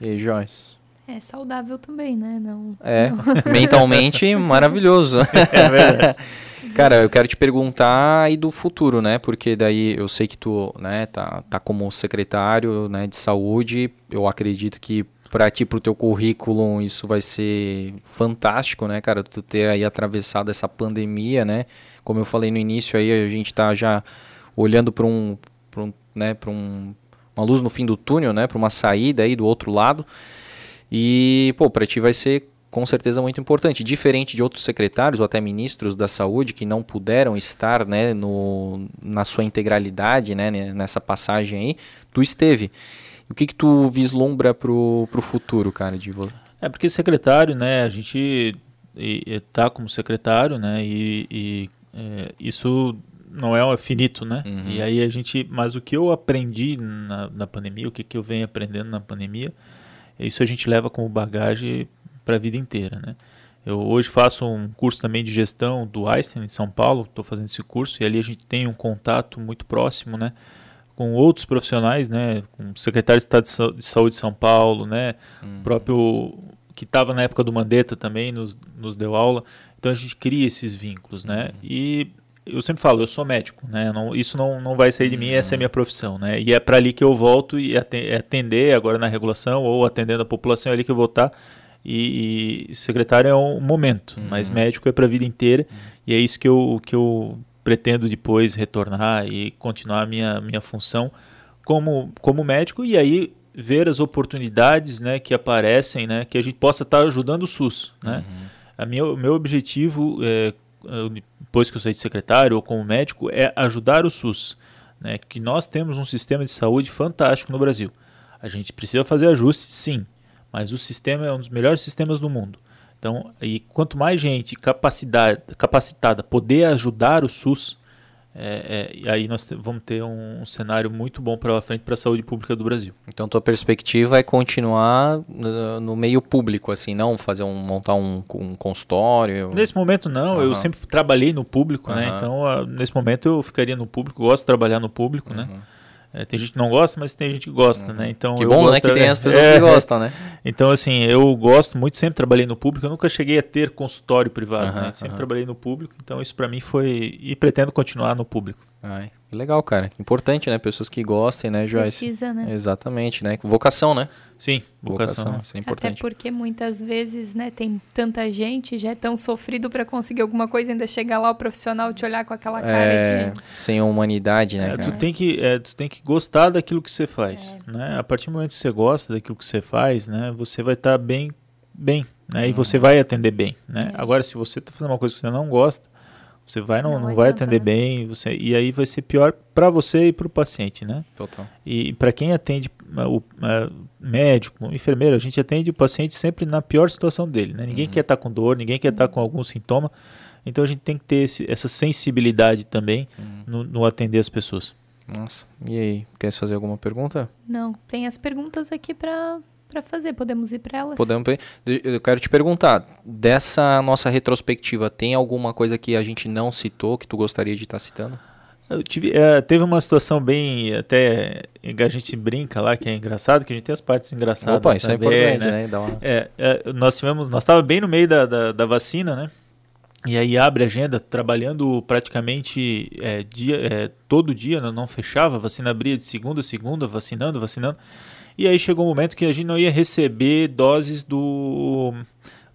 E aí, Joyce? É saudável também, né? Não, é, não. [LAUGHS] mentalmente maravilhoso. [LAUGHS] É verdade. Cara, eu quero te perguntar aí do futuro, né? Porque daí eu sei que tu, né, tá, tá como secretário, né, de saúde. Eu acredito que para ti, pro teu currículo, isso vai ser fantástico, né, cara? Tu ter aí atravessado essa pandemia, né? Como eu falei no início aí, a gente tá já olhando para um, pra um, né, para um, uma luz no fim do túnel, né, para uma saída aí do outro lado. E, pô, para ti vai ser com certeza muito importante. Diferente de outros secretários ou até ministros da saúde que não puderam estar né, no, na sua integralidade né, nessa passagem aí, tu esteve. O que, que tu vislumbra pro, pro futuro, cara, de É porque secretário, né, a gente está como secretário, né, e, e é, isso não é finito, né? Uhum. E aí a gente, mas o que eu aprendi na, na pandemia, o que, que eu venho aprendendo na pandemia, isso a gente leva como bagagem para a vida inteira, né? Eu hoje faço um curso também de gestão do Einstein em São Paulo, estou fazendo esse curso e ali a gente tem um contato muito próximo, né? Com outros profissionais, né? Com o secretário de Estado de Saúde de São Paulo, né? Uhum. O próprio que estava na época do Mandetta também nos, nos deu aula. Então a gente cria esses vínculos, né? Uhum. E eu sempre falo, eu sou médico, né? Não, isso não, não vai sair de mim, essa é a minha profissão, né? E é para ali que eu volto e é atender agora na regulação ou atendendo a população, é ali que eu vou estar. E, e secretário é um momento, uhum. mas médico é para a vida inteira. Uhum. E é isso que eu, que eu pretendo depois retornar e continuar a minha, minha função como, como médico. E aí ver as oportunidades né, que aparecem, né, que a gente possa estar ajudando o SUS. Né? Uhum. A minha, o meu objetivo é, depois que eu saí de secretário ou como médico, é ajudar o SUS. Né? Que nós temos um sistema de saúde fantástico no Brasil. A gente precisa fazer ajustes, sim, mas o sistema é um dos melhores sistemas do mundo. Então, e quanto mais gente capacitada poder ajudar o SUS, é, é, e aí nós vamos ter um, cenário muito bom para frente para a saúde pública do Brasil. Então tua perspectiva é continuar no, no meio público, assim, não fazer um montar um, um consultório? Nesse momento não, uhum. eu sempre trabalhei no público, uhum. né? Então uh, nesse momento eu ficaria no público, gosto de trabalhar no público, né? uhum. né? É, tem gente que não gosta, mas tem gente que gosta, né? Então, que bom, né? Que tem as pessoas [LAUGHS] é, que gostam, né? Então, assim, eu gosto muito, sempre trabalhei no público. Eu nunca cheguei a ter consultório privado, né? Sempre trabalhei no público. Então, isso para mim foi... E pretendo continuar no público. Ai, legal, cara. Importante, né? Pessoas que gostem, né, Joyce? Precisa, né? Exatamente, né? Vocação, né? Sim, vocação. vocação isso é importante. Até porque muitas vezes, né, tem tanta gente, já é tão sofrido para conseguir alguma coisa, ainda chegar lá o profissional te olhar com aquela cara é, de... Sem humanidade, né, é, tu, tem que, é, tu tem que gostar daquilo que você faz, é. né? A partir do momento que você gosta daquilo que você faz, né, você vai estar tá bem, bem, né? Uhum. E você vai atender bem, né? É. Agora, se você está fazendo uma coisa que você não gosta, você vai não, não, não vai atender né? bem, você e aí vai ser pior para você e para o paciente, né? Total. E para quem atende o médico, enfermeiro, a gente atende o paciente sempre na pior situação dele, né? Ninguém uhum. quer estar tá com dor, ninguém quer estar tá com algum sintoma, então a gente tem que ter esse, essa sensibilidade também uhum. no, no atender as pessoas. Nossa, e aí, quer fazer alguma pergunta? Não, tem as perguntas aqui para para fazer. Podemos ir para elas? Podemos. Eu quero te perguntar, dessa nossa retrospectiva, tem alguma coisa que a gente não citou que tu gostaria de estar tá citando? Eu tive, é, teve uma situação bem, até a gente brinca lá, que é engraçado, que a gente tem as partes engraçadas. Opa, isso é importante, né? né? Uma... É, é, nós tivemos, nós estava bem no meio da, da, da, vacina, né? E aí abre a agenda, trabalhando praticamente é, dia, é, todo dia, não, não fechava, a vacina abria de segunda a segunda, vacinando, vacinando. E aí chegou um momento que a gente não ia receber doses do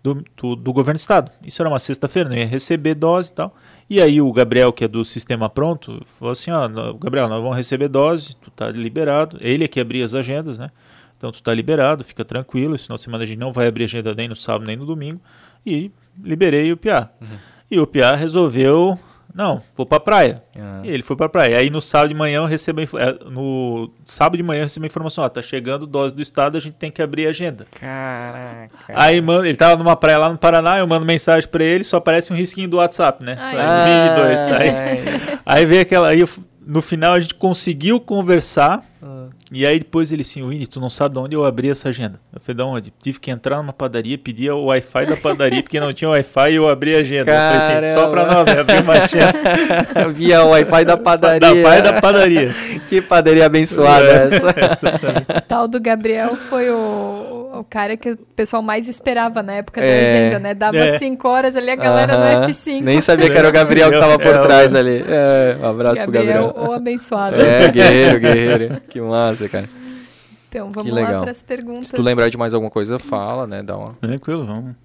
do, do, do governo do estado. Isso era uma sexta-feira, não ia receber dose e tal. E aí o Gabriel, que é do sistema pronto, falou assim, ó, Gabriel, nós vamos receber dose, tu tá liberado. Ele é que abria as agendas, né? Então tu tá liberado, fica tranquilo. Esse final de semana a gente não vai abrir agenda nem no sábado nem no domingo. E liberei o Piá. Uhum. E o Piá resolveu não, vou pra praia. Ah. E ele foi pra praia. Aí no sábado de manhã eu recebo é, no sábado de manhã eu recebo a informação, ó, tá chegando dose do estado, a gente tem que abrir a agenda. Caraca. Aí mano, ele tava numa praia lá no Paraná, eu mando mensagem para ele, só aparece um risquinho do WhatsApp, né? Ai. Aí, aí, aí veio aquela aí eu, no final a gente conseguiu conversar. Ah. E aí depois ele assim, Winnie, tu não sabe de onde eu abri essa agenda. Eu falei, de onde? Tive que entrar numa padaria, pedir o Wi-Fi da padaria, porque não tinha Wi-Fi e eu abri a agenda. Caramba. Eu falei assim, só pra nós, né? Abri uma agenda. [LAUGHS] Via o Wi-Fi da padaria. Da Wi-Fi da padaria. [LAUGHS] que padaria abençoada é. essa. [LAUGHS] Tal do Gabriel foi o o cara que o pessoal mais esperava na época é. da agenda, né? Dava 5 é. horas ali, a galera uh -huh. no F5. Nem sabia que era o Gabriel que tava por é, trás ali. É, um abraço Gabriel, pro Gabriel. o abençoado. É, guerreiro, guerreiro. Que massa, cara. Então, vamos lá para as perguntas. Se tu lembrar de mais alguma coisa, fala, né? Dá uma... Tranquilo, vamos.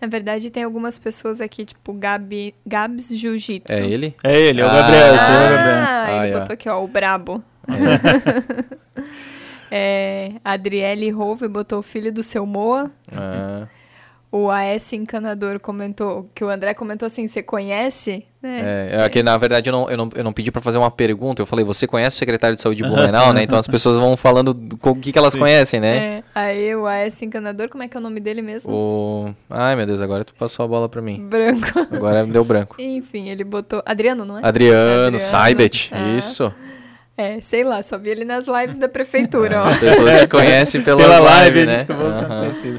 Na verdade, tem algumas pessoas aqui, tipo Gabi, Gabs Jiu-Jitsu. É ele? É ele, é o ah, Gabriel. Ah, é o Gabriel. Ah, ele botou aqui, ó, o brabo. É. [LAUGHS] É, Adriele Rove botou o filho do seu Moa. Ah. O AS Encanador comentou, que o André comentou assim, você conhece? É, é que na verdade eu não, eu não, eu não pedi para fazer uma pergunta, eu falei, você conhece o secretário de saúde de Blumenau, né? Então as [LAUGHS] pessoas vão falando o que, que elas Sim. conhecem, né? É, aí o AS Encanador, como é que é o nome dele mesmo? O... Ai meu Deus, agora tu passou a bola para mim. Branco. [LAUGHS] Agora deu branco. Enfim, ele botou... Adriano, não é? Adriano, Adriano. Saibet, ah. isso. É, sei lá, só vi ele nas lives da prefeitura, ó. As pessoas que [LAUGHS] conhecem pela, pela live, né? Uhum.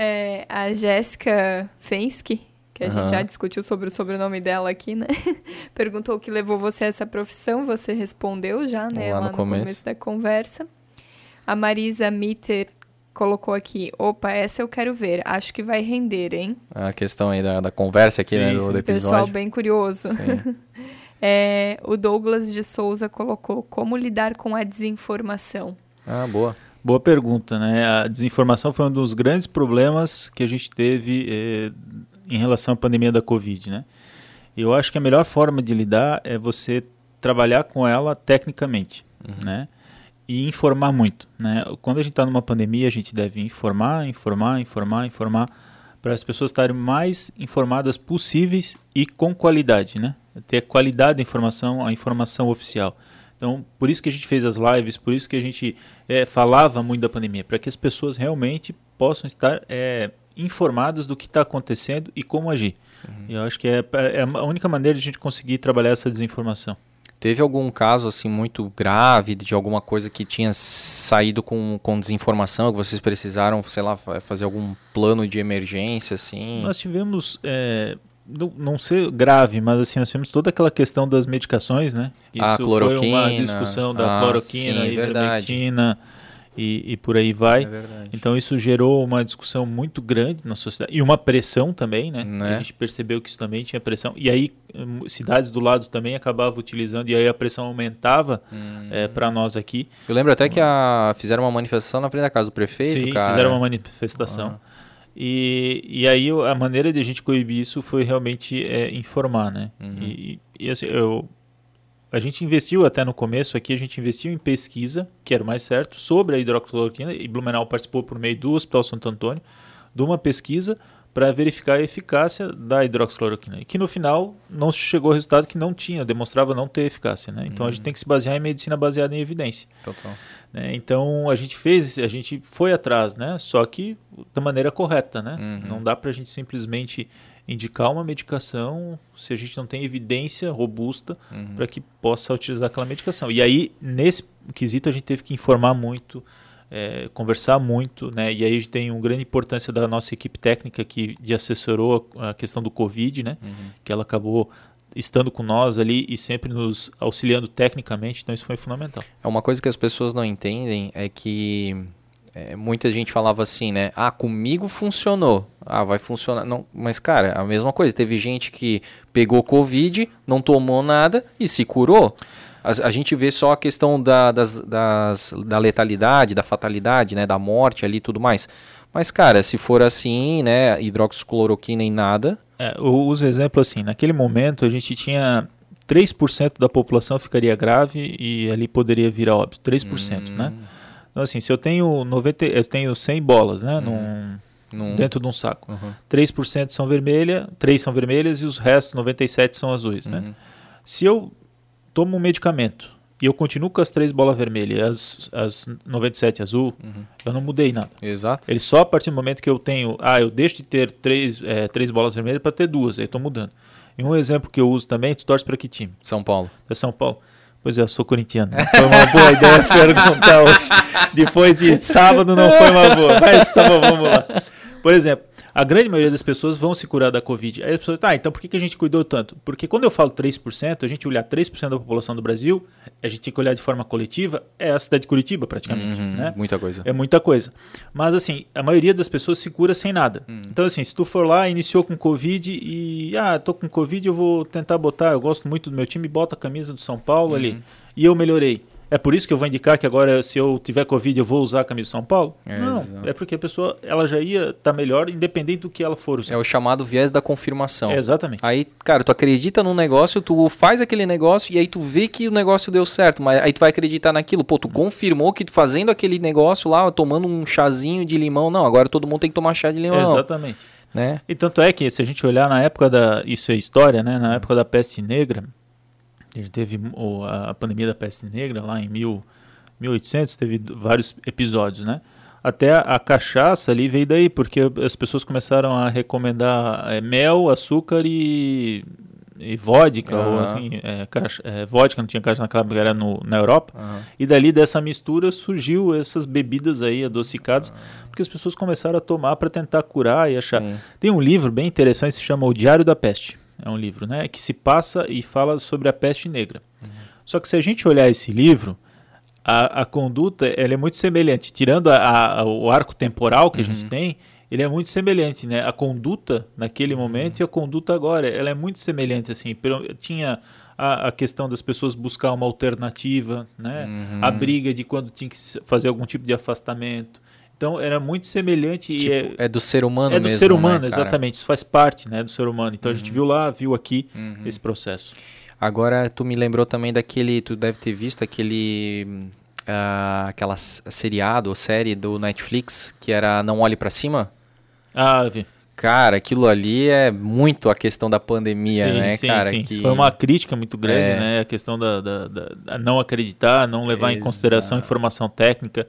É, a Jéssica Fensky, que a uhum. gente já discutiu sobre o sobrenome dela aqui, né? [LAUGHS] Perguntou o que levou você a essa profissão, você respondeu já, né? Lá, lá no, começo. começo da conversa. A Marisa Mitter colocou aqui, opa, essa eu quero ver, acho que vai render, hein? A questão aí da, da conversa aqui, sim, né, do, sim. do episódio. Pessoal bem curioso. [LAUGHS] É, o Douglas de Souza colocou como lidar com a desinformação. Ah, boa. Boa pergunta, né? A desinformação foi um dos grandes problemas que a gente teve eh, em relação à pandemia da Covid, né? Eu acho que a melhor forma de lidar é você trabalhar com ela tecnicamente, uhum. né? E informar muito, né? Quando a gente está numa pandemia, a gente deve informar, informar, informar, informar para as pessoas estarem mais informadas possíveis e com qualidade, né? Ter qualidade da informação, a informação oficial. Então, por isso que a gente fez as lives, por isso que a gente é, falava muito da pandemia, para que as pessoas realmente possam estar é, informadas do que está acontecendo e como agir. Uhum. Eu acho que é, é a única maneira de a gente conseguir trabalhar essa desinformação. Teve algum caso assim muito grave de alguma coisa que tinha saído com, com desinformação, que vocês precisaram, sei lá, fazer algum plano de emergência assim? Nós tivemos, é, não, não ser grave, mas assim, nós tivemos toda aquela questão das medicações, né? Isso a cloroquina. foi uma discussão da ah, cloroquina, sim, ivermectina. E, e por aí vai. É então isso gerou uma discussão muito grande na sociedade e uma pressão também, né? né? A gente percebeu que isso também tinha pressão. E aí hum, cidades do lado também acabavam utilizando e aí a pressão aumentava hum. é, para nós aqui. Eu lembro até que a, fizeram uma manifestação na frente da casa do prefeito, Sim, cara. fizeram uma manifestação. Ah. E, e aí a maneira de a gente coibir isso foi realmente é, informar, né? Uhum. E, e assim, eu a gente investiu até no começo aqui, a gente investiu em pesquisa, que era o mais certo, sobre a hidroxicloroquina, e Blumenau participou por meio do Hospital Santo Antônio, de uma pesquisa para verificar a eficácia da hidroxicloroquina. E que no final não chegou ao resultado que não tinha, demonstrava não ter eficácia. Né? Então a gente uhum. tem que se basear em medicina baseada em evidência. Total. Né? Então a gente fez, a gente foi atrás, né? só que da maneira correta. Né? Uhum. Não dá para a gente simplesmente indicar uma medicação se a gente não tem evidência robusta uhum. para que possa utilizar aquela medicação. E aí, nesse quesito, a gente teve que informar muito, é, conversar muito, né? E aí a gente tem uma grande importância da nossa equipe técnica que de assessorou a, a questão do Covid, né? Uhum. Que ela acabou estando com nós ali e sempre nos auxiliando tecnicamente, então isso foi fundamental. É uma coisa que as pessoas não entendem é que é, muita gente falava assim, né? Ah, comigo funcionou. Ah, vai funcionar. Não, mas, cara, a mesma coisa. Teve gente que pegou Covid, não tomou nada e se curou. A, a gente vê só a questão da, das, das, da letalidade, da fatalidade, né? Da morte ali e tudo mais. Mas, cara, se for assim, né, hidroxicloroquina em nada. É, eu uso exemplo assim, naquele momento a gente tinha 3% da população ficaria grave e ali poderia vir a óbito, 3%, hum. né? Então assim, se eu tenho 90, eu tenho 100 bolas, né, hum. num, num... dentro de um saco. Uhum. 3% são vermelha, 3 são vermelhas e os restos 97 são azuis, né? Uhum. Se eu tomo um medicamento e eu continuo com as três bolas vermelhas as, as 97 azul, uhum. eu não mudei nada. Exato. Ele só a partir do momento que eu tenho, ah, eu deixo de ter três, é, três bolas vermelhas para ter duas, aí estou mudando. E um exemplo que eu uso também, tu torce para que time? São Paulo. É São Paulo. Pois é, eu sou corintiano. Foi uma boa ideia perguntar hoje. Depois de sábado não foi uma boa. Mas tá bom, vamos lá. Por exemplo, a grande maioria das pessoas vão se curar da Covid. Aí as pessoas, tá, então por que, que a gente cuidou tanto? Porque quando eu falo 3%, a gente olhar 3% da população do Brasil, a gente tem que olhar de forma coletiva, é a cidade de Curitiba praticamente, uhum, né? Muita coisa. É muita coisa. Mas assim, a maioria das pessoas se cura sem nada. Uhum. Então assim, se tu for lá, iniciou com Covid e, ah, tô com Covid, eu vou tentar botar, eu gosto muito do meu time, bota a camisa do São Paulo uhum. ali. E eu melhorei. É por isso que eu vou indicar que agora, se eu tiver Covid, eu vou usar a camisa de São Paulo? É, não, é porque a pessoa ela já ia estar tá melhor, independente do que ela for usar. É o chamado viés da confirmação. É, exatamente. Aí, cara, tu acredita num negócio, tu faz aquele negócio e aí tu vê que o negócio deu certo, mas aí tu vai acreditar naquilo. Pô, tu confirmou que fazendo aquele negócio lá, tomando um chazinho de limão, não, agora todo mundo tem que tomar chá de limão. Exatamente. Né? E tanto é que, se a gente olhar na época da. Isso é história, né? Na época da peste negra, a gente teve a pandemia da peste negra lá em mil. 1800 teve vários episódios, né? Até a cachaça ali veio daí, porque as pessoas começaram a recomendar é, mel, açúcar e, e vodka, uhum. ou assim, é, cacha, é, vodka não tinha cachaça naquela época, era no, na Europa. Uhum. E dali dessa mistura surgiu essas bebidas aí adocicadas, uhum. porque as pessoas começaram a tomar para tentar curar e achar. Sim. Tem um livro bem interessante, se chama O Diário da Peste. É um livro, né? Que se passa e fala sobre a peste negra. Uhum. Só que se a gente olhar esse livro, a, a conduta ela é muito semelhante. Tirando a, a, o arco temporal que uhum. a gente uhum. tem, ele é muito semelhante, né? A conduta naquele uhum. momento e a conduta agora, ela é muito semelhante, assim. Tinha a, a questão das pessoas buscar uma alternativa, né? Uhum. A briga de quando tinha que fazer algum tipo de afastamento. Então era muito semelhante tipo, e é, é, do ser humano é do ser humano né, exatamente isso faz parte né do ser humano então uhum. a gente uhum. viu lá viu aqui uhum. esse processo Agora, tu me lembrou também daquele, tu deve ter visto aquele, uh, aquela seriado ou série do Netflix que era Não Olhe para Cima? Ah, vi. Cara, aquilo ali é muito a questão da pandemia, sim, né, sim, cara? Sim. Que... Foi uma crítica muito grande, é. né? A questão da, da, da, não acreditar, não levar Exato. em consideração informação técnica.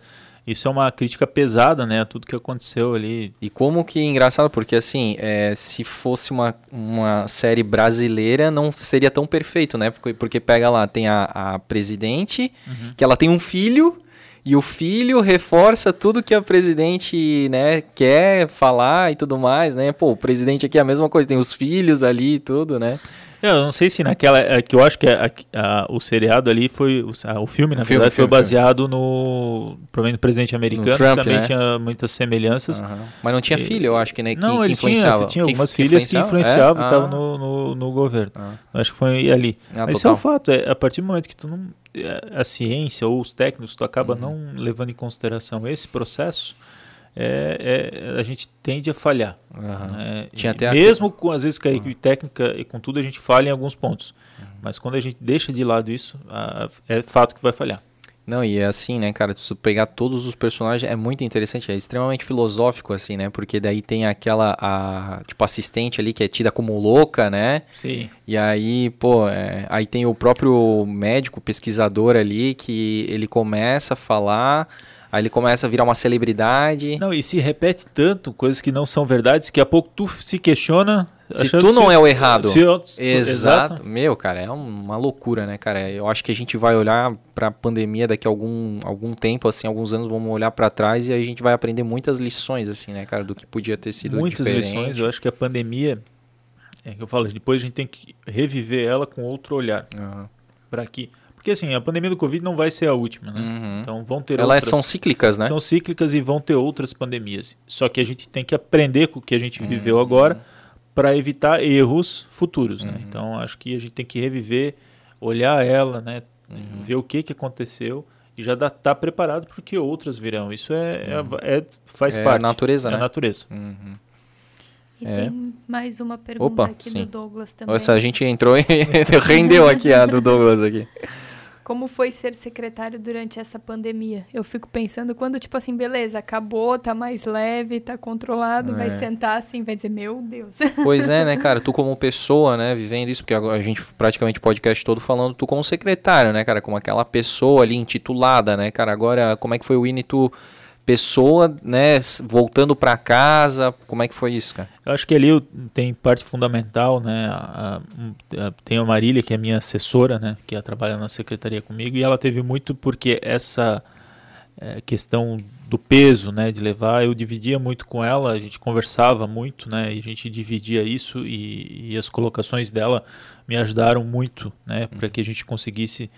Isso é uma crítica pesada, né? A tudo que aconteceu ali. E como que engraçado, porque assim, é, se fosse uma, uma série brasileira, não seria tão perfeito, né? Porque, porque pega lá, tem a, a presidente, uhum. que ela tem um filho, e o filho reforça tudo que a presidente, né, quer falar e tudo mais, né? Pô, o presidente aqui é a mesma coisa, tem os filhos ali e tudo, né? Eu não sei se naquela. É, que eu acho que a, a, o seriado ali foi. O, a, o filme, na o verdade, filme, foi baseado filme. no. Provavelmente no presidente americano, Trump, também né? tinha muitas semelhanças. Uhum. Mas não tinha e, filho, eu acho que, né? Que, não, que ele influenciava. Tinha, tinha algumas que filhas que influenciavam e é? estavam ah. no, no, no, governo. Ah. Acho que foi ali. Ah, Mas isso é o fato, é, a partir do momento que tu não. É, a ciência ou os técnicos, tu acaba uhum. não levando em consideração esse processo é, é, a gente tende a falhar. Uhum. Né? Tinha até Mesmo aqui... com, às vezes, com a equipe uhum. técnica e com tudo, a gente falha em alguns pontos. Uhum. Mas quando a gente deixa de lado isso, a, é fato que vai falhar. Não, e é assim, né, cara? Se pegar todos os personagens, é muito interessante, é extremamente filosófico, assim, né? Porque daí tem aquela, a, tipo, assistente ali que é tida como louca, né? Sim. E aí, pô, é, aí tem o próprio médico, pesquisador ali, que ele começa a falar Aí ele começa a virar uma celebridade. Não, e se repete tanto coisas que não são verdades que a pouco tu se questiona. Se tu não se, é o errado. Se eu, exato. exato. Meu, cara, é uma loucura, né, cara? Eu acho que a gente vai olhar para a pandemia daqui a algum, algum tempo, assim, alguns anos, vamos olhar para trás e a gente vai aprender muitas lições, assim, né, cara, do que podia ter sido muitas diferente. Muitas lições. Eu acho que a pandemia, é que eu falo, depois a gente tem que reviver ela com outro olhar. Uhum. Para que porque assim, a pandemia do Covid não vai ser a última, né? Uhum. Então vão ter Elas outras, são cíclicas, né? São cíclicas e vão ter outras pandemias. Só que a gente tem que aprender com o que a gente uhum. viveu agora para evitar erros futuros, né? uhum. né? Então acho que a gente tem que reviver, olhar ela, né? Uhum. Ver o que, que aconteceu e já está preparado porque outras virão. Isso é, uhum. é, é faz é parte. Natureza, é né? natureza. Uhum. E é. tem mais uma pergunta Opa, aqui sim. do Douglas também. Nossa, a gente entrou e [LAUGHS] rendeu aqui a do Douglas aqui. [LAUGHS] Como foi ser secretário durante essa pandemia? Eu fico pensando quando, tipo assim, beleza, acabou, tá mais leve, tá controlado, é. vai sentar assim, vai dizer, meu Deus. [LAUGHS] Pois é, né, cara? Tu como pessoa, né, vivendo isso, porque a gente praticamente podcast todo falando, tu como secretário, né, cara? Como aquela pessoa ali intitulada, né, cara? Agora, como é que foi o Ine, tu pessoa, né, voltando para casa, como é que foi isso, cara? Eu acho que ali tem parte fundamental, né, a, a, a, tem a Marília, que é minha assessora, né, que trabalha na secretaria comigo, e ela teve muito porque essa é, questão do peso, né, de levar, eu dividia muito com ela, a gente conversava muito, né, e a gente dividia isso, e, e as colocações dela me ajudaram muito, né, para que a gente conseguisse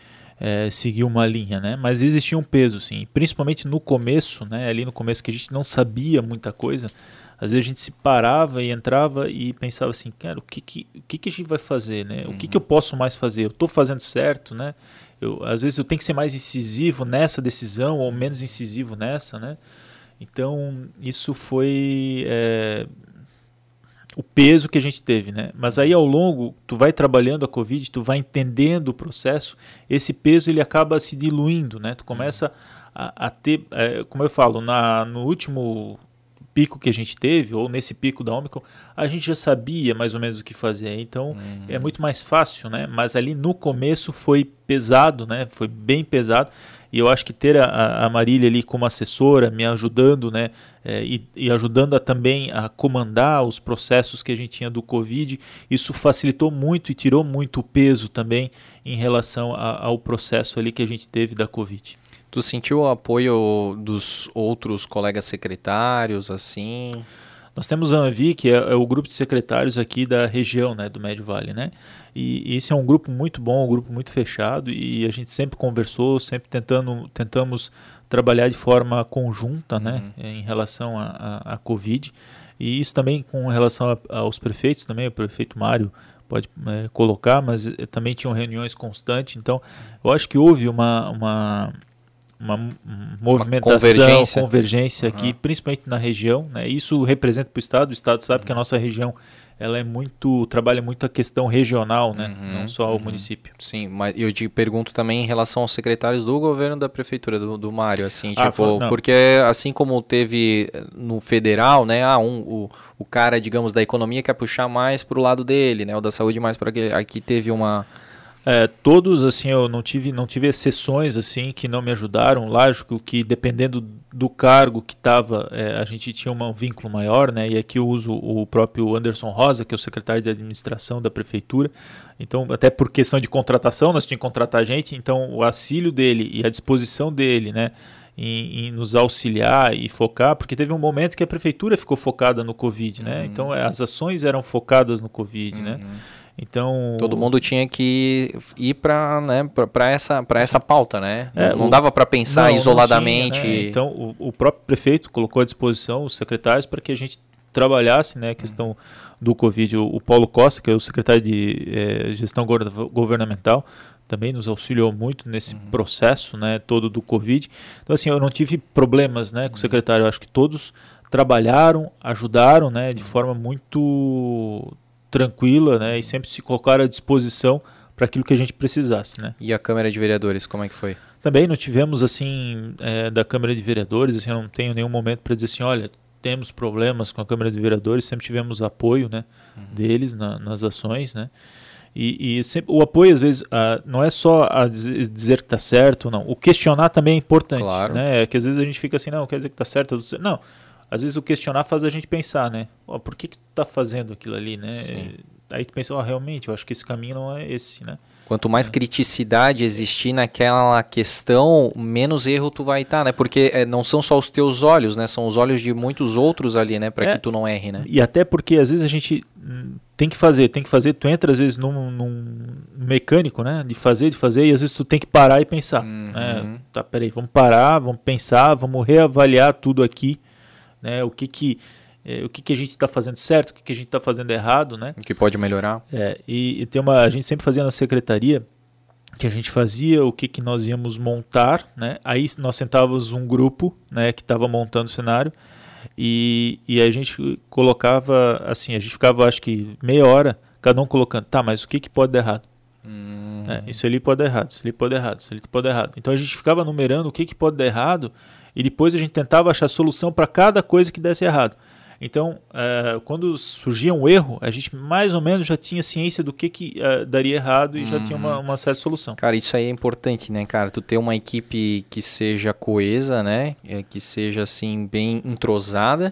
é, seguir uma linha, né? Mas existia um peso, sim. Principalmente no começo, né? Ali no começo que a gente não sabia muita coisa. Às vezes a gente se parava e entrava e pensava assim, cara, o que que, o que, que a gente vai fazer, né? Uhum. O que, que eu posso mais fazer? Eu estou fazendo certo, né? Eu, às vezes eu tenho que ser mais incisivo nessa decisão ou menos incisivo nessa, né? Então isso foi é, o peso que a gente teve, né? Mas aí ao longo, tu vai trabalhando a Covid, tu vai entendendo o processo, esse peso ele acaba se diluindo, né? Tu começa a, a ter, é, como eu falo, na, no último pico que a gente teve, ou nesse pico da Omicron, a gente já sabia mais ou menos o que fazer. Então uhum. é muito mais fácil, né? Mas ali no começo foi pesado, né? Foi bem pesado. E eu acho que ter a, a Marília ali como assessora, me ajudando, né, é, e, e, ajudando a, também a comandar os processos que a gente tinha do Covid, isso facilitou muito e tirou muito peso também em relação a, ao processo ali que a gente teve da Covid. Tu sentiu o apoio dos outros colegas secretários, assim? Nós temos a Anvi, que é, é, o grupo de secretários aqui da região, né, do Médio Vale, né? E, e esse é um grupo muito bom, um grupo muito fechado e a gente sempre conversou, sempre tentando, tentamos trabalhar de forma conjunta, né, uhum. em relação à Covid. E isso também com relação a, aos prefeitos também, o prefeito Mário pode é, colocar, mas eh, também tinham reuniões constantes. Então, eu acho que houve uma, uma uma movimentação, uma convergência, convergência uhum. aqui, principalmente na região. Né? Isso representa para o Estado. O Estado sabe uhum. que a nossa região ela é muito trabalha muito a questão regional, né? Uhum, não só o uhum. município. Sim, mas eu te pergunto também em relação aos secretários do governo da prefeitura do, do Mário, assim, ah, tipo, porque assim como teve no federal, né? Ah, um, o, o cara, digamos, da economia quer puxar mais para o lado dele, né? O da saúde mais para. Aqui teve uma é, todos, assim, eu não tive, não tive exceções, assim, que não me ajudaram. Lógico que dependendo do cargo que estava, é, a gente tinha um vínculo maior, né? E aqui eu uso o próprio Anderson Rosa, que é o secretário de administração da prefeitura. Então, até por questão de contratação, nós tínhamos que contratar gente. Então, o auxílio dele e a disposição dele, né? Em, em, nos auxiliar e focar, porque teve um momento que a prefeitura ficou focada no Covid, né? Uhum. Então as ações eram focadas no Covid, né? uhum. né? Então todo mundo tinha que ir para né, para essa para essa pauta, né? É, não, o, dava para pensar não, isoladamente. Não tinha, né? Então o, o, próprio prefeito colocou à disposição os secretários para que a gente trabalhasse, né, a questão do Covid. O, o, Paulo Costa, que é o secretário de é, gestão governamental, também nos auxiliou muito nesse uhum. processo, né, todo do Covid. Então assim, eu não tive problemas, né, com o uhum. secretário. Eu acho que todos trabalharam, ajudaram, né, de uhum. forma muito tranquila, né? E sempre se colocar à disposição para aquilo que a gente precisasse, né? E a Câmara de Vereadores, como é que foi? Também não tivemos, assim, é, da Câmara de Vereadores, assim, eu não tenho nenhum momento para dizer assim, olha, temos problemas com a Câmara de Vereadores, sempre tivemos apoio, né, uhum. deles na, nas ações, né? E, e sempre, o apoio, às vezes, uh, não é só a dizer que está certo, não. O questionar também é importante, claro. né? É que às vezes a gente fica assim, não, quer dizer que está certo. Não, às vezes o questionar faz a gente pensar, né? Oh, por que, que tu tá fazendo aquilo ali, né? Sim. Aí tu pensa, oh, realmente, eu acho que esse caminho não é esse, né? Quanto mais é. criticidade existir naquela questão, menos erro tu vai estar, tá, né? Porque é, não são só os teus olhos, né? São os olhos de muitos outros ali, né? Para é. que tu não erre, né? E até porque às vezes a gente hum, tem que fazer, tem que fazer. Tu entra às vezes num, num mecânico, né? De fazer, de fazer, e às vezes tu tem que parar e pensar. Uhum. Né? Tá, peraí, vamos parar, vamos pensar, vamos reavaliar tudo aqui né? O que que é, o que, que a gente está fazendo certo, o que, que a gente está fazendo errado, né? O que pode melhorar. É, e, e, tem uma, a gente sempre fazia na secretaria, que a gente fazia, o que, que nós íamos montar, né? Aí nós sentávamos um grupo, né, que estava montando o cenário e, e a gente colocava, assim, a gente ficava acho que meia hora, cada um colocando, tá, mas o que, que pode dar errado? Hum. É, isso ali pode dar errado, isso ali pode dar errado, isso ali pode dar errado. Então a gente ficava numerando o que, que pode dar errado e depois a gente tentava achar solução para cada coisa que desse errado. Então, uh, quando surgia um erro, a gente mais ou menos já tinha ciência do que, que uh, daria errado e uhum. já tinha uma, uhum. uma certa solução. Cara, isso aí é importante, né, cara? Tu ter uma equipe que seja coesa, né? É, que seja, assim, bem entrosada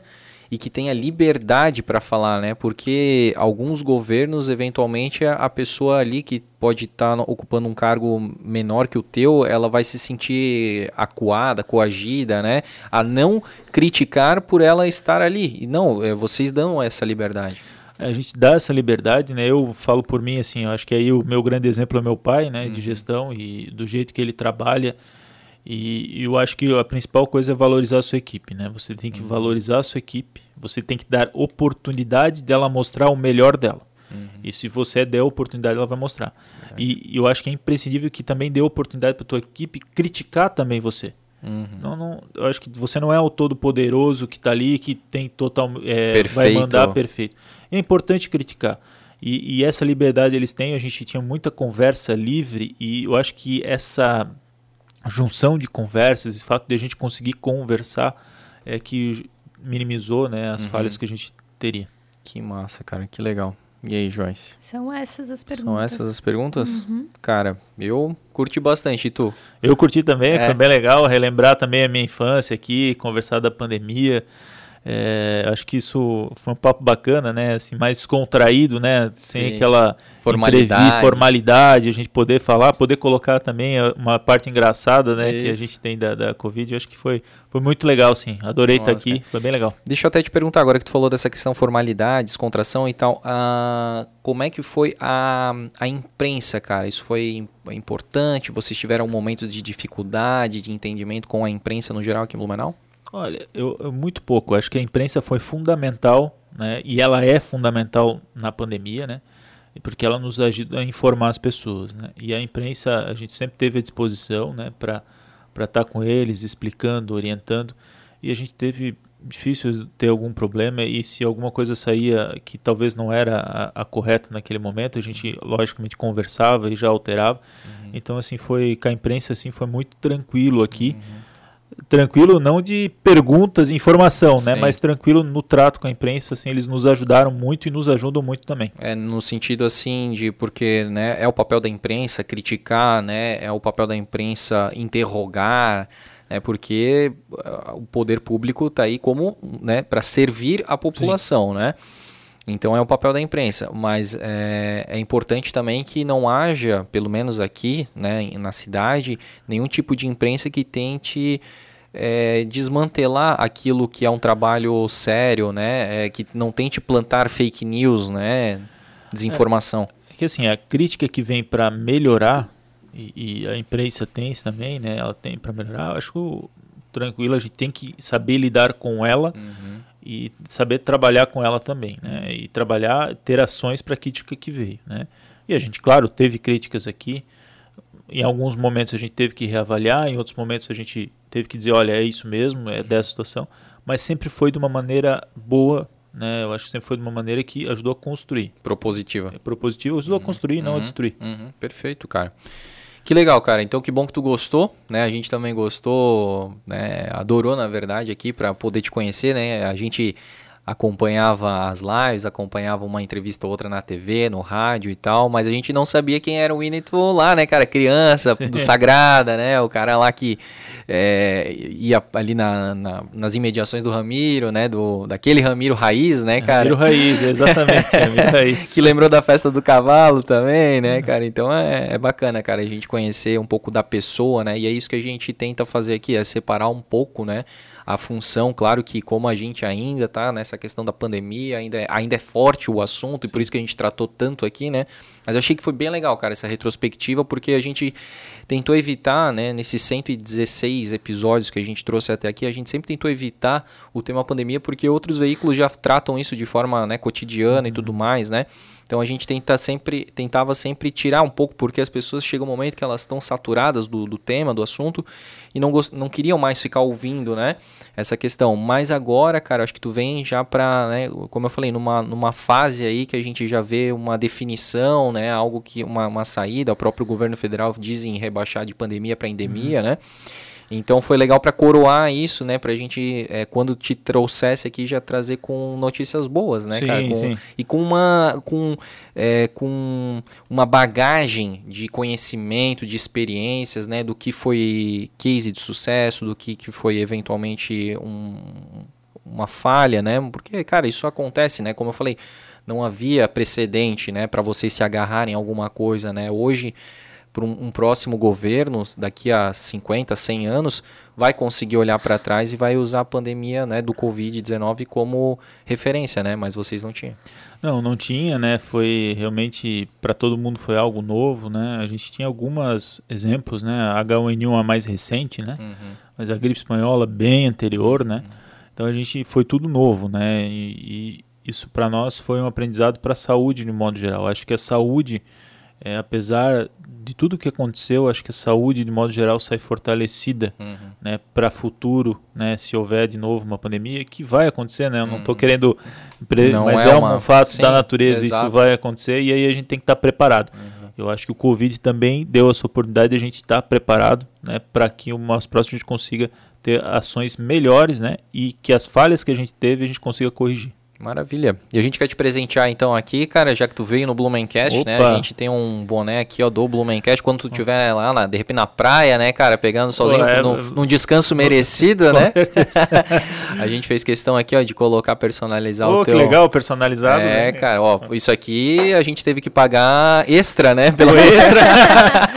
e que tenha liberdade para falar, né? Porque alguns governos, eventualmente, a pessoa ali que pode estar tá ocupando um cargo menor que o teu, ela vai se sentir acuada, coagida, né? A não criticar por ela estar ali. E não, é, vocês dão essa liberdade. É, a gente dá essa liberdade, né? Eu falo por mim, assim, eu acho que aí o meu grande exemplo é meu pai, né? De uhum. gestão e do jeito que ele trabalha. E eu acho que a principal coisa é valorizar a sua equipe, né? Você tem que uhum. valorizar a sua equipe, você tem que dar oportunidade dela mostrar o melhor dela. Uhum. E se você der oportunidade, ela vai mostrar. E, e eu acho que é imprescindível que também dê oportunidade para tua equipe criticar também você. Uhum. Não, não, eu acho que você não é o todo poderoso que está ali, que tem total, é, vai mandar perfeito. É importante criticar. E, e essa liberdade eles têm. A gente tinha muita conversa livre e eu acho que essa junção de conversas, esse fato de a gente conseguir conversar é que minimizou né, as uhum. falhas que a gente teria. Que massa, cara, que legal. E aí, Joyce? São essas as perguntas. São essas as perguntas? Uhum. Cara, eu curti bastante. E tu? Eu curti também, é. foi bem legal relembrar também a minha infância aqui, conversar da pandemia. É, acho que isso foi um papo bacana, né? Assim, mais descontraído, né? Sem Sim. aquela formalidade. formalidade, a gente poder falar, poder colocar também uma parte engraçada, né? Isso. Que a gente tem da, da Covid. Eu acho que foi, foi muito legal, sim. Adorei estar aqui, cara. foi bem legal. Deixa eu até te perguntar agora que tu falou dessa questão formalidade, descontração e tal. Uh, como é que foi a, a imprensa, cara? Isso foi importante? Vocês tiveram momentos de dificuldade, de entendimento com a imprensa no geral aqui em Blumenau? Olha, eu, eu, muito pouco. Acho que a imprensa foi fundamental, né? E ela é fundamental na pandemia, né? Porque ela nos ajuda a informar as pessoas, né? E a imprensa a gente sempre teve à disposição, né? Para para estar tá com eles, explicando, orientando. E a gente teve difícil ter algum problema e se alguma coisa saía que talvez não era a, a correta naquele momento, a gente logicamente conversava e já alterava. Uhum. Então assim foi com a imprensa assim foi muito tranquilo aqui. Uhum tranquilo não de perguntas e informação, né, mas tranquilo no trato com a imprensa, assim, eles nos ajudaram muito e nos ajudam muito também. É no sentido assim de porque, né, é o papel da imprensa criticar, né, é o papel da imprensa interrogar, né, porque uh, o poder público está aí como, né, para servir a população, Sim. né? Então é o papel da imprensa, mas é, é, importante também que não haja, pelo menos aqui, né, na cidade, nenhum tipo de imprensa que tente é, desmantelar aquilo que é um trabalho sério, né, é, que não tente plantar fake news, né, desinformação. É, é que assim a crítica que vem para melhorar e, e, a imprensa tem isso também, né, ela tem para melhorar. Acho que tranquilo a gente tem que saber lidar com ela. Uhum e saber trabalhar com ela também, né? E trabalhar, ter ações para a crítica que veio, né? E a gente, claro, teve críticas aqui. Em alguns momentos a gente teve que reavaliar, em outros momentos a gente teve que dizer, olha, é isso mesmo, é dessa situação. Mas sempre foi de uma maneira boa, né? Eu acho que sempre foi de uma maneira que ajudou a construir. Propositiva. É, propositiva, ajudou uhum, a construir, não a uhum. destruir. Uhum, perfeito, cara. Que legal, cara. Então que bom que tu gostou, né? A gente também gostou, né? Adorou, na verdade, aqui para poder te conhecer, né? A gente acompanhava as lives, acompanhava uma entrevista ou outra na TV, no rádio e tal, mas a gente não sabia quem era o Winnetou lá, né, cara? Criança, [LAUGHS] do Sagrada, né? O cara lá que é, ia ali na, na, nas imediações do Ramiro, né? Do, daquele Ramiro Raiz, né, cara? Ramiro Raiz, exatamente, [LAUGHS] Ramiro Raiz. que lembrou da festa do cavalo também, né, cara? Então é, é bacana, cara, a gente conhecer um pouco da pessoa, né? E é isso que a gente tenta fazer aqui, é separar um pouco, né? A função, claro que como a gente ainda está nessa questão da pandemia, ainda é, ainda é forte o assunto e por isso que a gente tratou tanto aqui, né? Mas eu achei que foi bem legal, cara, essa retrospectiva, porque a gente tentou evitar, né, nesses 116 episódios que a gente trouxe até aqui, a gente sempre tentou evitar o tema pandemia, porque outros veículos já tratam isso de forma né, cotidiana uhum. e tudo mais, né? Então a gente tenta sempre, tentava sempre tirar um pouco, porque as pessoas chegam um momento que elas estão saturadas do, do tema, do assunto, e não, não queriam mais ficar ouvindo, né? Essa questão. Mas agora, cara, acho que tu vem já para, né, como eu falei, numa, numa fase aí que a gente já vê uma definição, né? Algo que, uma, uma saída, o próprio governo federal diz em rebaixar de pandemia para endemia, uhum. né? Então foi legal para coroar isso, né? Pra gente, é, quando te trouxesse aqui, já trazer com notícias boas, né, sim, cara? Com, sim. E com uma, com, é, com uma bagagem de conhecimento, de experiências, né? Do que foi case de sucesso, do que, que foi eventualmente um, uma falha, né? Porque, cara, isso acontece, né? Como eu falei, não havia precedente, né? Para vocês se agarrarem a alguma coisa, né? Hoje para um, um, próximo governo, daqui a 50, 100 anos, vai conseguir olhar para trás e vai usar a pandemia né, do Covid-19 como referência, né? Mas vocês não tinham. Não, não tinha, né? Foi realmente, para todo mundo foi algo novo, né? A gente tinha alguns exemplos, né? A H1N1 a mais recente, né? Uhum. Mas a gripe espanhola bem anterior, né? Uhum. Então a gente foi tudo novo, né? E, e isso para nós foi um aprendizado para a saúde de modo geral. Acho que a saúde é, apesar de tudo que aconteceu, acho que a saúde, de modo geral, sai fortalecida uhum. né, para futuro, né, se houver de novo uma pandemia, que vai acontecer, né? Eu não estou uhum. querendo, não mas é, é uma... um fato Sim, da natureza, exato. isso vai acontecer e aí a gente tem que estar tá preparado. Uhum. Eu acho que o Covid também deu essa oportunidade de a gente estar tá preparado né, para que umas próximas a gente consiga ter ações melhores né, e que as falhas que a gente teve a gente consiga corrigir. Maravilha. E a gente quer te presentear então aqui, cara, já que tu veio no Blumencast, né? A gente tem um boné aqui, ó, do Blumencast. Quando tu estiver lá, na, de repente na praia, né, cara, pegando sozinho é, no, num descanso merecido, né? [LAUGHS] a gente fez questão aqui, ó, de colocar, personalizar oh, o teu... que legal, personalizado. É, né? cara, ó, isso aqui a gente teve que pagar extra, né? Pelo [LAUGHS] extra.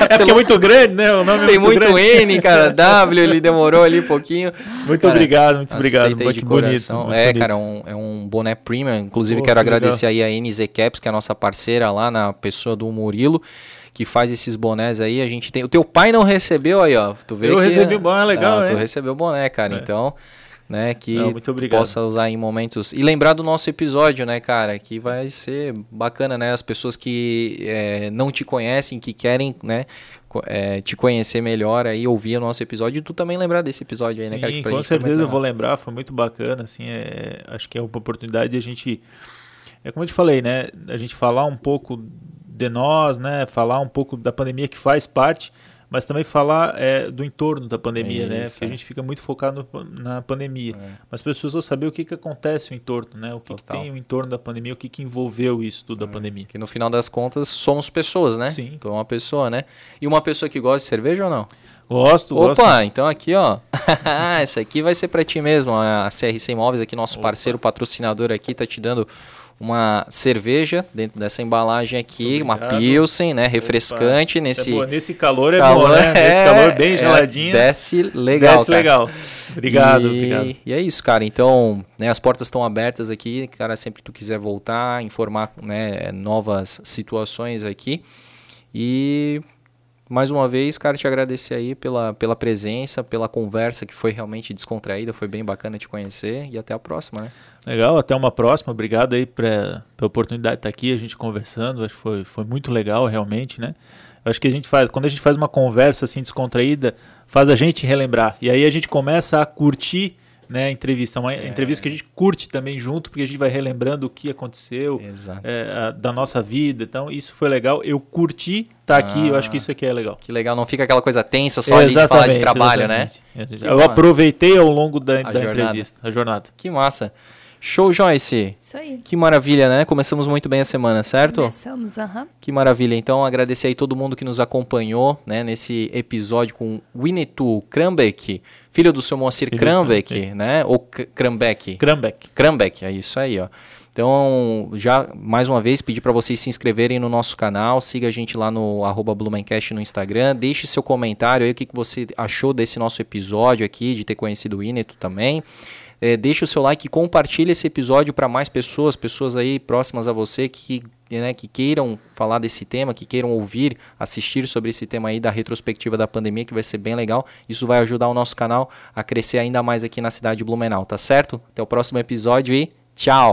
é porque é muito grande, né? O nome é tem é muito, muito. N, cara, W, ele demorou ali um pouquinho. Muito cara, obrigado, muito obrigado. Muito bonito. Muito é, bonito. cara, um, é um boné né, premium. Inclusive, quero que agradecer legal. aí a NZ Caps, que é a nossa parceira lá na pessoa do Murilo, que faz esses bonés aí. A gente tem. O teu pai não recebeu aí, ó. Tu vê Eu que, recebi o boné, legal, ah. Tu recebeu o boné, cara. É. Então. Né, que não, possa usar em momentos. E lembrar do nosso episódio, né, cara? Que vai ser bacana, né? As pessoas que é, não te conhecem, que querem, né? É, te conhecer melhor aí, ouvir o nosso episódio e tu também lembrar desse episódio aí, Sim, né, cara? Sim, com certeza eu vou lembrar, foi muito bacana, assim, é, acho que é uma oportunidade de a gente, é como eu te falei, né, a gente falar um pouco de nós, né, falar um pouco da pandemia que faz parte, mas também falar é, do entorno da pandemia, né? Porque a gente fica muito focado no, na pandemia. É. Mas as pessoas saber o que, que acontece no entorno, né? O que, que tem o entorno da pandemia, o que, que envolveu isso tudo é. da pandemia. Que no final das contas somos pessoas, né? Sim. Então uma pessoa, né? E uma pessoa que gosta de cerveja ou não? Gosto, Opa, gosto. então aqui, ó. [LAUGHS] Essa aqui vai ser para ti mesmo. A CRC Imóveis aqui, nosso Opa. parceiro patrocinador aqui, tá te dando uma cerveja dentro dessa embalagem aqui, uma Pilsen, né? Refrescante Opa, nesse. É nesse calor é calor, bom, né? Nesse calor é, bem é, geladinho. desce legal. Desce cara. legal. Obrigado, e, obrigado. E é isso, cara. Então, né, as portas estão abertas aqui, cara, sempre que tu quiser voltar, informar né, novas situações aqui. E mais uma vez, cara, te agradecer aí pela, pela presença, pela conversa que foi realmente descontraída, foi bem bacana te conhecer e até a próxima, né? Legal, até uma próxima. Obrigado aí pra, pela oportunidade de estar aqui, a gente conversando. Acho que foi, foi muito legal, realmente, né? Acho que a gente faz, quando a gente faz uma conversa assim descontraída, faz a gente relembrar. E aí a gente começa a curtir né, entrevista. Uma é. entrevista que a gente curte também junto, porque a gente vai relembrando o que aconteceu é, a, da nossa vida. Então, isso foi legal. Eu curti estar tá ah, aqui, eu acho que isso aqui é legal. Que legal, não fica aquela coisa tensa só de falar de trabalho, né? exatamente. né? Eu aproveitei ao longo da, da entrevista, a jornada. Que massa. Show, Joyce. Isso aí. Que maravilha, né? Começamos muito bem a semana, certo? Começamos, aham. Que maravilha. Então, agradecer aí todo mundo que nos acompanhou, né, nesse episódio com Winnetou Krambeck, filho do seu Moacir Krambeck, né? Ou Krambeck? Krambeck. Krambeck, é isso aí, ó. Então, já mais uma vez, pedir para vocês se inscreverem no nosso canal, siga a gente lá no arroba Blumencast no Instagram, deixe seu comentário aí o que, que você achou desse nosso episódio aqui, de ter conhecido o Ineto também. É, deixe o seu like compartilhe esse episódio para mais pessoas, pessoas aí próximas a você que, né, que queiram falar desse tema, que queiram ouvir, assistir sobre esse tema aí da retrospectiva da pandemia, que vai ser bem legal. Isso vai ajudar o nosso canal a crescer ainda mais aqui na cidade de Blumenau, tá certo? Até o próximo episódio e tchau!